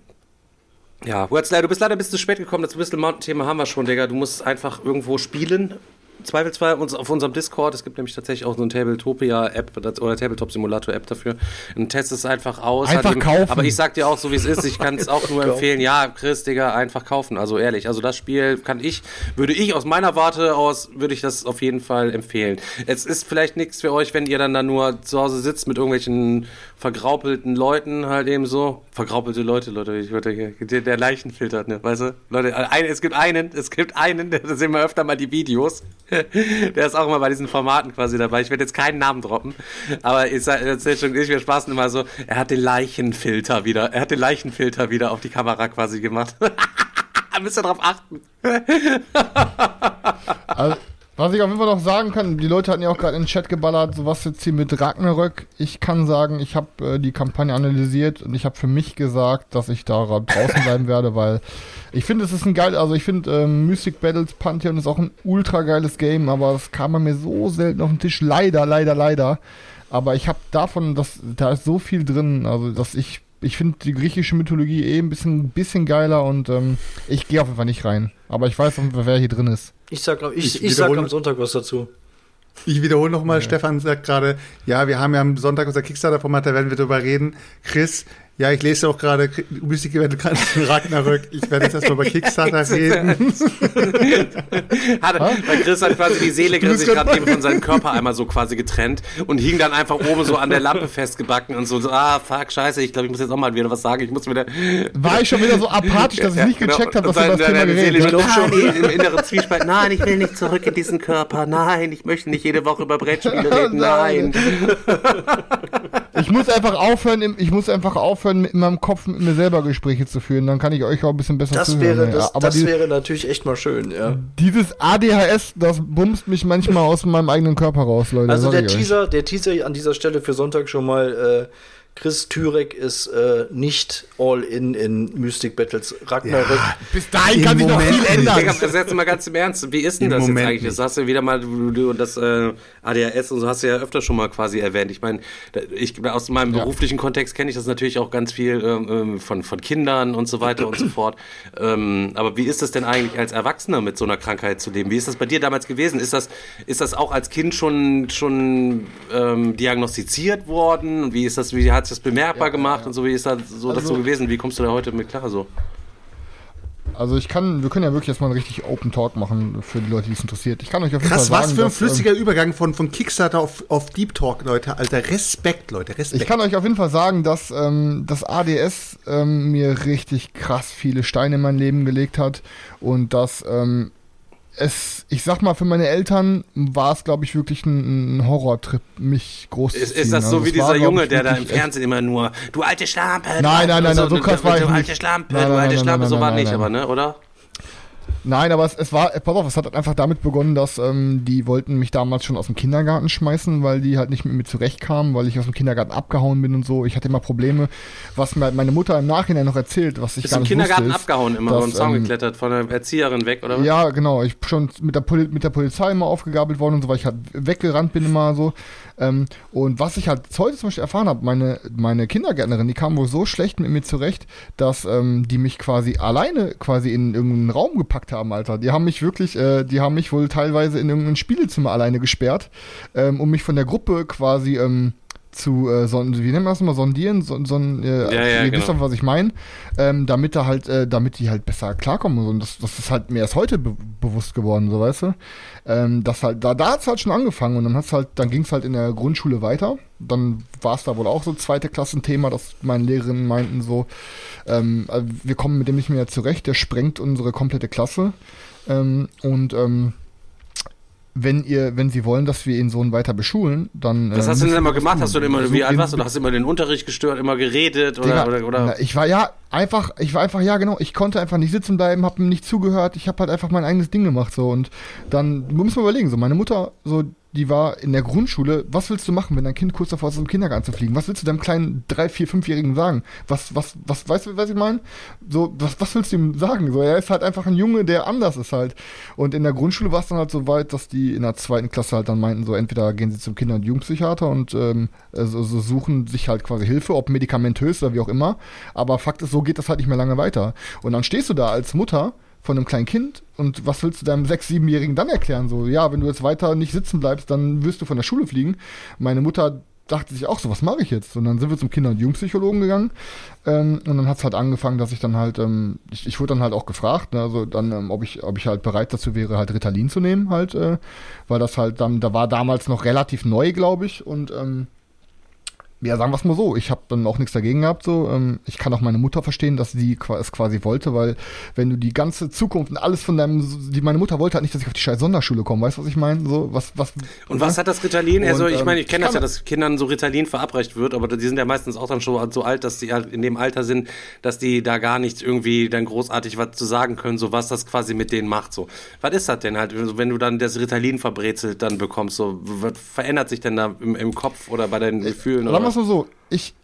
ja, du bist leider ein bisschen zu spät gekommen. Das Whistle Mountain-Thema haben wir schon, Digga. Du musst einfach irgendwo spielen zweifelsfrei uns auf unserem Discord. Es gibt nämlich tatsächlich auch so eine Tabletopia-App oder Tabletop-Simulator-App dafür. Und test es einfach aus. Einfach eben, kaufen. Aber ich sag dir auch so, wie es ist. Ich kann es auch nur empfehlen. Ja, Chris, Digga, einfach kaufen. Also ehrlich. Also das Spiel kann ich, würde ich aus meiner Warte aus, würde ich das auf jeden Fall empfehlen. Es ist vielleicht nichts für euch, wenn ihr dann da nur zu Hause sitzt mit irgendwelchen vergraupelten Leuten halt eben so. Vergraupelte Leute, Leute, ich würde hier, der Leichenfilter, ne, weißt du? Leute, ein, es gibt einen, es gibt einen, da sehen wir öfter mal die Videos. der ist auch immer bei diesen Formaten quasi dabei. Ich werde jetzt keinen Namen droppen, aber ich erzähle schon, ich, wir spaßen immer so, er hat den Leichenfilter wieder, er hat den Leichenfilter wieder auf die Kamera quasi gemacht. Müsst ihr drauf achten. also, was ich auf jeden Fall noch sagen kann, die Leute hatten ja auch gerade in den Chat geballert, so was jetzt hier mit Ragnarök. Ich kann sagen, ich habe äh, die Kampagne analysiert und ich habe für mich gesagt, dass ich da draußen bleiben werde, weil ich finde, es ist ein geil, also ich finde ähm, Mystic Battles Pantheon ist auch ein ultra geiles Game, aber es kam bei mir so selten auf den Tisch, leider, leider, leider. Aber ich habe davon, dass da ist so viel drin, also dass ich ich finde die griechische Mythologie eh ein bisschen, bisschen geiler und ähm, ich gehe auf jeden Fall nicht rein. Aber ich weiß, wer hier drin ist. Ich sag, ich, ich, ich sag am Sonntag was dazu. Ich wiederhole nochmal, ja. Stefan sagt gerade, ja, wir haben ja am Sonntag unser Kickstarter-Format, da werden wir drüber reden. Chris, ja, ich lese auch gerade Mystic Event Ragnarök. Ich werde jetzt erstmal über Kickstarter reden. hat, weil Chris hat quasi die Seele sich gerade eben von seinem Körper einmal so quasi getrennt und hing dann einfach oben so an der Lampe festgebacken und so, so ah, fuck, scheiße, ich glaube, ich muss jetzt auch mal wieder was sagen. Ich muss wieder. War ich schon wieder so apathisch, dass ich nicht genau. gecheckt habe, was über das Thema geredet habe? Nein, schon im inneren Zwiespalt. Nein, ich will nicht zurück in diesen Körper. Nein, ich möchte nicht jede Woche über Brettspiele reden. Nein. ich muss einfach aufhören, ich muss einfach aufhören, aufhören, in meinem Kopf mit mir selber Gespräche zu führen. Dann kann ich euch auch ein bisschen besser das zuhören. Wäre, das, Aber das die, wäre natürlich echt mal schön, ja. Dieses ADHS, das bumst mich manchmal aus meinem eigenen Körper raus, Leute. Also der Teaser, der Teaser an dieser Stelle für Sonntag schon mal, äh, Chris Türek ist äh, nicht all in in Mystic Battles Ragnarök. Ja, bis dahin kann sich noch viel ändern. Ich das jetzt mal ganz im Ernst. Wie ist denn Im das Moment jetzt eigentlich? Das hast du wieder mal, du, du das äh, ADHS und so hast du ja öfter schon mal quasi erwähnt. Ich meine, ich aus meinem ja. beruflichen Kontext kenne ich das natürlich auch ganz viel ähm, ähm, von, von Kindern und so weiter und so fort. Ähm, aber wie ist das denn eigentlich als Erwachsener mit so einer Krankheit zu leben? Wie ist das bei dir damals gewesen? Ist das, ist das auch als Kind schon, schon ähm, diagnostiziert worden? Wie ist das, wie hat sich das bemerkbar ja, gemacht ja. und so? Wie ist das so, also, das so gewesen? Wie kommst du da heute mit klar so? Also ich kann, wir können ja wirklich jetzt mal einen richtig Open Talk machen für die Leute, die es interessiert. Ich kann euch auf jeden Krass, Fall sagen, was für ein dass, flüssiger ähm, Übergang von, von Kickstarter auf, auf Deep Talk, Leute. Alter, Respekt, Leute, Respekt. Ich kann euch auf jeden Fall sagen, dass ähm, das ADS ähm, mir richtig krass viele Steine in mein Leben gelegt hat und dass ähm, es, ich sag mal, für meine Eltern war es, glaube ich, wirklich ein, ein Horrortrip, mich groß ist, zu ziehen. Ist das so also wie dieser war, Junge, der da im Fernsehen immer nur, du alte Schlampe. Nein, nein, nein, so, so krass war ich nicht. Du alte Schlampe, du alte Schlampe, so war nicht, aber, ne, oder? Nein, aber es, es war, pass auf, es hat einfach damit begonnen, dass ähm, die wollten mich damals schon aus dem Kindergarten schmeißen, weil die halt nicht mit mir zurechtkamen, weil ich aus dem Kindergarten abgehauen bin und so. Ich hatte immer Probleme, was mir meine Mutter im Nachhinein noch erzählt, was ich Bist gar nicht Kindergarten wusste, abgehauen immer, dass, und Zaun ähm, geklettert, von der Erzieherin weg, oder was? Ja, genau. Ich schon mit der, Poli mit der Polizei immer aufgegabelt worden und so, weil ich halt weggerannt bin immer so. Ähm, und was ich halt heute zum Beispiel erfahren habe, meine, meine Kindergärtnerin, die kam wohl so schlecht mit mir zurecht, dass ähm, die mich quasi alleine quasi in irgendeinen Raum gepackt haben, Alter. Die haben mich wirklich, äh, die haben mich wohl teilweise in irgendein Spielezimmer alleine gesperrt, ähm, um mich von der Gruppe quasi ähm, zu, äh, so, wie nennen wir das mal, sondieren, so, so, äh, Ja, ja, ihr genau. wisst doch, was ich meine, ähm, damit da halt, äh, damit die halt besser klarkommen. Und das, das ist halt mir erst heute be bewusst geworden, so weißt du. Ähm, das halt, da, da hat's halt schon angefangen und dann hat's halt, dann ging's halt in der Grundschule weiter. Dann war es da wohl auch so zweite Klassenthema, dass meine Lehrerinnen meinten so, ähm, äh, wir kommen mit dem nicht mehr zurecht, der sprengt unsere komplette Klasse. Ähm, und ähm, wenn ihr, wenn sie wollen, dass wir ihren Sohn weiter beschulen, dann. Was äh, hast du denn immer das gemacht? Hast du denn immer, So wie alt warst du? Oder hast du immer den Unterricht gestört, immer geredet oder, Digga, oder, oder? na, ich war ja einfach, ich war einfach, ja genau, ich konnte einfach nicht sitzen bleiben, hab ihm nicht zugehört, ich habe halt einfach mein eigenes Ding gemacht so und dann muss man überlegen, so meine Mutter, so die war in der Grundschule, was willst du machen, wenn dein Kind kurz davor ist, zum Kindergarten zu fliegen? Was willst du deinem kleinen drei, vier, fünfjährigen sagen? Was, was, was, weißt du, was ich meine? So, was, was willst du ihm sagen? So, er ist halt einfach ein Junge, der anders ist halt. Und in der Grundschule war es dann halt so weit, dass die in der zweiten Klasse halt dann meinten, so entweder gehen sie zum Kinder- und Jugendpsychiater und ähm, also, so suchen sich halt quasi Hilfe, ob medikamentös oder wie auch immer. Aber Fakt ist, so geht das halt nicht mehr lange weiter. Und dann stehst du da als Mutter von einem kleinen Kind und was willst du deinem sechs, siebenjährigen dann erklären? So, ja, wenn du jetzt weiter nicht sitzen bleibst, dann wirst du von der Schule fliegen. Meine Mutter dachte sich auch so, was mache ich jetzt? Und dann sind wir zum Kinder- und Jugendpsychologen gegangen ähm, und dann hat es halt angefangen, dass ich dann halt, ähm, ich, ich wurde dann halt auch gefragt, ne, also dann, ähm, ob ich, ob ich halt bereit dazu wäre, halt Ritalin zu nehmen, halt, äh, weil das halt dann, da war damals noch relativ neu, glaube ich, und ähm, ja, sagen wir es mal so, ich habe dann auch nichts dagegen gehabt. So, ähm, ich kann auch meine Mutter verstehen, dass sie es quasi wollte, weil wenn du die ganze Zukunft und alles von deinem, die meine Mutter wollte halt nicht, dass ich auf die scheiß Sonderschule komme. Weißt du, was ich meine? So, was, was? Und was hat das Ritalin? Und, Also ich ähm, meine, ich kenne ich das ja, dass Kindern so Ritalin verabreicht wird, aber die sind ja meistens auch dann schon so alt, dass die halt in dem Alter sind, dass die da gar nicht irgendwie dann großartig was zu sagen können, so was das quasi mit denen macht. So, was ist das denn halt, Also wenn du dann das Ritalin verbrezelt dann bekommst? So, was verändert sich denn da im, im Kopf oder bei deinen Gefühlen? Sagen wir es mal so, ich,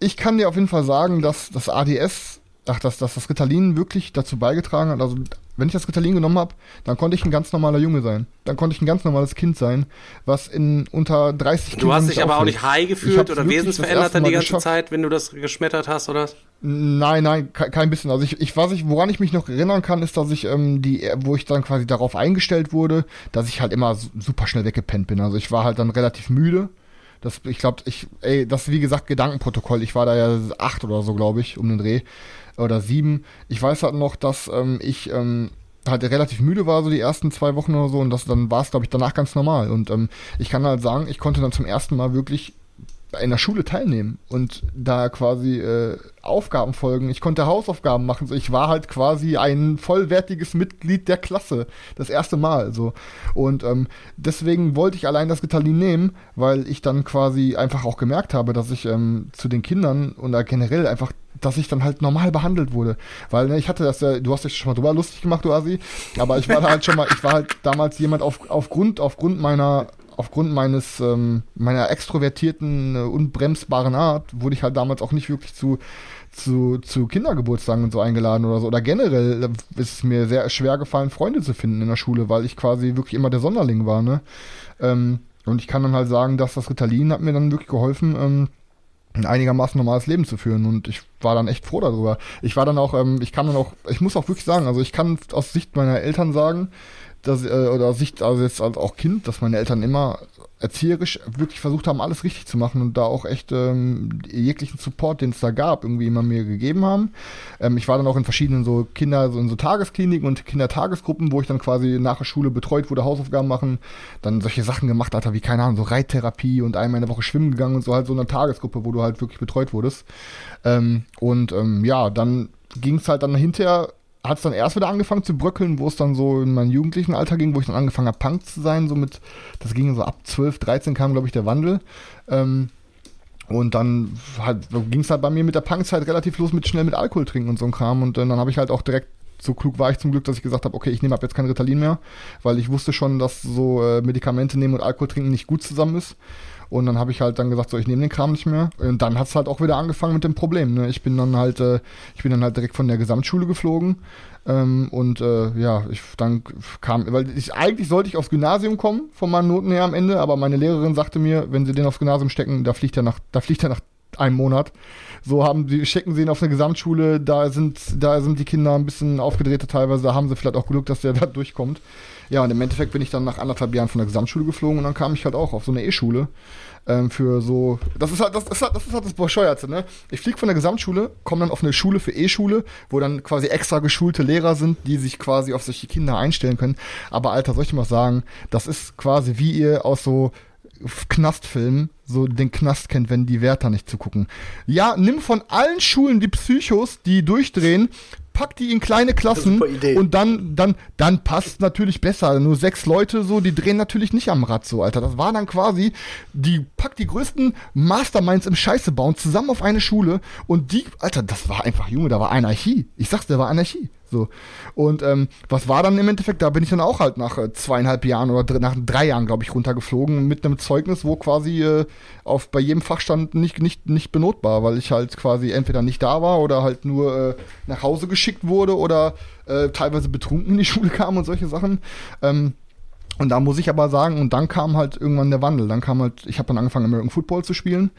ich kann dir auf jeden Fall sagen, dass das ADS, ach, dass, dass das Ritalin wirklich dazu beigetragen hat. Also, wenn ich das Ritalin genommen habe, dann konnte ich ein ganz normaler Junge sein. Dann konnte ich ein ganz normales Kind sein, was in unter 30 Du hast dich nicht aber auch nicht high gefühlt oder wesensverändert dann die ganze geschafft. Zeit, wenn du das geschmettert hast, oder? Nein, nein, ke- kein bisschen. Also ich, ich was ich, woran ich mich noch erinnern kann, ist, dass ich ähm, die, wo ich dann quasi darauf eingestellt wurde, dass ich halt immer su- super schnell weggepennt bin. Also ich war halt dann relativ müde. Das, ich glaube, ich, ey, das ist wie gesagt Gedankenprotokoll. Ich war da ja acht oder so, glaube ich, um den Dreh oder sieben. Ich weiß halt noch, dass ähm, ich ähm, halt relativ müde war, so die ersten zwei Wochen oder so, und das dann war es, glaube ich, danach ganz normal. Und ähm, ich kann halt sagen, ich konnte dann zum ersten Mal wirklich in der Schule teilnehmen und da quasi äh, Aufgaben folgen. Ich konnte Hausaufgaben machen. So, ich war halt quasi ein vollwertiges Mitglied der Klasse. Das erste Mal. So. Und ähm, deswegen wollte ich allein das Ritalin nehmen, weil ich dann quasi einfach auch gemerkt habe, dass ich ähm, zu den Kindern oder generell einfach dass ich dann halt normal behandelt wurde. Weil ne, ich hatte das ja, du hast dich schon mal drüber lustig gemacht, du Asi, aber ich war halt schon mal, ich war halt damals jemand auf, aufgrund, aufgrund meiner aufgrund meines ähm, meiner extrovertierten äh, unbremsbaren Art wurde ich halt damals auch nicht wirklich zu zu, zu Kindergeburtstagen und so eingeladen oder so. Oder generell äh, ist es mir sehr schwer gefallen, Freunde zu finden in der Schule, weil ich quasi wirklich immer der Sonderling war, ne? Ähm, und ich kann dann halt sagen, dass das Ritalin hat mir dann wirklich geholfen, ähm, ein einigermaßen normales Leben zu führen und ich war dann echt froh darüber. Ich war dann auch, ähm, ich kann dann auch, ich muss auch wirklich sagen, also ich kann aus Sicht meiner Eltern sagen, dass, äh, oder Sicht, also jetzt als auch Kind, dass meine Eltern immer erzieherisch wirklich versucht haben, alles richtig zu machen und da auch echt ähm, jeglichen Support, den es da gab, irgendwie immer mir gegeben haben. Ähm, ich war dann auch in verschiedenen so Kinder, so in so Tageskliniken und Kindertagesgruppen, wo ich dann quasi nach der Schule betreut wurde, Hausaufgaben machen, dann solche Sachen gemacht, Alter, wie keine Ahnung, so Reittherapie und einmal in der Woche schwimmen gegangen und so halt so eine Tagesgruppe, wo du halt wirklich betreut wurdest. Ähm, und ähm, ja, dann ging es halt dann hinterher hat es dann erst wieder angefangen zu bröckeln, wo es dann so in meinem jugendlichen Alter ging, wo ich dann angefangen habe, Punk zu sein, so mit, das ging so ab 12, 13 kam, glaube ich, der Wandel. Ähm, und dann halt, ging es halt bei mir mit der Punkzeit relativ los mit schnell mit Alkohol trinken und so ein Kram. Und äh, dann habe ich halt auch direkt, so klug war ich zum Glück, dass ich gesagt habe, okay, ich nehme ab jetzt kein Ritalin mehr, weil ich wusste schon, dass so äh, Medikamente nehmen und Alkohol trinken nicht gut zusammen ist. Und dann habe ich halt dann gesagt, so ich nehme den Kram nicht mehr. Und dann hat es halt auch wieder angefangen mit dem Problem. Ne? Ich bin dann halt, äh, ich bin dann halt direkt von der Gesamtschule geflogen. Ähm, und äh, ja, ich dann kam, weil ich eigentlich sollte ich aufs Gymnasium kommen von meinen Noten her am Ende, aber meine Lehrerin sagte mir, wenn sie den aufs Gymnasium stecken, da fliegt er nach, da fliegt er nach einem Monat. So haben sie, schicken sie ihn auf eine Gesamtschule, da sind, da sind die Kinder ein bisschen aufgedrehter teilweise, da haben sie vielleicht auch Glück, dass der da durchkommt. Ja, und im Endeffekt bin ich dann nach anderthalb Jahren von der Gesamtschule geflogen und dann kam ich halt auch auf so eine E-Schule. Ähm, für so. Das ist halt das, ist halt, das, ist halt das Bescheuerte, ne? Ich fliege von der Gesamtschule, komme dann auf eine Schule für E-Schule, wo dann quasi extra geschulte Lehrer sind, die sich quasi auf solche Kinder einstellen können. Aber Alter, soll ich mal sagen, das ist quasi wie ihr aus so Knastfilmen so den Knast kennt, wenn die Wärter nicht zugucken. Ja, nimm von allen Schulen die Psychos, die durchdrehen, pack die in kleine Klassen und dann, dann, dann passt natürlich besser. Nur sechs Leute so, die drehen natürlich nicht am Rad so, Alter. Das war dann quasi, die pack die größten Masterminds im Scheiße bauen zusammen auf eine Schule und die, Alter, das war einfach, Junge, da war Anarchie. Ich sag's, da war Anarchie. So. Und ähm, was war dann im Endeffekt? Da bin ich dann auch halt nach äh, zweieinhalb Jahren oder dr nach drei Jahren, glaube ich, runtergeflogen mit einem Zeugnis, wo quasi äh, auf bei jedem Fach stand nicht, nicht, nicht benotbar, weil ich halt quasi entweder nicht da war oder halt nur äh, nach Hause geschickt wurde oder äh, teilweise betrunken in die Schule kam und solche Sachen. Ähm, und da muss ich aber sagen, und dann kam halt irgendwann der Wandel. Dann kam halt, ich habe dann angefangen, American Football zu spielen.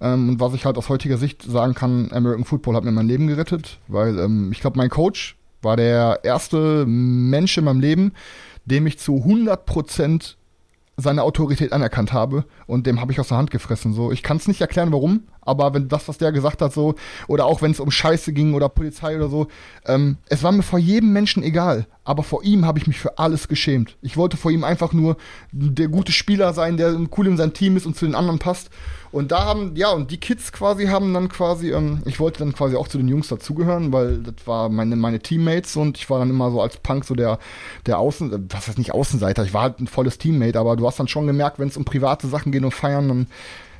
Ähm, und was ich halt aus heutiger Sicht sagen kann, American Football hat mir mein Leben gerettet, weil ähm, ich glaube, mein Coach war der erste Mensch in meinem Leben, dem ich zu 100% seine Autorität anerkannt habe und dem habe ich aus der Hand gefressen. So, ich kann es nicht erklären, warum, aber wenn das, was der gesagt hat, so, oder auch wenn es um Scheiße ging oder Polizei oder so, ähm, es war mir vor jedem Menschen egal. Aber vor ihm habe ich mich für alles geschämt. Ich wollte vor ihm einfach nur der gute Spieler sein, der cool in sein Team ist und zu den anderen passt. Und da haben, ja, und die Kids quasi haben dann quasi, ähm, ich wollte dann quasi auch zu den Jungs dazugehören, weil das war meine, meine Teammates und ich war dann immer so als Punk so der, der Außen, was heißt nicht Außenseiter, ich war halt ein volles Teammate, aber du hast dann schon gemerkt, wenn es um private Sachen geht und feiern, dann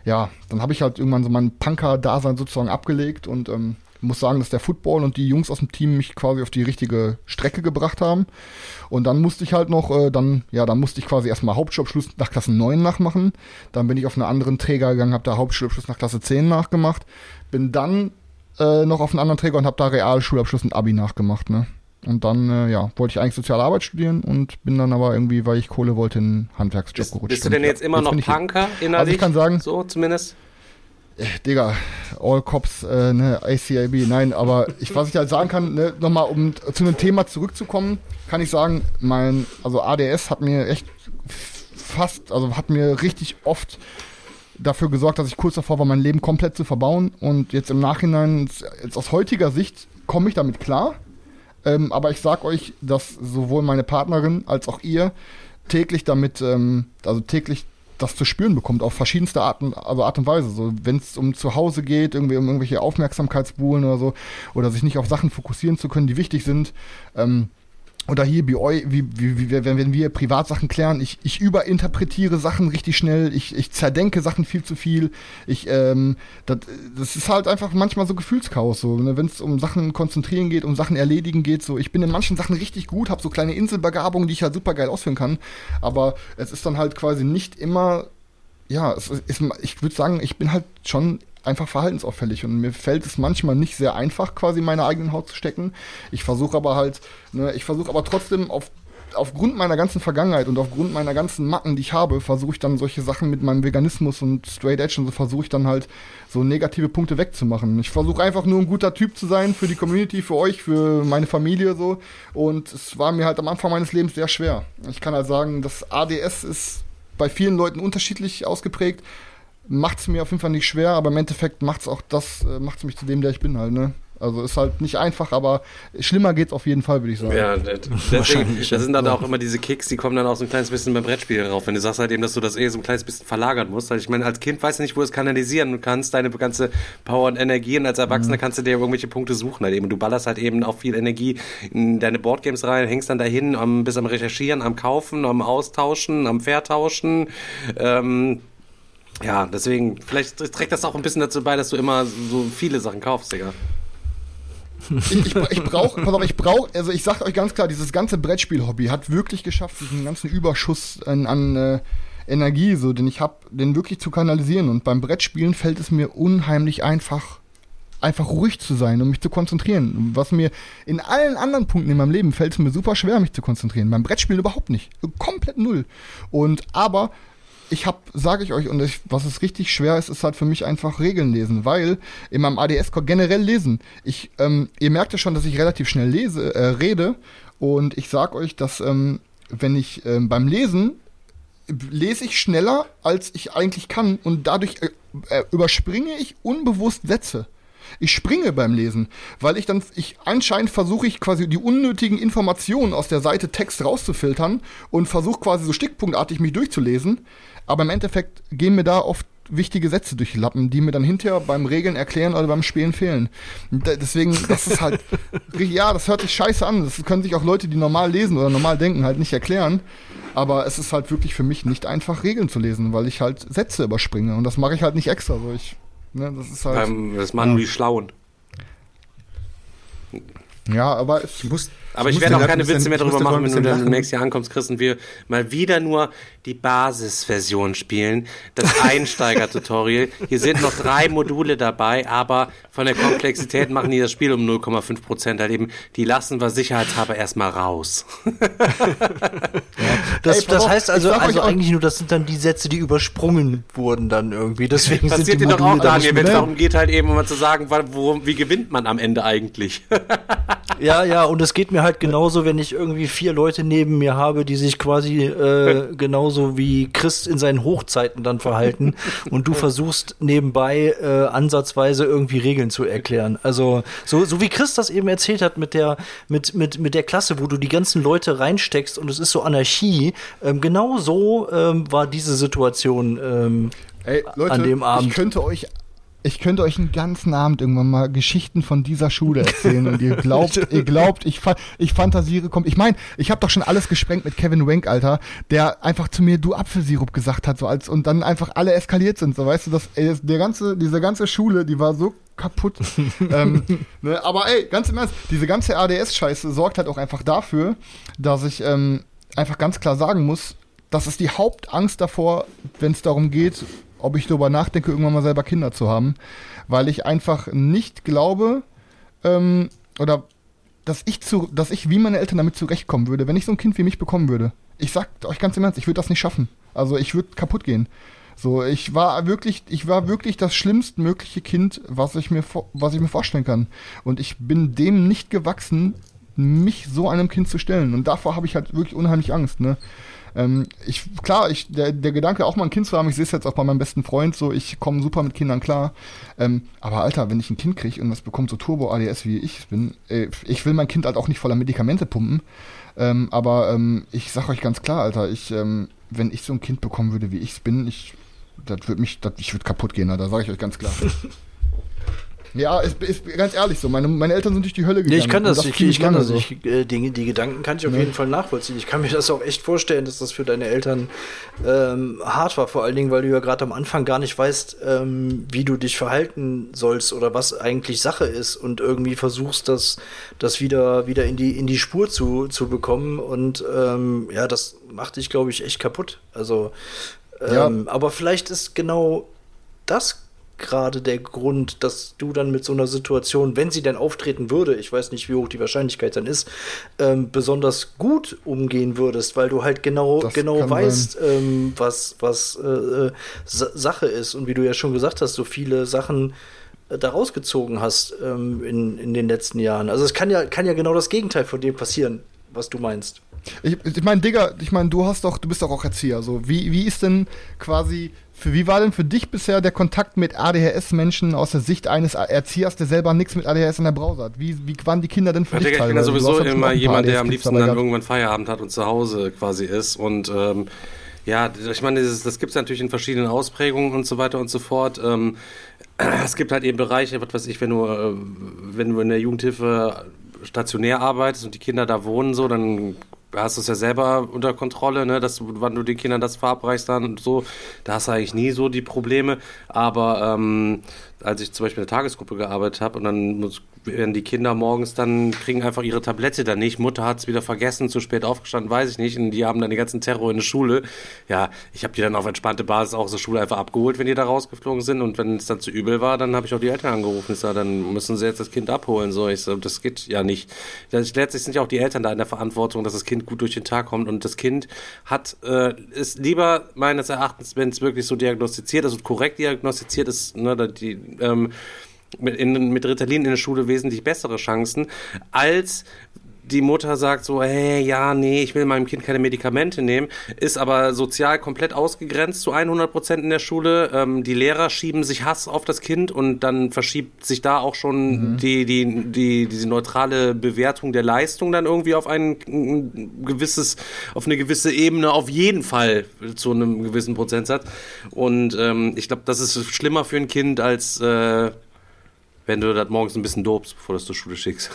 ja, dann habe ich halt irgendwann so mein Punker-Dasein sozusagen abgelegt und ähm, muss sagen, dass der Football und die Jungs aus dem Team mich quasi auf die richtige Strecke gebracht haben. Und dann musste ich halt noch, äh, dann, ja, dann musste ich quasi erstmal Hauptschulabschluss nach Klasse 9 nachmachen. Dann bin ich auf einen anderen Träger gegangen, habe da Hauptschulabschluss nach Klasse 10 nachgemacht. Bin dann äh, noch auf einen anderen Träger und habe da Realschulabschluss und Abi nachgemacht, ne? Und dann, äh, ja, wollte ich eigentlich Soziale Arbeit studieren und bin dann aber irgendwie, weil ich Kohle wollte, in einen Handwerksjob bist, gerutscht. Bist du denn jetzt immer jetzt noch Punker innerlich? Also ich kann sagen, so zumindest. Äh, Digga, All Cops, äh, ne, ACIB, nein, aber ich, was ich halt sagen kann, ne, nochmal, um zu einem Thema zurückzukommen, kann ich sagen, mein, also ADS hat mir echt fast, also hat mir richtig oft dafür gesorgt, dass ich kurz davor war, mein Leben komplett zu verbauen. Und jetzt im Nachhinein, jetzt aus heutiger Sicht, komme ich damit klar, ähm, aber ich sag euch, dass sowohl meine Partnerin als auch ihr täglich damit, ähm, also täglich das zu spüren bekommt, auf verschiedenste Arten, also Art und Weise. So, wenn es um zu Hause geht, irgendwie um irgendwelche Aufmerksamkeitsbuhlen oder so, oder sich nicht auf Sachen fokussieren zu können, die wichtig sind, ähm, oder hier wie, eu, wie, wie, wie wenn, wenn wir Privatsachen klären, ich, ich überinterpretiere Sachen richtig schnell, ich, ich zerdenke Sachen viel zu viel. Ich, ähm, das, das ist halt einfach manchmal so Gefühlschaos, so, ne? wenn es um Sachen konzentrieren geht, um Sachen erledigen geht. So, ich bin in manchen Sachen richtig gut, habe so kleine Inselbegabungen, die ich halt super geil ausführen kann. Aber es ist dann halt quasi nicht immer ja, es ist, ich würde sagen, ich bin halt schon einfach verhaltensauffällig und mir fällt es manchmal nicht sehr einfach, quasi meine eigenen Haut zu stecken. Ich versuche aber halt, ne, ich versuche aber trotzdem auf aufgrund meiner ganzen Vergangenheit und aufgrund meiner ganzen Macken, die ich habe, versuche ich dann solche Sachen mit meinem Veganismus und Straight Edge und so versuche ich dann halt so negative Punkte wegzumachen. Ich versuche einfach nur ein guter Typ zu sein für die Community, für euch, für meine Familie so. Und es war mir halt am Anfang meines Lebens sehr schwer. Ich kann halt sagen, das ADS ist bei vielen Leuten unterschiedlich ausgeprägt macht es mir auf jeden Fall nicht schwer, aber im Endeffekt macht es auch das, äh, macht es mich zu dem, der ich bin halt, ne? Also ist halt nicht einfach, aber schlimmer geht's auf jeden Fall, würde ich sagen. Ja, deswegen, das sind dann auch immer diese Kicks, die kommen dann auch so ein kleines bisschen beim Brettspiel rauf. Wenn du sagst halt eben, dass du das eh so ein kleines bisschen verlagern musst. Weil ich meine, als Kind weißt du nicht, wo du es kanalisieren kannst, deine ganze Power und Energie. Und als Erwachsener mhm. kannst du dir irgendwelche Punkte suchen halt eben. Und du ballerst halt eben auch viel Energie in deine Boardgames rein, hängst dann dahin, am, bist am Recherchieren, am Kaufen, am Austauschen, am Vertauschen. Ähm, ja, deswegen, vielleicht trägt das auch ein bisschen dazu bei, dass du immer so viele Sachen kaufst, Digga. ich, ich, brauche, pass auf, ich brauche, also ich sag euch ganz klar, dieses ganze Brettspiel-Hobby hat wirklich geschafft, diesen ganzen Überschuss an, an äh, Energie, so den ich habe, den wirklich zu kanalisieren. Und beim Brettspielen fällt es mir unheimlich einfach, einfach ruhig zu sein und mich zu konzentrieren. Was mir in allen anderen Punkten in meinem Leben fällt es mir super schwer, mich zu konzentrieren. Beim Brettspielen überhaupt nicht. Komplett null. Und aber ich habe, sage ich euch, und ich, was es richtig schwer ist, ist halt für mich einfach Regeln lesen, weil in meinem ADS generell lesen. Ich, ähm, ihr merkt ja schon, dass ich relativ schnell lese, äh, rede, und ich sag euch, dass ähm, wenn ich ähm, beim Lesen lese ich schneller, als ich eigentlich kann, und dadurch äh, äh, überspringe ich unbewusst Sätze. Ich springe beim Lesen, weil ich dann, ich anscheinend versuche ich quasi die unnötigen Informationen aus der Seite Text rauszufiltern und versuche quasi so stickpunktartig mich durchzulesen. Aber im Endeffekt gehen mir da oft wichtige Sätze durch die Lappen, die mir dann hinterher beim Regeln erklären oder beim Spielen fehlen. deswegen, das ist halt, ja, das hört sich scheiße an. Das können sich auch Leute, die normal lesen oder normal denken, halt nicht erklären. Aber es ist halt wirklich für mich nicht einfach, Regeln zu lesen, weil ich halt Sätze überspringe. Und das mache ich halt nicht extra. So ich, ne, das ist halt. Ähm, das machen nur die Schlauen. Ja, aber ich muss. Aber ich, ich werde auch keine Witze mehr darüber machen, wenn du dann nächstes Jahr ankommst, Chris, und wir mal wieder nur die Basisversion spielen, das Einsteiger-Tutorial. Hier sind noch drei Module dabei, aber von der Komplexität machen die das Spiel um 0,5 Prozent halt eben. Die lassen wir sicherheitshalber erstmal raus. ja. das, das heißt also, also eigentlich nur, das sind dann die Sätze, die übersprungen wurden dann irgendwie. Deswegen Passiert sind die dir doch auch, Daniel, wenn es darum geht halt eben, um mal zu sagen, wo, wie gewinnt man am Ende eigentlich? ja, ja, und es geht mir halt genauso, wenn ich irgendwie vier Leute neben mir habe, die sich quasi äh, genauso wie Chris in seinen Hochzeiten dann verhalten und du versuchst nebenbei äh, ansatzweise irgendwie Regeln zu erklären. Also so, so wie Chris das eben erzählt hat mit der, mit, mit, mit der Klasse, wo du die ganzen Leute reinsteckst und es ist so Anarchie, ähm, genau so ähm, war diese Situation ähm, Ey, Leute, an dem Abend. Ich könnte euch ich könnte euch einen ganzen Abend irgendwann mal Geschichten von dieser Schule erzählen und ihr glaubt, ihr glaubt, ich, ich fantasiere kommt. Ich meine, ich habe doch schon alles gesprengt mit Kevin Wank, Alter, der einfach zu mir du Apfelsirup gesagt hat, so als und dann einfach alle eskaliert sind, so weißt du, das der ganze diese ganze Schule, die war so kaputt. ähm, ne, aber ey, ganz im Ernst, diese ganze ADS-Scheiße sorgt halt auch einfach dafür, dass ich ähm, einfach ganz klar sagen muss, das ist die Hauptangst davor, wenn es darum geht, ob ich darüber nachdenke, irgendwann mal selber Kinder zu haben, weil ich einfach nicht glaube, ähm, oder dass ich zu, dass ich wie meine Eltern damit zurechtkommen würde, wenn ich so ein Kind wie mich bekommen würde. Ich sag euch ganz im Ernst, ich würde das nicht schaffen. Also ich würde kaputt gehen. So, ich war wirklich, ich war wirklich das schlimmstmögliche Kind, was ich mir, was ich mir vorstellen kann. Und ich bin dem nicht gewachsen, mich so einem Kind zu stellen. Und davor habe ich halt wirklich unheimlich Angst, ne? Ähm, ich, klar, ich, der, der Gedanke, auch mal ein Kind zu haben, ich sehe es jetzt auch bei meinem besten Freund so, ich komme super mit Kindern klar. Ähm, aber Alter, wenn ich ein Kind kriege und das bekommt so Turbo-ADS, wie ich bin, ey, ich will mein Kind halt auch nicht voller Medikamente pumpen. Ähm, aber ähm, ich sag euch ganz klar, Alter, ich, ähm, wenn ich so ein Kind bekommen würde, wie ich es bin, ich, das würde mich, das, ich würde kaputt gehen, da sage ich euch ganz klar. Ja, ist, ist ganz ehrlich so. Meine, meine Eltern sind durch die Hölle gegangen. Nee, ich kann das, das ich, ich kann das. Ich, äh, die, die Gedanken kann ich auf ja. jeden Fall nachvollziehen. Ich kann mir das auch echt vorstellen, dass das für deine Eltern ähm, hart war. Vor allen Dingen, weil du ja gerade am Anfang gar nicht weißt, ähm, wie du dich verhalten sollst oder was eigentlich Sache ist und irgendwie versuchst, das, das wieder, wieder in, die, in die Spur zu, zu bekommen. Und ähm, ja, das macht dich, glaube ich, echt kaputt. Also, ja. Ähm, aber vielleicht ist genau das gerade der Grund, dass du dann mit so einer Situation, wenn sie denn auftreten würde, ich weiß nicht, wie hoch die Wahrscheinlichkeit dann ist, ähm, besonders gut umgehen würdest, weil du halt genau, genau weißt, ähm, was, was äh, äh Sache ist. Und wie du ja schon gesagt hast, so viele Sachen äh, da rausgezogen hast ähm, in, in den letzten Jahren. Also es kann ja, kann ja genau das Gegenteil von dem passieren, was du meinst. Ich, ich meine, Digga, ich meine, du hast doch, du bist doch auch Erzieher. So, wie, wie ist denn quasi für, wie war denn für dich bisher der Kontakt mit ADHS-Menschen aus der Sicht eines Erziehers, der selber nichts mit ADHS in der Brause hat? Wie, wie waren die Kinder denn für ja, dich? Ich bin ja sowieso immer jemand, der am liebsten dann irgendwann Feierabend hat und zu Hause quasi ist. Und ähm, ja, ich meine, das, das gibt es natürlich in verschiedenen Ausprägungen und so weiter und so fort. Ähm, es gibt halt eben Bereiche, was weiß ich, wenn du, äh, wenn du in der Jugendhilfe stationär arbeitest und die Kinder da wohnen, so, dann hast du es ja selber unter Kontrolle, ne, dass wann du den Kindern das verabreichst dann und so, da hast du eigentlich nie so die Probleme. Aber ähm, als ich zum Beispiel in der Tagesgruppe gearbeitet habe und dann muss, werden die Kinder morgens dann, kriegen einfach ihre Tablette dann nicht. Mutter hat es wieder vergessen, zu spät aufgestanden, weiß ich nicht. Und die haben dann den ganzen Terror in der Schule. Ja, ich habe die dann auf entspannte Basis auch der Schule einfach abgeholt, wenn die da rausgeflogen sind. Und wenn es dann zu übel war, dann habe ich auch die Eltern angerufen. Ich sage, dann müssen sie jetzt das Kind abholen. So, ich sage, das geht ja nicht. Letztlich sind ja auch die Eltern da in der Verantwortung, dass das Kind gut durch den Tag kommt. Und das Kind hat, äh, ist lieber meines Erachtens, wenn es wirklich so diagnostiziert ist und korrekt diagnostiziert ist, ne, die, ähm, mit, in, mit Ritalin in der Schule wesentlich bessere Chancen, als die Mutter sagt so, hey, ja, nee, ich will meinem Kind keine Medikamente nehmen, ist aber sozial komplett ausgegrenzt zu 100 Prozent in der Schule. Ähm, die Lehrer schieben sich Hass auf das Kind und dann verschiebt sich da auch schon mhm. die, die, die, diese neutrale Bewertung der Leistung dann irgendwie auf ein, ein gewisses, auf eine gewisse Ebene auf jeden Fall zu einem gewissen Prozentsatz. Und ähm, ich glaube, das ist schlimmer für ein Kind als äh, wenn du das morgens ein bisschen dobst, bevor du es zur Schule schickst.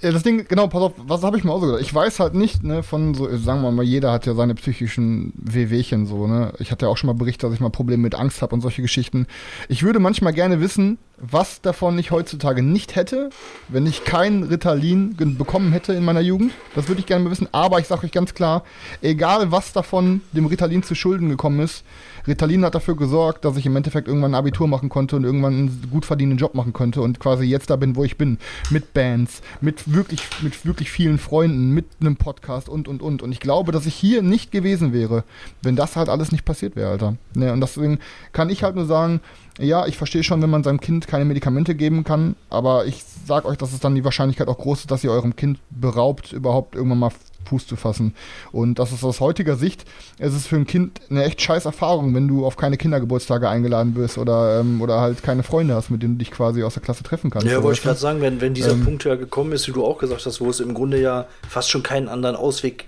Ja, das Ding, genau, pass auf, was habe ich mir auch so gedacht? Ich weiß halt nicht, ne, von so, sagen wir mal, jeder hat ja seine psychischen Wehwehchen so, ne? Ich hatte ja auch schon mal berichtet, dass ich mal Probleme mit Angst habe und solche Geschichten. Ich würde manchmal gerne wissen, was davon ich heutzutage nicht hätte, wenn ich kein Ritalin bekommen hätte in meiner Jugend. Das würde ich gerne mal wissen. Aber ich sage euch ganz klar, egal was davon dem Ritalin zu Schulden gekommen ist, Ritalin hat dafür gesorgt, dass ich im Endeffekt irgendwann ein Abitur machen konnte und irgendwann einen gut verdienenden Job machen konnte und quasi jetzt da bin, wo ich bin. Mit Bands, mit wirklich, mit wirklich vielen Freunden, mit einem Podcast und, und, und. Und ich glaube, dass ich hier nicht gewesen wäre, wenn das halt alles nicht passiert wäre, Alter. Ne, und deswegen kann ich halt nur sagen, ja, ich verstehe schon, wenn man seinem Kind keine Medikamente geben kann, aber ich sag euch, dass es dann die Wahrscheinlichkeit auch groß ist, dass ihr eurem Kind beraubt, überhaupt irgendwann mal Fuß zu fassen. Und das ist aus heutiger Sicht, es ist für ein Kind eine echt scheiß Erfahrung, wenn du auf keine Kindergeburtstage eingeladen bist oder, ähm, oder halt keine Freunde hast, mit denen du dich quasi aus der Klasse treffen kannst. Ja, wollte ich gerade sagen, wenn, wenn dieser ähm, Punkt ja gekommen ist, wie du auch gesagt hast, wo es im Grunde ja fast schon keinen anderen Ausweg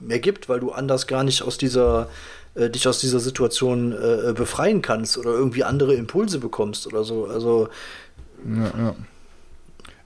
mehr gibt, weil du anders gar nicht aus dieser äh, dich aus dieser Situation äh, befreien kannst oder irgendwie andere Impulse bekommst oder so. Also ja, ja.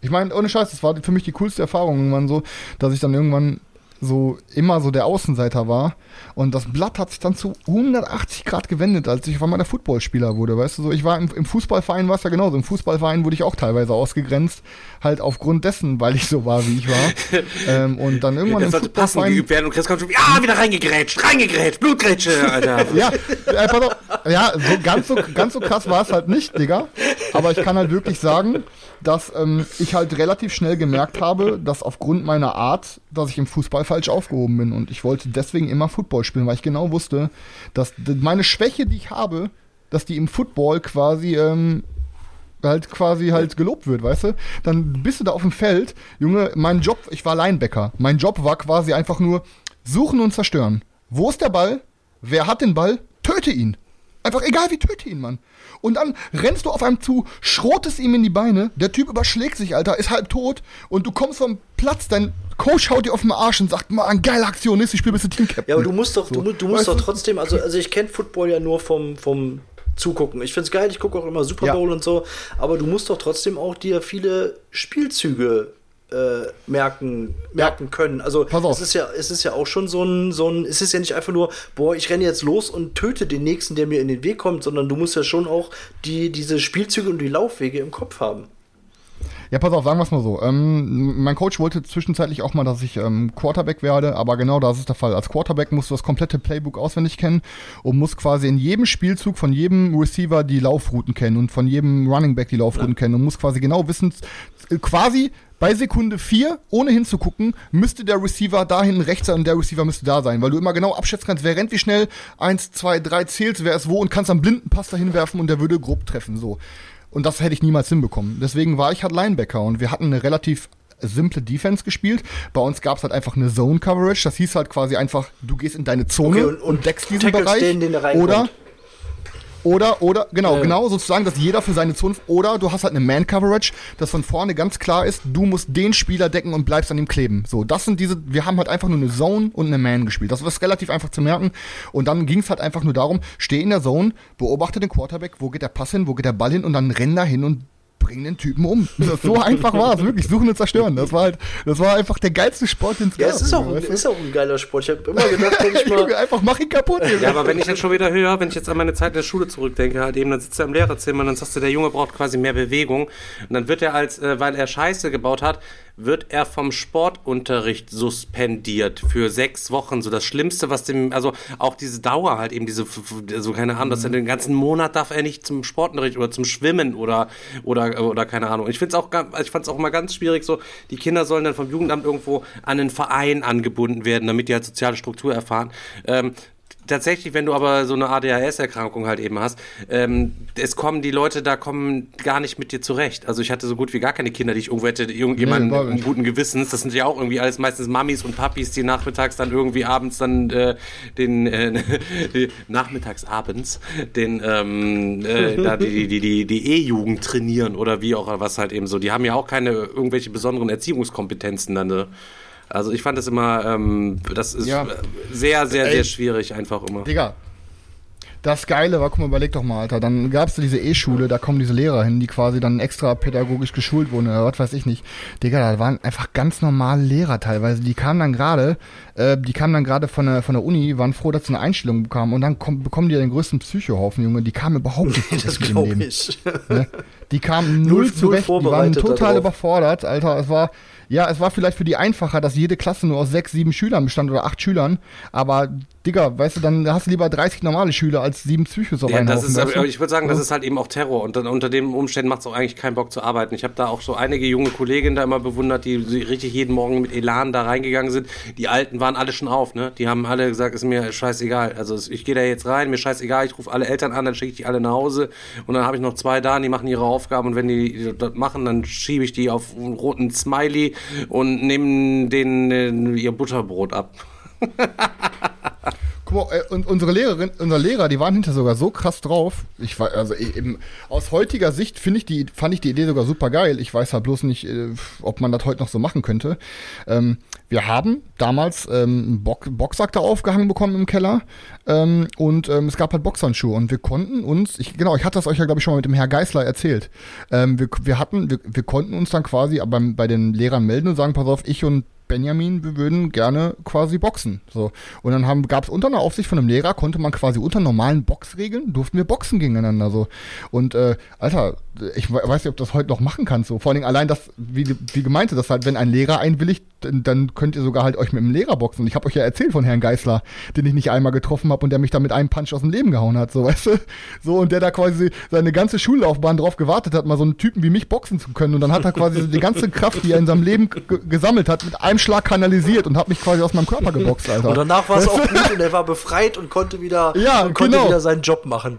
Ich meine, ohne Scheiß, das war für mich die coolste Erfahrung irgendwann so, dass ich dann irgendwann so immer so der Außenseiter war. Und das Blatt hat sich dann zu 180 Grad gewendet, als ich auf einmal der Footballspieler wurde. Weißt du, so ich war im, im Fußballverein war es ja genauso. Im Fußballverein wurde ich auch teilweise ausgegrenzt, halt aufgrund dessen, weil ich so war, wie ich war. ähm, und dann irgendwann das im sollte passend geübt werden und Chris kommt schon, ja, wieder reingegrätscht, reingegrätscht, Blutgrätsche, Alter. ja, äh, pass auf, ja, so ganz so ganz so krass war es halt nicht, Digga. Aber ich kann halt wirklich sagen, dass ähm, ich halt relativ schnell gemerkt habe, dass aufgrund meiner Art, dass ich im Fußball falsch aufgehoben bin. Und ich wollte deswegen immer Football spielen, weil ich genau wusste, dass meine Schwäche, die ich habe, dass die im Football quasi ähm, halt quasi halt gelobt wird, weißt du? Dann bist du da auf dem Feld, Junge, mein Job, ich war Linebacker. Mein Job war quasi einfach nur suchen und zerstören. Wo ist der Ball? Wer hat den Ball? Töte ihn. Einfach egal wie, töte ihn, Mann. Und dann rennst du auf einem zu, schrotest ihm in die Beine, der Typ überschlägt sich, Alter, ist halb tot und du kommst vom Platz, dein Coach haut dir auf den Arsch und sagt, man, geile Aktion ist, ich spiele bis du Team-Captain. Ja, aber du musst doch, so. du, du, musst doch trotzdem, also, also ich kenne Football ja nur vom, vom Zugucken. Ich find's geil, ich gucke auch immer Super Bowl ja. und so, aber du musst doch trotzdem auch dir viele Spielzüge äh, merken, merken können. Also es ist ja, es ist ja auch schon so ein, so ein, es ist ja nicht einfach nur, boah, ich renne jetzt los und töte den nächsten, der mir in den Weg kommt, sondern du musst ja schon auch die, diese Spielzüge und die Laufwege im Kopf haben. Ja, pass auf, sagen wir es mal so. Ähm, mein Coach wollte zwischenzeitlich auch mal, dass ich ähm, Quarterback werde, aber genau das ist der Fall. Als Quarterback musst du das komplette Playbook auswendig kennen und musst quasi in jedem Spielzug von jedem Receiver die Laufrouten kennen und von jedem Running Back die Laufrouten ja. kennen und musst quasi genau wissen, äh, quasi bei Sekunde 4, ohne hinzugucken, müsste der Receiver dahin rechts sein und der Receiver müsste da sein, weil du immer genau abschätzen kannst, wer rennt wie schnell, 1, 2, 3 zählst, wer ist wo und kannst am blinden Pass dahin werfen und der würde grob treffen, so. Und das hätte ich niemals hinbekommen. Deswegen war ich halt Linebacker und wir hatten eine relativ simple Defense gespielt. Bei uns gab es halt einfach eine Zone Coverage. Das hieß halt quasi einfach, du gehst in deine Zone okay, und, und, deckst diesen Bereich. Den, den oder oder, oder, genau, ja. genau, sozusagen, dass jeder für seine Zone, oder du hast halt eine Man-Coverage, dass von vorne ganz klar ist, du musst den Spieler decken und bleibst an ihm kleben. So, das sind diese, wir haben halt einfach nur eine Zone und eine Man gespielt. Das ist relativ einfach zu merken. Und dann ging es halt einfach nur darum, steh in der Zone, beobachte den Quarterback, wo geht der Pass hin, wo geht der Ball hin und dann renn da hin und bringen den Typen um. Das, so einfach war es, wirklich. Suchen und zerstören. Das war halt, das war einfach der geilste Sport, den es Ja, gab. es ist auch, ein, ist auch ein geiler Sport. Ich habe immer gedacht, wenn ich mal. Junge, einfach mach ihn kaputt. Ja, aber wenn ich jetzt schon wieder höre, wenn ich jetzt an meine Zeit in der Schule zurückdenke, halt eben, dann sitzt er im Lehrerzimmer und dann sagst du, der Junge braucht quasi mehr Bewegung. Und dann wird er als, äh, weil er Scheiße gebaut hat, wird er vom Sportunterricht suspendiert für sechs Wochen. So das Schlimmste, was dem, also auch diese Dauer halt eben, diese, so keine Ahnung, dass er den ganzen Monat darf er nicht zum Sportunterricht oder zum Schwimmen oder, oder, oder keine Ahnung. Ich find's auch, ga- ich fand's auch immer ganz schwierig, so, die Kinder sollen dann vom Jugendamt irgendwo an einen Verein angebunden werden, damit die halt soziale Struktur erfahren. Ähm, tatsächlich, wenn du aber so eine ADHS-Erkrankung halt eben hast, ähm, es kommen die Leute, da kommen gar nicht mit dir zurecht. Also ich hatte so gut wie gar keine Kinder, die ich irgendwo hätte, irgendjemanden Nee, guten Gewissens. Das sind ja auch irgendwie alles meistens Mamis und Papis, die nachmittags dann irgendwie abends dann äh, den äh, nachmittags abends den ähm, äh, da die die die die E-Jugend trainieren oder wie auch was halt eben so. Die haben ja auch keine irgendwelche besonderen Erziehungskompetenzen dann. Ne? Also ich fand das immer, ähm, das ist Ja. sehr, sehr, Ey. sehr schwierig einfach immer. Digga. Das Geile war, guck mal, überleg doch mal, Alter. Dann gab's da diese E-Schule, da kommen diese Lehrer hin, die quasi dann extra pädagogisch geschult wurden oder was weiß ich nicht. Digga, da waren einfach ganz normale Lehrer teilweise. Die kamen dann gerade, äh, die kamen dann gerade von der, von der Uni, waren froh, dass sie eine Einstellung bekamen und dann komm, bekommen die ja den größten Psychohaufen, Junge. Die kamen überhaupt nicht Das glaube Leben. ich. Ne? Die kamen Null- null null zurecht, die waren total darauf. überfordert, Alter. Es war, ja, es war vielleicht für die einfacher, dass jede Klasse nur aus sechs, sieben Schülern bestand oder acht Schülern, aber Digga, weißt du, dann hast du lieber 30 normale Schüler als sieben Psychos auf Ja, einen das Haufen, ist, weißt du? ich würde sagen, das ist halt eben auch Terror und dann unter den Umständen macht es auch eigentlich keinen Bock zu arbeiten. Ich habe da auch so einige junge Kolleginnen da immer bewundert, die richtig jeden Morgen mit Elan da reingegangen sind. Die Alten waren alle schon auf, ne? Die haben alle gesagt, ist mir scheißegal. Also ich gehe da jetzt rein, mir scheißegal, ich rufe alle Eltern an, dann schicke ich die alle nach Hause und dann habe ich noch zwei da, die machen ihre Aufgaben und wenn die das machen, dann schiebe ich die auf einen roten Smiley und nehme denen äh, ihr Butterbrot ab. Guck mal, äh, und unsere Lehrerin, unser Lehrer, die waren hinter sogar so krass drauf. Ich war, also eben, aus heutiger Sicht finde ich die, fand ich die Idee sogar super geil. Ich weiß halt bloß nicht, äh, ob man das heute noch so machen könnte. Ähm, wir haben damals ähm, einen Bock, Boxsack da aufgehangen bekommen im Keller ähm, und ähm, es gab halt Boxhandschuhe und wir konnten uns, ich, genau, ich hatte das euch ja glaube ich schon mal mit dem Herr Geißler erzählt. Ähm, wir, wir hatten, wir, wir konnten uns dann quasi beim, bei den Lehrern melden und sagen, pass auf, ich und Benjamin, wir würden gerne quasi boxen. So. Und dann gab es unter einer Aufsicht von einem Lehrer, konnte man quasi unter normalen Boxregeln, durften wir boxen gegeneinander. So. Und äh, Alter, ich we- weiß nicht, ob das heute noch machen kannst. So. Vor allen Dingen allein das, wie, wie gemeinte, dass halt, wenn ein Lehrer einwilligt, dann, dann könnt ihr sogar halt euch mit dem Lehrer boxen. Ich habe euch ja erzählt von Herrn Geißler, den ich nicht einmal getroffen habe und der mich da mit einem Punch aus dem Leben gehauen hat, so weißt du? So, und der da quasi seine ganze Schullaufbahn drauf gewartet hat, mal so einen Typen wie mich boxen zu können. Und dann hat er quasi die ganze Kraft, die er in seinem Leben gesammelt hat, mit einem Schlag kanalisiert und hat mich quasi aus meinem Körper geboxt, Alter. Und danach war es auch gut und er war befreit und konnte wieder, Ja, und konnte genau. wieder seinen Job machen.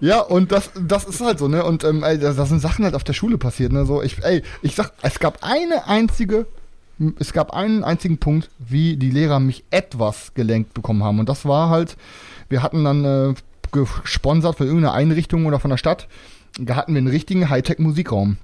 Ja, und das, das ist halt so, ne? Und ähm, ey, da, da sind Sachen halt auf der Schule passiert, ne? So, ich, ey, ich sag, es gab eine einzige, es gab einen einzigen Punkt, wie die Lehrer mich etwas gelenkt bekommen haben. Und das war halt, wir hatten dann äh, gesponsert von irgendeiner Einrichtung oder von der Stadt, da hatten wir einen richtigen Hightech-Musikraum.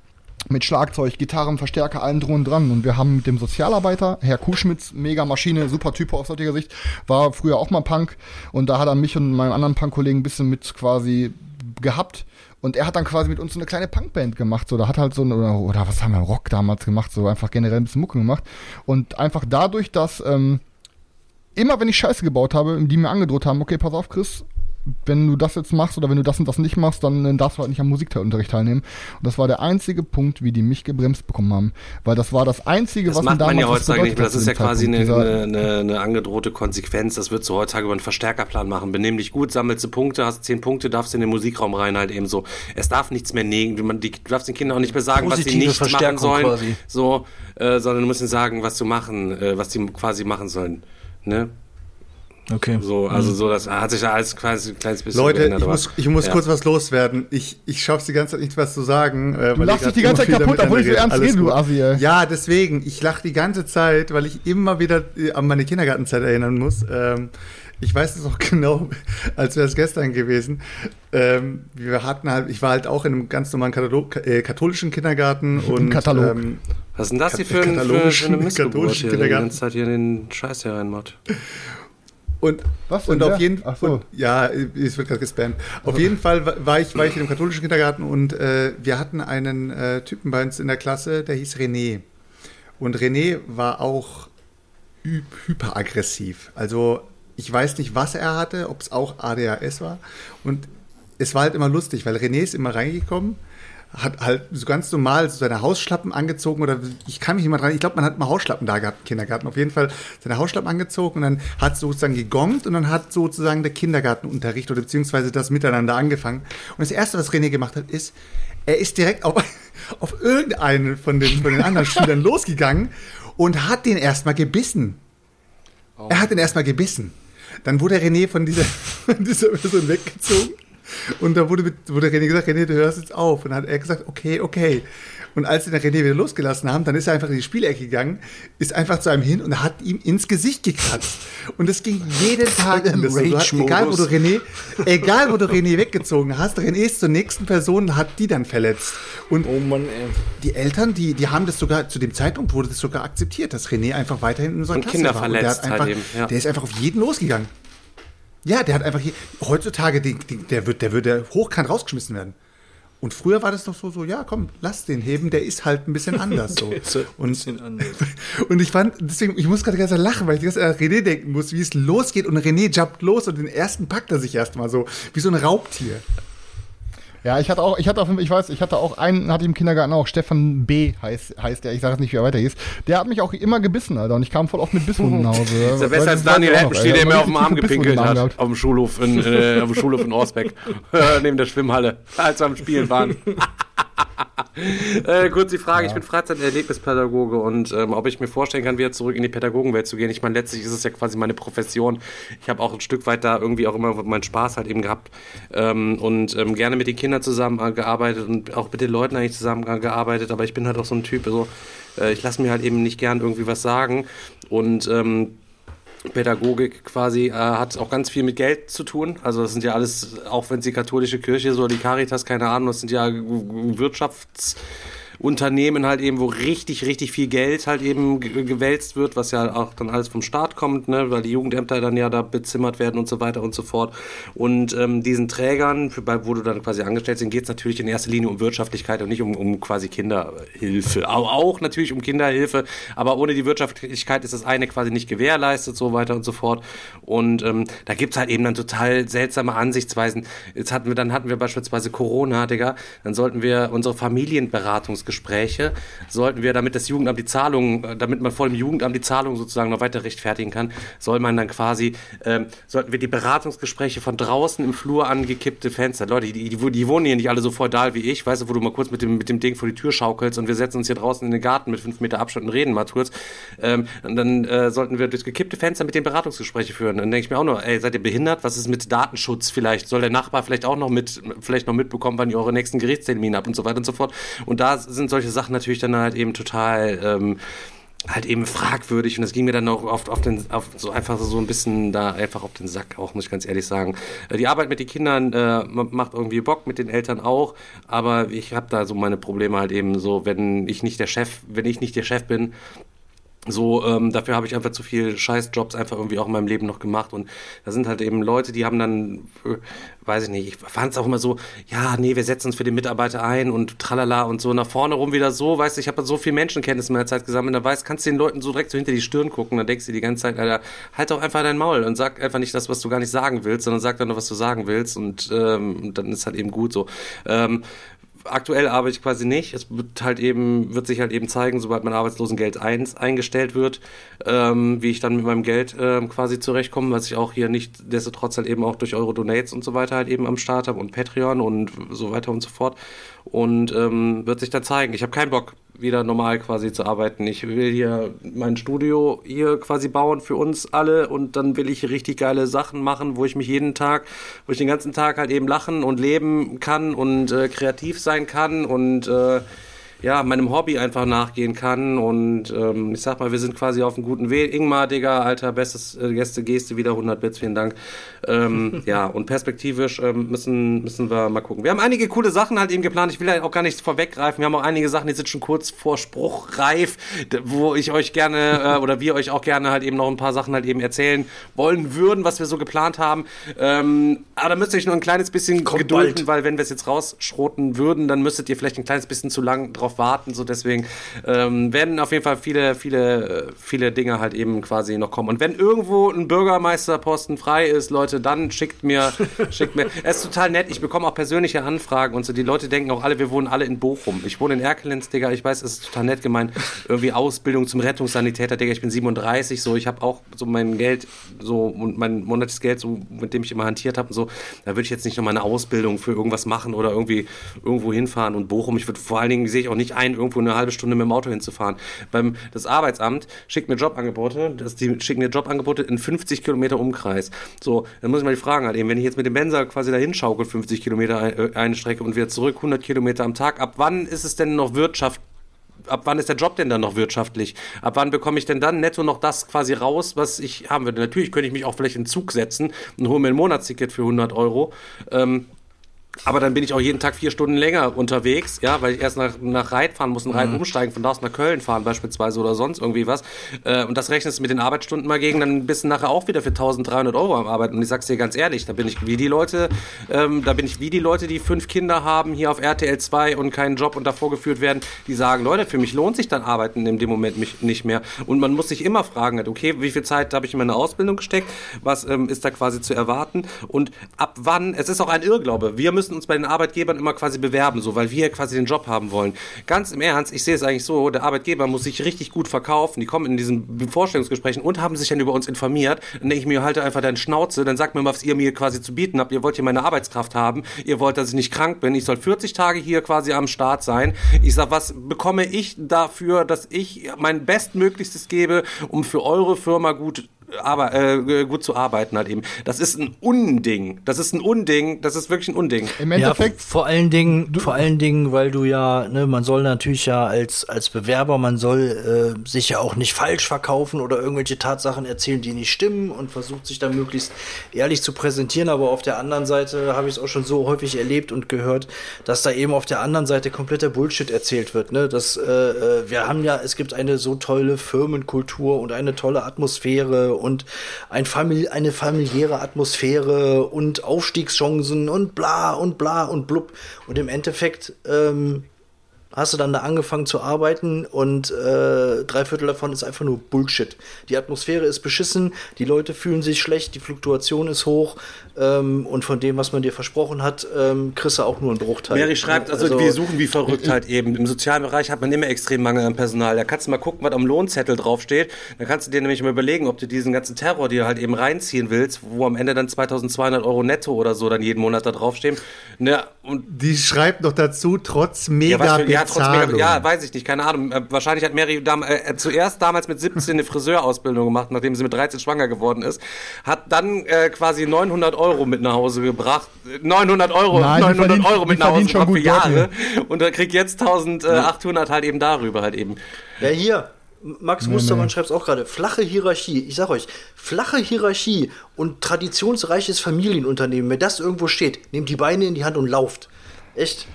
Mit Schlagzeug, Gitarren, Verstärker, allem drum und dran. Und wir haben mit dem Sozialarbeiter, Herr Kuschmitz, mega Maschine, super Typ aus heutiger Sicht, war früher auch mal Punk. Und da hat er mich und meinen anderen Punk-Kollegen ein bisschen mit quasi gehabt. Und er hat dann quasi mit uns so eine kleine Punkband gemacht. So, da hat halt so eine, oder, oder was haben wir, Rock damals gemacht, so einfach generell ein bisschen Mucke gemacht. Und einfach dadurch, dass ähm, immer wenn ich Scheiße gebaut habe, die mir angedroht haben, okay, pass auf, Chris, wenn du das jetzt machst oder wenn du das und das nicht machst, dann darfst du halt nicht am Musikunterricht teilnehmen. Und das war der einzige Punkt, wie die mich gebremst bekommen haben. Weil das war das Einzige, Das was macht man damals ja was heutzutage nicht mehr. Das ist ja quasi eine, eine, eine, eine angedrohte Konsequenz. Das wird so heutzutage über einen Verstärkerplan machen. Benimm dich gut, sammelst du Punkte, hast zehn Punkte, darfst in den Musikraum rein halt eben so. Es darf nichts mehr nehmen. Man, die, du darfst den Kindern auch nicht mehr sagen, was sie Positive nicht machen sollen. quasi. So, äh, sondern du musst ihnen sagen, was zu machen, äh, was die quasi machen sollen. Ne? Okay. So, also so, das hat sich da alles quasi ein kleines bisschen Leute, geändert, ich muss, ich muss ja. kurz was loswerden. Ich, ich schaff's die ganze Zeit nicht, was zu sagen. Äh, weil lachst dich die ganze Zeit kaputt, obwohl ich so ernst rede, du ey. Ja, deswegen. Ich lache die ganze Zeit, weil ich immer wieder äh, an meine Kindergartenzeit erinnern muss. Ähm, ich weiß es auch genau, als wäre es gestern gewesen. Ähm, wir hatten halt, ich war halt auch in einem ganz normalen Katalog, äh, katholischen Kindergarten und Katalog. Ähm, Was ist denn das hier für, ein, für, für eine Missgeburt katholischen hier, der die Kindergarten. ganze Zeit hier den Scheiß hier reinmacht? Und, Was denn, und auf jeden Ach so. und, ja, es wird gerade gespammt. Auf jeden Fall wa- war ich, war ich in einem katholischen Kindergarten und äh, wir hatten einen äh, Typen bei uns in der Klasse, der hieß René. Und René war auch hy hyperaggressiv. Also ich weiß nicht, was er hatte, ob es auch ADHS war. Und es war halt immer lustig, weil René ist immer reingekommen, hat halt so ganz normal seine Hausschlappen angezogen oder ich kann mich nicht mal dran, ich glaube, man hat mal Hausschlappen da gehabt im Kindergarten. Auf jeden Fall seine Hausschlappen angezogen und dann hat sozusagen gegongt und dann hat sozusagen der Kindergartenunterricht oder beziehungsweise das Miteinander angefangen. Und das Erste, was René gemacht hat, ist, er ist direkt auf, auf irgendeinen von den, von den anderen Schülern losgegangen und hat den erstmal gebissen. Er hat den erstmal gebissen. Dann wurde René von dieser, von dieser Person weggezogen. Und da wurde, mit, wurde René gesagt, René, du hörst jetzt auf. Und dann hat er gesagt, okay, okay. Und als sie den René wieder losgelassen haben, dann ist er einfach in die Spielecke gegangen, ist einfach zu einem hin und hat ihm ins Gesicht gekratzt. Und das ging jeden Tag. Und das, du hast, egal, wo du René, egal, wo du René weggezogen hast, René ist zur nächsten Person, hat die dann verletzt. Und Oh Mann, ey. die Eltern, die, die haben das sogar, zu dem Zeitpunkt wurde das sogar akzeptiert, dass René einfach weiterhin in unserer Und Klasse Kinder war. Und der, verletzt hat halt einfach, eben, ja. der ist einfach auf jeden losgegangen. Ja, der hat einfach hier, heutzutage, die, die, der wird, der würde hochkant rausgeschmissen werden. Und früher war das noch so, so, ja, komm, lass den heben, der ist halt ein bisschen anders so. halt ein und, bisschen anders. und ich fand, deswegen, ich muss gerade ganz lachen, weil ich ganz an René denken muss, wie es losgeht und René jumpt los und den ersten packt er sich erstmal so, wie so ein Raubtier. Ja, ich hatte auch, ich hatte auf ich weiß, ich hatte auch einen, hatte im Kindergarten auch, Stefan B. heißt, heißt der, ich sage jetzt nicht, wie er weiter hieß. Der hat mich auch immer gebissen, Alter, und ich kam voll oft mit Bisswunden nach Hause. Ist ja besser als Daniel Heppenstiel, der mir auf dem Arm gepinkelt hat. gehabt. Auf dem Schulhof in, äh, auf dem Schulhof in Orsbeck. Neben der Schwimmhalle, als wir am Spielen waren. äh, kurz die Frage, ich bin Freizeiterlebnispädagoge und ähm, ob ich mir vorstellen kann, wieder zurück in die Pädagogenwelt zu gehen. Ich meine, letztlich ist es ja quasi meine Profession. Ich habe auch ein Stück weit da irgendwie auch immer meinen Spaß halt eben gehabt ähm, und ähm, gerne mit den Kindern zusammengearbeitet und auch mit den Leuten eigentlich zusammengearbeitet, aber ich bin halt auch so ein Typ, so, äh, ich lasse mir halt eben nicht gern irgendwie was sagen und ähm, Pädagogik quasi äh, hat auch ganz viel mit Geld zu tun. Also das sind ja alles, auch wenn es die katholische Kirche oder die Caritas, keine Ahnung, das sind ja Wirtschaftsunternehmen halt eben, wo richtig, richtig viel Geld halt eben ge- gewälzt wird, was ja auch dann alles vom Staat kommt, ne, weil die Jugendämter dann ja da bezimmert werden und so weiter und so fort. Und ähm, diesen Trägern, für, wo du dann quasi angestellt sind, geht es natürlich in erster Linie um Wirtschaftlichkeit und nicht um, um quasi Kinderhilfe. Auch, auch natürlich um Kinderhilfe, aber ohne die Wirtschaftlichkeit ist das eine quasi nicht gewährleistet, so weiter und so fort. Und ähm, da gibt's halt eben dann total seltsame Ansichtsweisen. Jetzt hatten wir, dann hatten wir beispielsweise Corona, Digga, dann sollten wir unsere Familienberatungsgespräche, sollten wir, damit das Jugendamt die Zahlungen, äh, damit man vor dem Jugendamt die Zahlungen sozusagen noch weiter rechtfertigen kann, soll man dann quasi, ähm, sollten wir die Beratungsgespräche von draußen im Flur angekippte Fenster, Leute, die, die, die wohnen hier nicht alle so feudal wie ich, weißt du, wo du mal kurz mit dem, mit dem Ding vor die Tür schaukelst und wir setzen uns hier draußen in den Garten mit fünf Meter Abstand und reden mal kurz. Ähm, und dann äh, sollten wir durch gekippte Fenster mit den Beratungsgespräche führen. Dann denke ich mir auch nur, ey, seid ihr behindert? Was ist mit Datenschutz vielleicht? Soll der Nachbar vielleicht auch noch mit, vielleicht noch mitbekommen, wann ihr eure nächsten Gerichtstermine habt und so weiter und so fort. Und da sind solche Sachen natürlich dann halt eben total, ähm, halt eben fragwürdig. Und das ging mir dann auch oft auf den auf so einfach so ein bisschen da einfach auf den Sack auch muss ich ganz ehrlich sagen. Äh, die Arbeit mit den Kindern äh, macht irgendwie Bock mit den Eltern auch. Aber ich habe da so meine Probleme halt eben so wenn ich nicht der Chef wenn ich nicht der Chef bin so, ähm, dafür habe ich einfach zu viel Scheißjobs einfach irgendwie auch in meinem Leben noch gemacht. Und da sind halt eben Leute, die haben dann, äh, weiß ich nicht, ich fand es auch immer so, ja, nee, wir setzen uns für den Mitarbeiter ein und tralala und so nach vorne rum wieder so, weißt du, ich habe so viel Menschenkenntnis in meiner Zeit gesammelt, da weißt, kannst du den Leuten so direkt so hinter die Stirn gucken, dann denkst du die ganze Zeit, Alter, halt doch einfach dein Maul und sag einfach nicht das, was du gar nicht sagen willst, sondern sag dann nur, was du sagen willst und ähm, dann ist halt eben gut so. Ähm, aktuell arbeite ich quasi nicht. Es wird halt eben, wird sich halt eben zeigen, sobald mein Arbeitslosengeld 1 eingestellt wird, ähm, wie ich dann mit meinem Geld ähm, quasi zurechtkomme, was ich auch hier nicht destotrotz halt eben auch durch eure Donates und so weiter halt eben am Start habe und Patreon und so weiter und so fort. Und ähm, wird sich dann zeigen. Ich habe keinen Bock, wieder normal quasi zu arbeiten. Ich will hier mein Studio hier quasi bauen für uns alle und dann will ich richtig geile Sachen machen, wo ich mich jeden Tag, wo ich den ganzen Tag halt eben lachen und leben kann und äh, kreativ sein kann und äh, ja, meinem Hobby einfach nachgehen kann. Und ähm, ich sag mal, wir sind quasi auf einem guten Weg. Ingmar, Digga, alter, bestes äh, Gäste, Geste, wieder 100 Bits, vielen Dank. Ähm, ja, und perspektivisch ähm, müssen, müssen wir mal gucken. Wir haben einige coole Sachen halt eben geplant. Ich will halt auch gar nichts vorweggreifen. Wir haben auch einige Sachen, die sind schon kurz vor spruchreif, wo ich euch gerne äh, oder wir euch auch gerne halt eben noch ein paar Sachen halt eben erzählen wollen würden, was wir so geplant haben. Ähm, aber da müsst ihr euch nur ein kleines bisschen Kommt gedulden, bald. weil wenn wir es jetzt rausschroten würden, dann müsstet ihr vielleicht ein kleines bisschen zu lang drauf warten. So deswegen ähm, werden auf jeden Fall viele, viele, äh, viele Dinge halt eben quasi noch kommen. Und wenn irgendwo ein Bürgermeisterposten frei ist, Leute, dann schickt mir, schickt mir. Es ist total nett. Ich bekomme auch persönliche Anfragen und so. Die Leute denken auch alle, wir wohnen alle in Bochum. Ich wohne in Erkelenz, Digga. Ich weiß, es ist total nett gemeint. Irgendwie Ausbildung zum Rettungssanitäter, Digga. Ich bin 37, so. Ich habe auch so mein Geld, so und mein monatliches Geld, so mit dem ich immer hantiert habe und so. Da würde ich jetzt nicht noch mal eine Ausbildung für irgendwas machen oder irgendwie irgendwo hinfahren. Und Bochum, ich würde vor allen Dingen sehe ich auch nicht ein, irgendwo eine halbe Stunde mit dem Auto hinzufahren. Beim das Arbeitsamt schickt mir Jobangebote, das, die schicken mir Jobangebote in 50 Kilometer Umkreis. So, dann muss ich mal die fragen halt eben, wenn ich jetzt mit dem Benzer quasi dahin schaukel, 50 Kilometer ein, äh, eine Strecke und wieder zurück, 100 Kilometer am Tag, ab wann ist es denn noch Wirtschaft? Ab wann ist der Job denn dann noch wirtschaftlich? Ab wann bekomme ich denn dann netto noch das quasi raus, was ich haben würde? Natürlich könnte ich mich auch vielleicht in Zug setzen und hole mir ein Monatsticket für 100 Euro. Ähm, aber dann bin ich auch jeden Tag vier Stunden länger unterwegs, ja, weil ich erst nach, nach Reit fahren muss, in Reit umsteigen, von da aus nach Köln fahren beispielsweise oder sonst irgendwie was. Äh, und das rechnest du mit den Arbeitsstunden mal gegen, dann bist du nachher auch wieder für 1300 Euro am Arbeiten. Und ich sag's dir ganz ehrlich, da bin ich wie die Leute, ähm, da bin ich wie die Leute, die fünf Kinder haben, hier auf RTL 2 und keinen Job und davor geführt werden, die sagen, Leute, für mich lohnt sich dann Arbeiten in dem Moment mich nicht mehr. Und man muss sich immer fragen, halt, okay, wie viel Zeit habe ich in meine Ausbildung gesteckt? Was ähm, ist da quasi zu erwarten? Und ab wann, es ist auch ein Irrglaube, wir müssen uns bei den Arbeitgebern immer quasi bewerben, so, weil wir quasi den Job haben wollen. Ganz im Ernst, ich sehe es eigentlich so, der Arbeitgeber muss sich richtig gut verkaufen. Die kommen in diesen Vorstellungsgesprächen und haben sich dann über uns informiert. Dann denke ich mir, halte einfach deine Schnauze, dann sagt mir mal, was ihr mir quasi zu bieten habt. Ihr wollt hier meine Arbeitskraft haben. Ihr wollt, dass ich nicht krank bin. Ich soll 40 Tage hier quasi am Start sein. Ich sag, was bekomme ich dafür, dass ich mein Bestmöglichstes gebe, um für eure Firma gut aber äh, gut zu arbeiten halt eben. Das ist ein Unding. Das ist ein Unding. Das ist wirklich ein Unding. Im Ja, Endeffekt, vor allen Dingen, vor allen Dingen, weil du ja, ne, man soll natürlich ja als als Bewerber, man soll äh, sich ja auch nicht falsch verkaufen oder irgendwelche Tatsachen erzählen, die nicht stimmen und versucht sich dann möglichst ehrlich zu präsentieren. Aber auf der anderen Seite habe ich es auch schon so häufig erlebt und gehört, dass da eben auf der anderen Seite kompletter Bullshit erzählt wird. Ne, dass äh, äh, wir haben ja, es gibt eine so tolle Firmenkultur und eine tolle Atmosphäre und ein Famili eine familiäre Atmosphäre und Aufstiegschancen und bla und bla und blub. Und im Endeffekt ähm, hast du dann da angefangen zu arbeiten und äh, drei Viertel davon ist einfach nur Bullshit. Die Atmosphäre ist beschissen, die Leute fühlen sich schlecht, die Fluktuation ist hoch ähm, und von dem, was man dir versprochen hat, ähm, kriegst du auch nur einen Bruchteil. Mary schreibt, also, wir suchen wie verrückt halt eben. Im sozialen Bereich hat man immer extrem Mangel an Personal. Da kannst du mal gucken, was am Lohnzettel draufsteht. Da kannst du dir nämlich mal überlegen, ob du diesen ganzen Terror dir halt eben reinziehen willst, wo am Ende dann 2200 Euro netto oder so dann jeden Monat da draufstehen. Ne, und Die schreibt noch dazu, trotz ja, mega was für, ja, trotz mega, ja, weiß ich nicht, keine Ahnung. Äh, wahrscheinlich hat Mary dam, äh, zuerst damals mit 17 eine Friseurausbildung gemacht, nachdem sie mit 13 schwanger geworden ist. Hat dann äh, quasi 900 Euro mit nach Hause gebracht. 900 Euro, Nein, die 900 verdient- Euro mit nach Hause gebracht für Jahre. Und er kriegt jetzt 1800 halt eben darüber halt eben. Ja, hier. Max Mustermann schreibt es auch gerade. Flache Hierarchie. Ich sag euch, flache Hierarchie und traditionsreiches Familienunternehmen, wenn das irgendwo steht, nehmt die Beine in die Hand und lauft. Echt?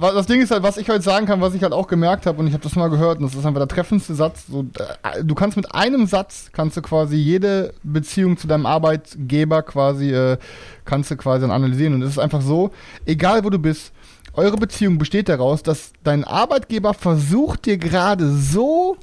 Wa- das Ding ist halt, was ich heute sagen kann, was ich halt auch gemerkt habe und ich habe das mal gehört und das ist einfach der treffendste Satz. So, äh, du kannst mit einem Satz kannst du quasi jede Beziehung zu deinem Arbeitgeber quasi äh, kannst du quasi dann analysieren und es ist einfach so, egal wo du bist, eure Beziehung besteht daraus, dass dein Arbeitgeber versucht dir gerade so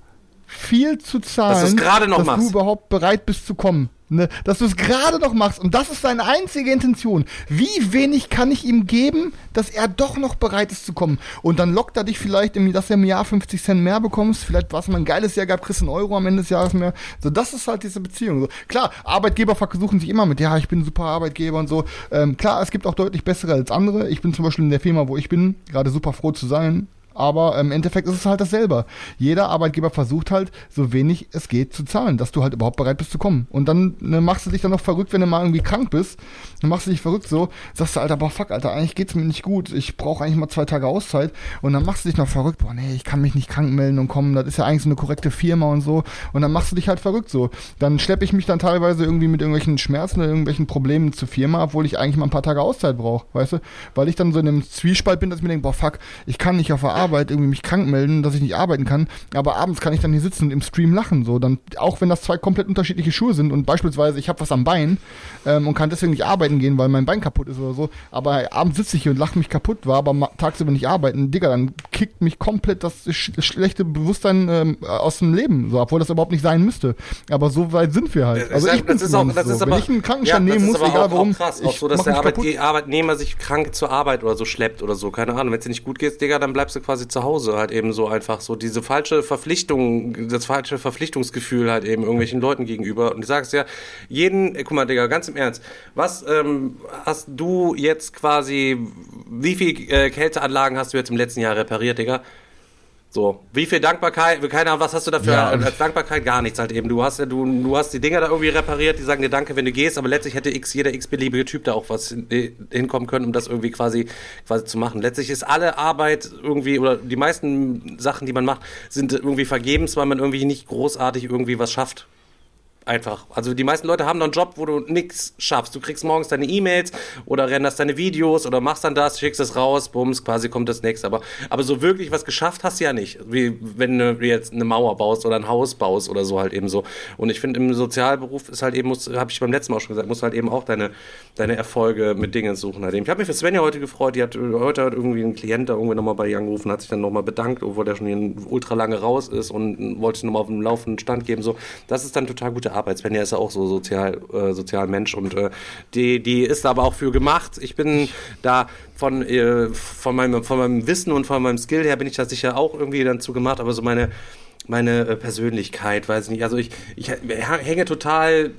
viel zu zahlen, noch dass machst. du überhaupt bereit bist zu kommen. Ne? Dass du es gerade noch machst. Und das ist seine einzige Intention. Wie wenig kann ich ihm geben, dass er doch noch bereit ist zu kommen? Und dann lockt er dich vielleicht, im, dass du im Jahr 50 Cent mehr bekommst. Vielleicht, was mal ein geiles Jahr gab, du einen Euro am Ende des Jahres mehr. So, das ist halt diese Beziehung. So, klar, Arbeitgeber versuchen sich immer mit, ja, ich bin ein super Arbeitgeber und so. Ähm, klar, es gibt auch deutlich bessere als andere. Ich bin zum Beispiel in der Firma, wo ich bin, gerade super froh zu sein aber im Endeffekt ist es halt dasselbe. Jeder Arbeitgeber versucht halt, so wenig es geht zu zahlen, dass du halt überhaupt bereit bist zu kommen. Und dann ne, machst du dich dann noch verrückt, wenn du mal irgendwie krank bist. Dann machst du dich verrückt so, sagst du, Alter, boah, fuck, Alter, eigentlich geht's mir nicht gut. Ich brauche eigentlich mal zwei Tage Auszeit. Und dann machst du dich noch verrückt, boah, nee, ich kann mich nicht krank melden und kommen, das ist ja eigentlich so eine korrekte Firma und so. Und dann machst du dich halt verrückt so. Dann schleppe ich mich dann teilweise irgendwie mit irgendwelchen Schmerzen oder irgendwelchen Problemen zur Firma, obwohl ich eigentlich mal ein paar Tage Auszeit brauche, weißt du? Weil ich dann so in einem Zwiespalt bin, dass ich mir denke, boah, fuck, ich kann nicht auf der Arbeit irgendwie mich krank melden, dass ich nicht arbeiten kann, aber abends kann ich dann hier sitzen und im Stream lachen, so. Dann, auch wenn das zwei komplett unterschiedliche Schuhe sind und beispielsweise ich habe was am Bein ähm, und kann deswegen nicht arbeiten gehen, weil mein Bein kaputt ist oder so, aber abends sitze ich hier und lache mich kaputt, war aber tagsüber nicht arbeiten, Digga, dann kickt mich komplett das sch schlechte Bewusstsein ähm, aus dem Leben, so, obwohl das überhaupt nicht sein müsste. Aber so weit sind wir halt. Also ich bin das ist auch, das so. ist Wenn aber, ich einen Krankenstand ja, nehmen muss, egal auch, warum, auch krass, auch so, dass der Arbeitnehmer sich krank zur Arbeit oder so schleppt oder so, keine Ahnung. Wenn es dir nicht gut geht, Digga, dann bleibst du quasi zu Hause, halt eben so einfach so diese falsche Verpflichtung, das falsche Verpflichtungsgefühl halt eben irgendwelchen Leuten gegenüber. Und du sagst ja, jeden, äh, guck mal, Digga, ganz im Ernst, was ähm, hast du jetzt quasi, wie viel äh, Kälteanlagen hast du jetzt im letzten Jahr repariert, Digga? So, wie viel Dankbarkeit, keine Ahnung, was hast du dafür Ja. als Dankbarkeit? Gar nichts halt eben. Du hast ja, du, du hast die Dinger da irgendwie repariert, die sagen dir Danke, wenn du gehst, aber letztlich hätte x, jeder x-beliebige Typ da auch was äh, hinkommen können, um das irgendwie quasi, quasi zu machen. Letztlich ist alle Arbeit irgendwie, oder die meisten Sachen, die man macht, sind irgendwie vergebens, weil man irgendwie nicht großartig irgendwie was schafft. Einfach. Also die meisten Leute haben noch einen Job, wo du nichts schaffst. Du kriegst morgens deine E-Mails oder renderst deine Videos oder machst dann das, schickst es raus, bums, quasi kommt das nächste. Aber, aber so wirklich was geschafft hast du ja nicht. Wie wenn du jetzt eine Mauer baust oder ein Haus baust oder so halt eben so. Und ich finde im Sozialberuf ist halt eben, habe ich beim letzten Mal auch schon gesagt, musst du halt eben auch deine, deine Erfolge mit Dingen suchen halt eben. Ich habe mich für Svenja heute gefreut, die hat heute hat irgendwie ein Klient da irgendwie nochmal bei ihr angerufen, hat sich dann nochmal bedankt, obwohl der schon ultra lange raus ist und wollte nochmal auf dem laufenden Stand geben. So, das ist dann total gute Arbeit. Svenja ist ja auch so sozial, äh, sozial Mensch und äh, die, die ist aber auch für gemacht. Ich bin da von, äh, von, meinem, von meinem Wissen und von meinem Skill her bin ich da sicher auch irgendwie dann zu gemacht, aber so meine, meine äh, Persönlichkeit, weiß ich nicht. Also ich, ich hänge total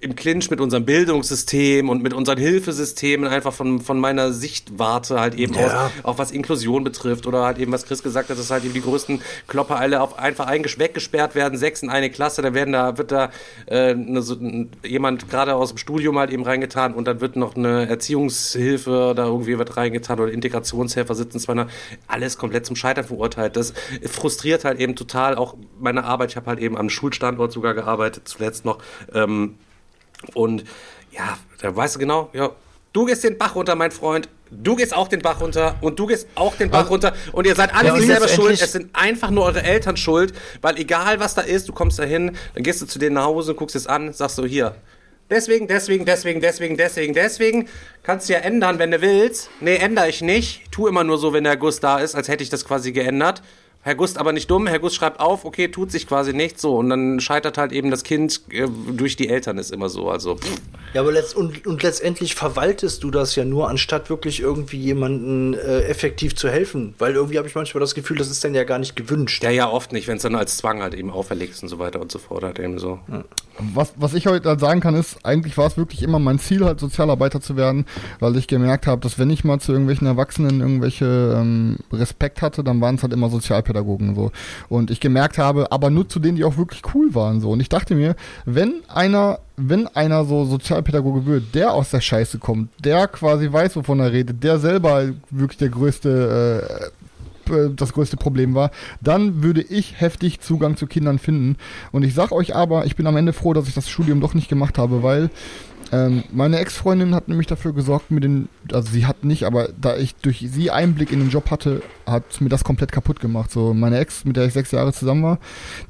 im Clinch mit unserem Bildungssystem und mit unseren Hilfesystemen einfach von, von meiner Sichtwarte halt eben Ja. aus, auch was Inklusion betrifft oder halt eben, was Chris gesagt hat, dass halt eben die größten Klopper alle auf einfach weggesperrt werden, sechs in eine Klasse, dann werden da, wird da äh, eine, so, jemand gerade aus dem Studium halt eben reingetan und dann wird noch eine Erziehungshilfe da irgendwie wird reingetan oder Integrationshelfer sitzen zwar alles komplett zum Scheitern verurteilt. Das frustriert halt eben total auch meine Arbeit. Ich habe halt eben am Schulstandort sogar gearbeitet, zuletzt noch. Ähm, und ja, da weißt du genau, ja, du gehst den Bach runter, mein Freund. Du gehst auch den Bach runter und du gehst auch den Bach runter und ihr seid alle Ja, nicht selber schuld. Es sind einfach nur eure Eltern schuld, weil egal was da ist, du kommst da hin, dann gehst du zu denen nach Hause und guckst es an, sagst so hier. Deswegen, deswegen, deswegen, deswegen, deswegen, deswegen. Kannst du ja ändern, wenn du willst. Nee, ändere ich nicht. Tu immer nur so, wenn der Guss da ist, als hätte ich das quasi geändert. Herr Gust aber nicht dumm, Herr Gust schreibt auf, okay, tut sich quasi nichts so und dann scheitert halt eben das Kind äh, durch die Eltern ist immer so, also pff. Ja, aber letzt und, und letztendlich verwaltest du das ja nur, anstatt wirklich irgendwie jemanden äh, effektiv zu helfen. Weil irgendwie habe ich manchmal das Gefühl, das ist dann ja gar nicht gewünscht. ja, ja, oft nicht, wenn es dann als Zwang halt eben auferlegt ist und so weiter und so fort halt eben so. Was, was ich heute halt sagen kann, ist, eigentlich war es wirklich immer mein Ziel, halt Sozialarbeiter zu werden, weil ich gemerkt habe, dass wenn ich mal zu irgendwelchen Erwachsenen irgendwelche ähm, Respekt hatte, dann waren es halt immer Sozialpädagogen so. Und ich gemerkt habe, aber nur zu denen, die auch wirklich cool waren so. Und ich dachte mir, wenn einer, wenn einer so Sozialpädagoge wird, der aus der Scheiße kommt, der quasi weiß, wovon er redet, der selber wirklich der größte äh, äh, das größte Problem war, dann würde ich heftig Zugang zu Kindern finden. Und ich sag euch aber, ich bin am Ende froh, dass ich das Studium doch nicht gemacht habe, weil ähm, meine Ex-Freundin hat nämlich dafür gesorgt, mir den, also sie hat nicht, aber da ich durch sie Einblick in den Job hatte, hat mir das komplett kaputt gemacht. So meine Ex, mit der ich sechs Jahre zusammen war,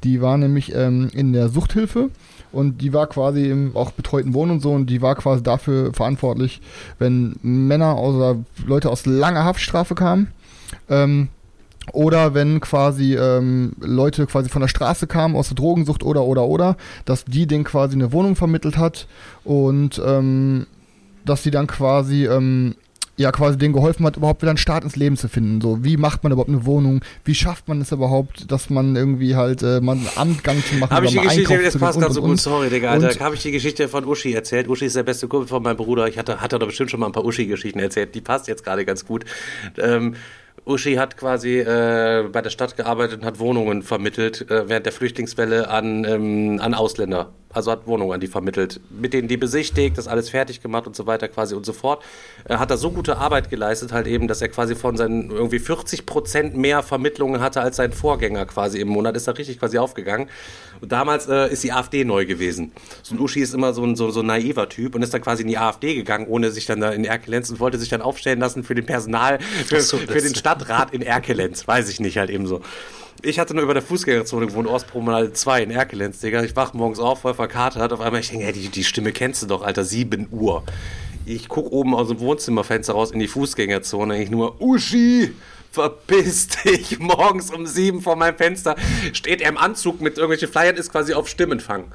die war nämlich ähm, in der Suchthilfe und die war quasi im auch betreuten Wohnen und so und die war quasi dafür verantwortlich, wenn Männer oder Leute aus langer Haftstrafe kamen. Ähm, oder wenn quasi ähm, Leute quasi von der Straße kamen, aus der Drogensucht oder oder oder, dass die denen quasi eine Wohnung vermittelt hat und ähm, dass sie dann quasi ähm, ja quasi denen geholfen hat, überhaupt wieder einen Start ins Leben zu finden. So, wie macht man überhaupt eine Wohnung? Wie schafft man es überhaupt, dass man irgendwie halt äh, mal einen Amtgang zu machen Habe ich die Geschichte, Einkauf das passt gerade und, so und, gut, sorry, Digga, Alter. Habe ich die Geschichte von Uschi erzählt. Uschi ist der beste Kumpel von meinem Bruder. Ich hatte, hatte doch bestimmt schon mal ein paar Uschi-Geschichten erzählt. Die passt jetzt gerade ganz gut. Ähm, Uschi hat quasi äh, bei der Stadt gearbeitet und hat Wohnungen vermittelt äh, während der Flüchtlingswelle an, ähm, an Ausländer. Also hat Wohnungen an die vermittelt. Mit denen die besichtigt, das alles fertig gemacht und so weiter quasi und so fort. Er hat da so gute Arbeit geleistet halt eben, dass er quasi von seinen irgendwie 40 Prozent mehr Vermittlungen hatte als sein Vorgänger quasi im Monat. Ist da richtig quasi aufgegangen. Und damals äh, ist die AfD neu gewesen. So ein Uschi ist immer so ein, so, so ein naiver Typ und ist dann quasi in die AfD gegangen, ohne sich dann da in Erkelenz und wollte sich dann aufstellen lassen für den Personal, für, so, für den Stadtrat in Erkelenz. Weiß ich nicht halt eben so. Ich hatte nur über der Fußgängerzone gewohnt, Ostpromenade 2 in Erkelenz, Digga. Ich wach morgens auf, voll verkatert. Auf einmal, ich denke, ey, die, die Stimme kennst du doch, Alter, 7 Uhr. Ich guck oben aus dem Wohnzimmerfenster raus in die Fußgängerzone, ich nur, Uschi, verpiss dich. Morgens um 7 vor meinem Fenster steht er im Anzug mit irgendwelchen Flyern, ist quasi auf Stimmenfang.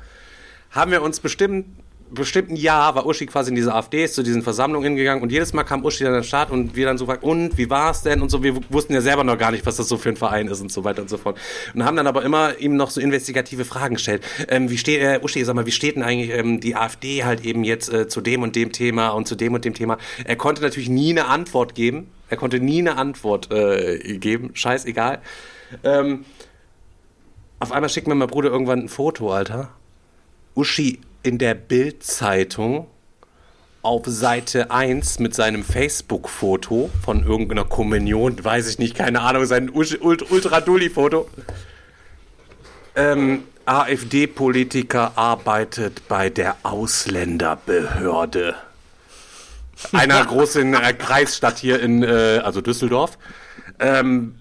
Haben wir uns bestimmt bestimmt ein Jahr war Uschi quasi in diese AfD, ist zu diesen Versammlungen hingegangen und jedes Mal kam Uschi dann an den Start und wir dann so gefragt, und wie war es denn und so, wir wussten ja selber noch gar nicht, was das so für ein Verein ist und so weiter und so fort. Und haben dann aber immer ihm noch so investigative Fragen gestellt. Ähm, wie steht, äh, Uschi, sag mal, wie steht denn eigentlich ähm, die AfD halt eben jetzt äh, zu dem und dem Thema und zu dem und dem Thema? Er konnte natürlich nie eine Antwort geben. Er konnte nie eine Antwort äh, geben. Scheißegal. Ähm, auf einmal schickt mir mein Bruder irgendwann ein Foto, Alter. Uschi in der Bild-Zeitung auf Seite 1 mit seinem Facebook-Foto von irgendeiner Kommunion, weiß ich nicht, keine Ahnung, sein Ultra-Dulli-Foto. Ähm, AfD-Politiker arbeitet bei der Ausländerbehörde. Einer großen äh, Kreisstadt hier in, äh, also Düsseldorf. Ähm,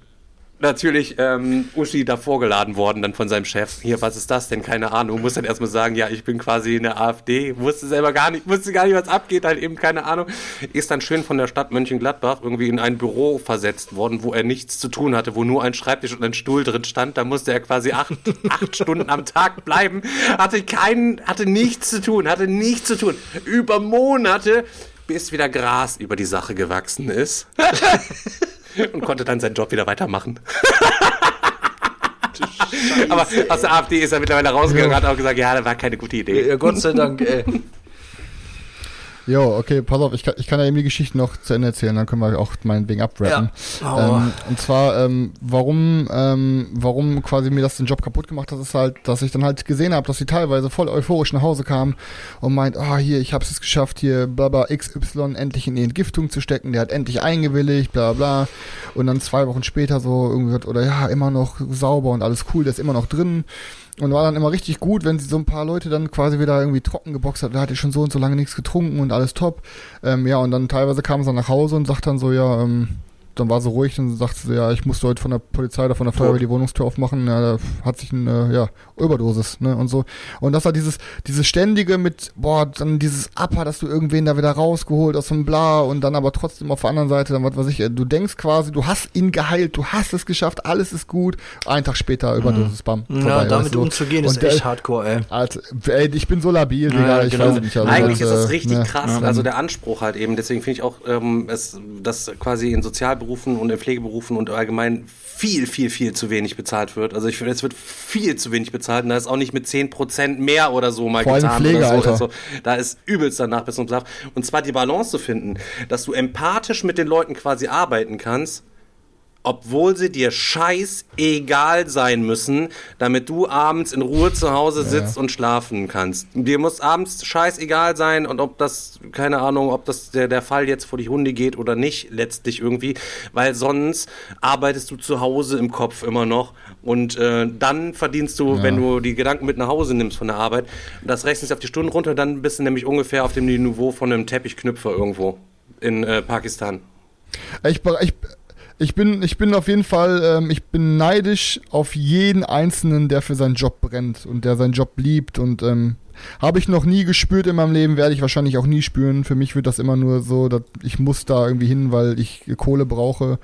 natürlich ähm, Uschi da vorgeladen worden dann von seinem Chef. Hier, was ist das denn? Keine Ahnung. Muss dann erstmal sagen, ja, ich bin quasi in der AfD. Wusste selber gar nicht, wusste gar nicht, was abgeht, halt eben keine Ahnung. Ist dann schön von der Stadt Mönchengladbach irgendwie in ein Büro versetzt worden, wo er nichts zu tun hatte, wo nur ein Schreibtisch und ein Stuhl drin stand. Da musste er quasi acht, acht Stunden am Tag bleiben. Hatte keinen, hatte nichts zu tun, hatte nichts zu tun. Über Monate, bis wieder Gras über die Sache gewachsen ist. und konnte dann seinen Job wieder weitermachen. Aber aus der AfD ist er mittlerweile rausgegangen und hat auch gesagt, ja, das war keine gute Idee. Ja, Gott sei Dank, ey. Jo, okay, pass auf, ich kann, ich kann ja eben die Geschichte noch zu Ende erzählen, dann können wir auch meinetwegen abrappen. Ja. Ähm, und zwar, ähm, warum, ähm, warum quasi mir das den Job kaputt gemacht hat, ist halt, dass ich dann halt gesehen habe, dass sie teilweise voll euphorisch nach Hause kamen und meint, ah, hier, ich hab's es geschafft, hier, bla bla, XY endlich in die Entgiftung zu stecken, der hat endlich eingewilligt, bla bla. Und dann zwei Wochen später so irgendwie oder ja, immer noch sauber und alles cool, der ist immer noch drin. Und war dann immer richtig gut, wenn sie so ein paar Leute dann quasi wieder irgendwie trocken geboxt hat. Da hatte ich schon so und so lange nichts getrunken und alles top. Ähm, ja, und dann teilweise kam sie dann nach Hause und sagt dann so, ja, ähm, dann war sie ruhig und sagte sie, ja, ich musste heute von der Polizei oder von der Feuerwehr die Wohnungstür aufmachen. Ja, da hat sich eine, ja, Überdosis, ne, und so. Und das war dieses, dieses ständige mit, boah, dann dieses Upper, dass du irgendwen da wieder rausgeholt aus dem Bla und dann aber trotzdem auf der anderen Seite, dann was weiß ich, äh, du denkst quasi, du hast ihn geheilt, du hast es geschafft, alles ist gut. Einen Tag später Überdosis, bam. Ja, vorbei, damit weißt du. umzugehen ist Und der- echt hardcore, ey. Alter, ey, ich bin so labil, Digga, Ja, ich genau. weiß nicht. Also Eigentlich das, ist das äh, richtig ne, krass, ja. also der Anspruch halt eben. Deswegen finde ich auch, ähm, es, dass quasi in Sozialberufen und in Pflegeberufen und allgemein viel, viel, viel zu wenig bezahlt wird. Also ich finde, es wird viel zu wenig bezahlt und da ist auch nicht mit 10% mehr oder so mal Vor getan Pflege, oder so. Alter. Also, da ist übelst danach bis zum Schlaf. Und zwar die Balance zu finden, dass du empathisch mit den Leuten quasi arbeiten kannst, obwohl sie dir scheiß egal sein müssen, damit du abends in Ruhe zu Hause sitzt und schlafen kannst. Dir muss abends scheiß egal sein und ob das, keine Ahnung, ob das der, der Fall jetzt vor die Hunde geht oder nicht, letztlich irgendwie, weil sonst arbeitest du zu Hause im Kopf immer noch und äh, dann verdienst du, wenn du die Gedanken mit nach Hause nimmst von der Arbeit, das rechnest du auf die Stunden runter, dann bist du nämlich ungefähr auf dem Niveau von einem Teppichknüpfer irgendwo in äh, Pakistan. Ich, ich, ich, bin, ich bin auf jeden Fall, ähm, ich bin neidisch auf jeden Einzelnen, der für seinen Job brennt und der seinen Job liebt und ähm, habe ich noch nie gespürt in meinem Leben, werde ich wahrscheinlich auch nie spüren. Für mich wird das immer nur so, dass ich muss da irgendwie hin, weil ich Kohle brauche.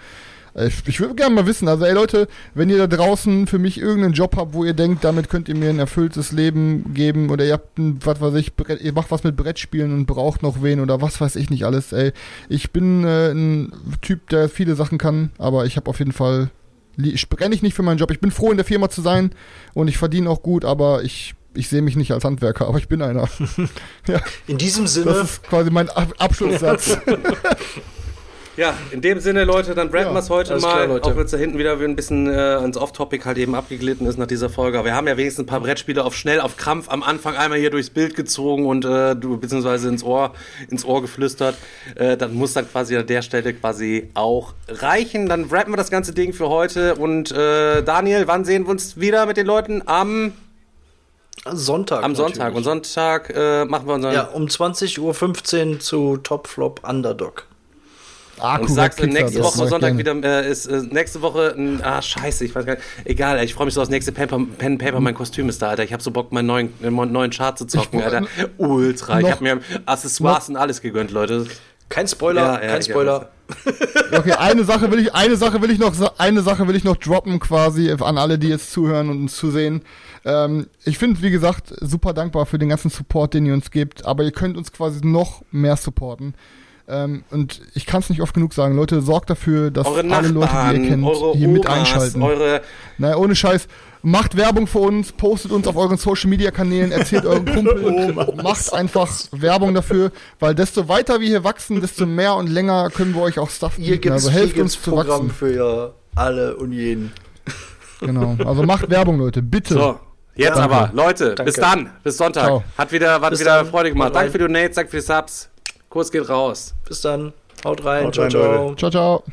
Äh, Ich, ich würde gerne mal wissen, also ey Leute, wenn ihr da draußen für mich irgendeinen Job habt, wo ihr denkt, damit könnt ihr mir ein erfülltes Leben geben oder ihr habt ein, was weiß ich, Brett, ihr macht was mit Brettspielen und braucht noch wen oder was weiß ich nicht alles, ey. Ich bin äh, ein Typ, der viele Sachen kann, aber ich habe auf jeden Fall, brenne ich nicht für meinen Job. Ich bin froh in der Firma zu sein und ich verdiene auch gut, aber ich, ich sehe mich nicht als Handwerker, aber ich bin einer. ja, In diesem das Sinne, ist quasi mein Ab Abschlusssatz. Ja, in dem Sinne, Leute, dann branden Ja, wir es heute mal. klar. Auch wenn es da hinten wieder ein bisschen äh, ins Off-Topic halt eben abgeglitten ist nach dieser Folge. Aber wir haben ja wenigstens ein paar Brettspiele auf schnell, auf Krampf am Anfang einmal hier durchs Bild gezogen und äh, du beziehungsweise ins Ohr, ins Ohr geflüstert. Äh, dann muss dann quasi an der Stelle quasi auch reichen. Dann rappen wir das ganze Ding für heute. Und äh, Daniel, wann sehen wir uns wieder mit den Leuten? Am, Sonntag. am Sonntag. Und natürlich. Sonntag äh, machen wir unseren. Ja, um 20.15 Uhr zu Top Flop Underdog. Ah, Und sagst nächste das Woche mach ich Sonntag wieder, äh, ist äh, nächste Woche, ein, ah, scheiße, ich weiß gar nicht, egal, ey, ich freue mich so aufs nächste Pen, Pen Paper, mein Kostüm ist da, Alter, ich habe so Bock, meinen neuen, äh, meinen neuen Chart zu zocken, Ich- Alter, ultra, ich noch- habe mir Accessoires und alles gegönnt, Leute. Kein Spoiler, Ja, ja, kein ich Spoiler. Okay, eine Sache will ich, eine Sache will ich noch, eine Sache will ich noch droppen quasi an alle, die jetzt zuhören und uns zusehen. Ähm, ich finde, wie gesagt, super dankbar für den ganzen Support, den ihr uns gebt, aber ihr könnt uns quasi noch mehr supporten. Ähm, und ich kann es nicht oft genug sagen, Leute, sorgt dafür, dass Eure alle Leute, die Nachbarn, ihr kennt, eure hier mit Omas, einschalten. eure, Naja, ohne Scheiß. Macht Werbung für uns, postet uns auf euren Social Media Kanälen, erzählt euren Kumpel, macht einfach Werbung dafür, weil desto weiter wir hier wachsen, desto mehr und länger können wir euch auch Stuff Hier bieten. gibt es Also helft uns zu Programm wachsen. für alle und jeden. Genau. Also macht Werbung, Leute, bitte. so. Jetzt Ja. aber, Leute, Danke. bis dann, bis Sonntag. Ciao. Hat wieder, hat Bis wieder dann. Freude gemacht. Danke für die Donates, danke für die Subs. Kurs geht raus. Bis dann. Haut rein. Haut ciao, rein, ciao. Leute. Ciao, ciao.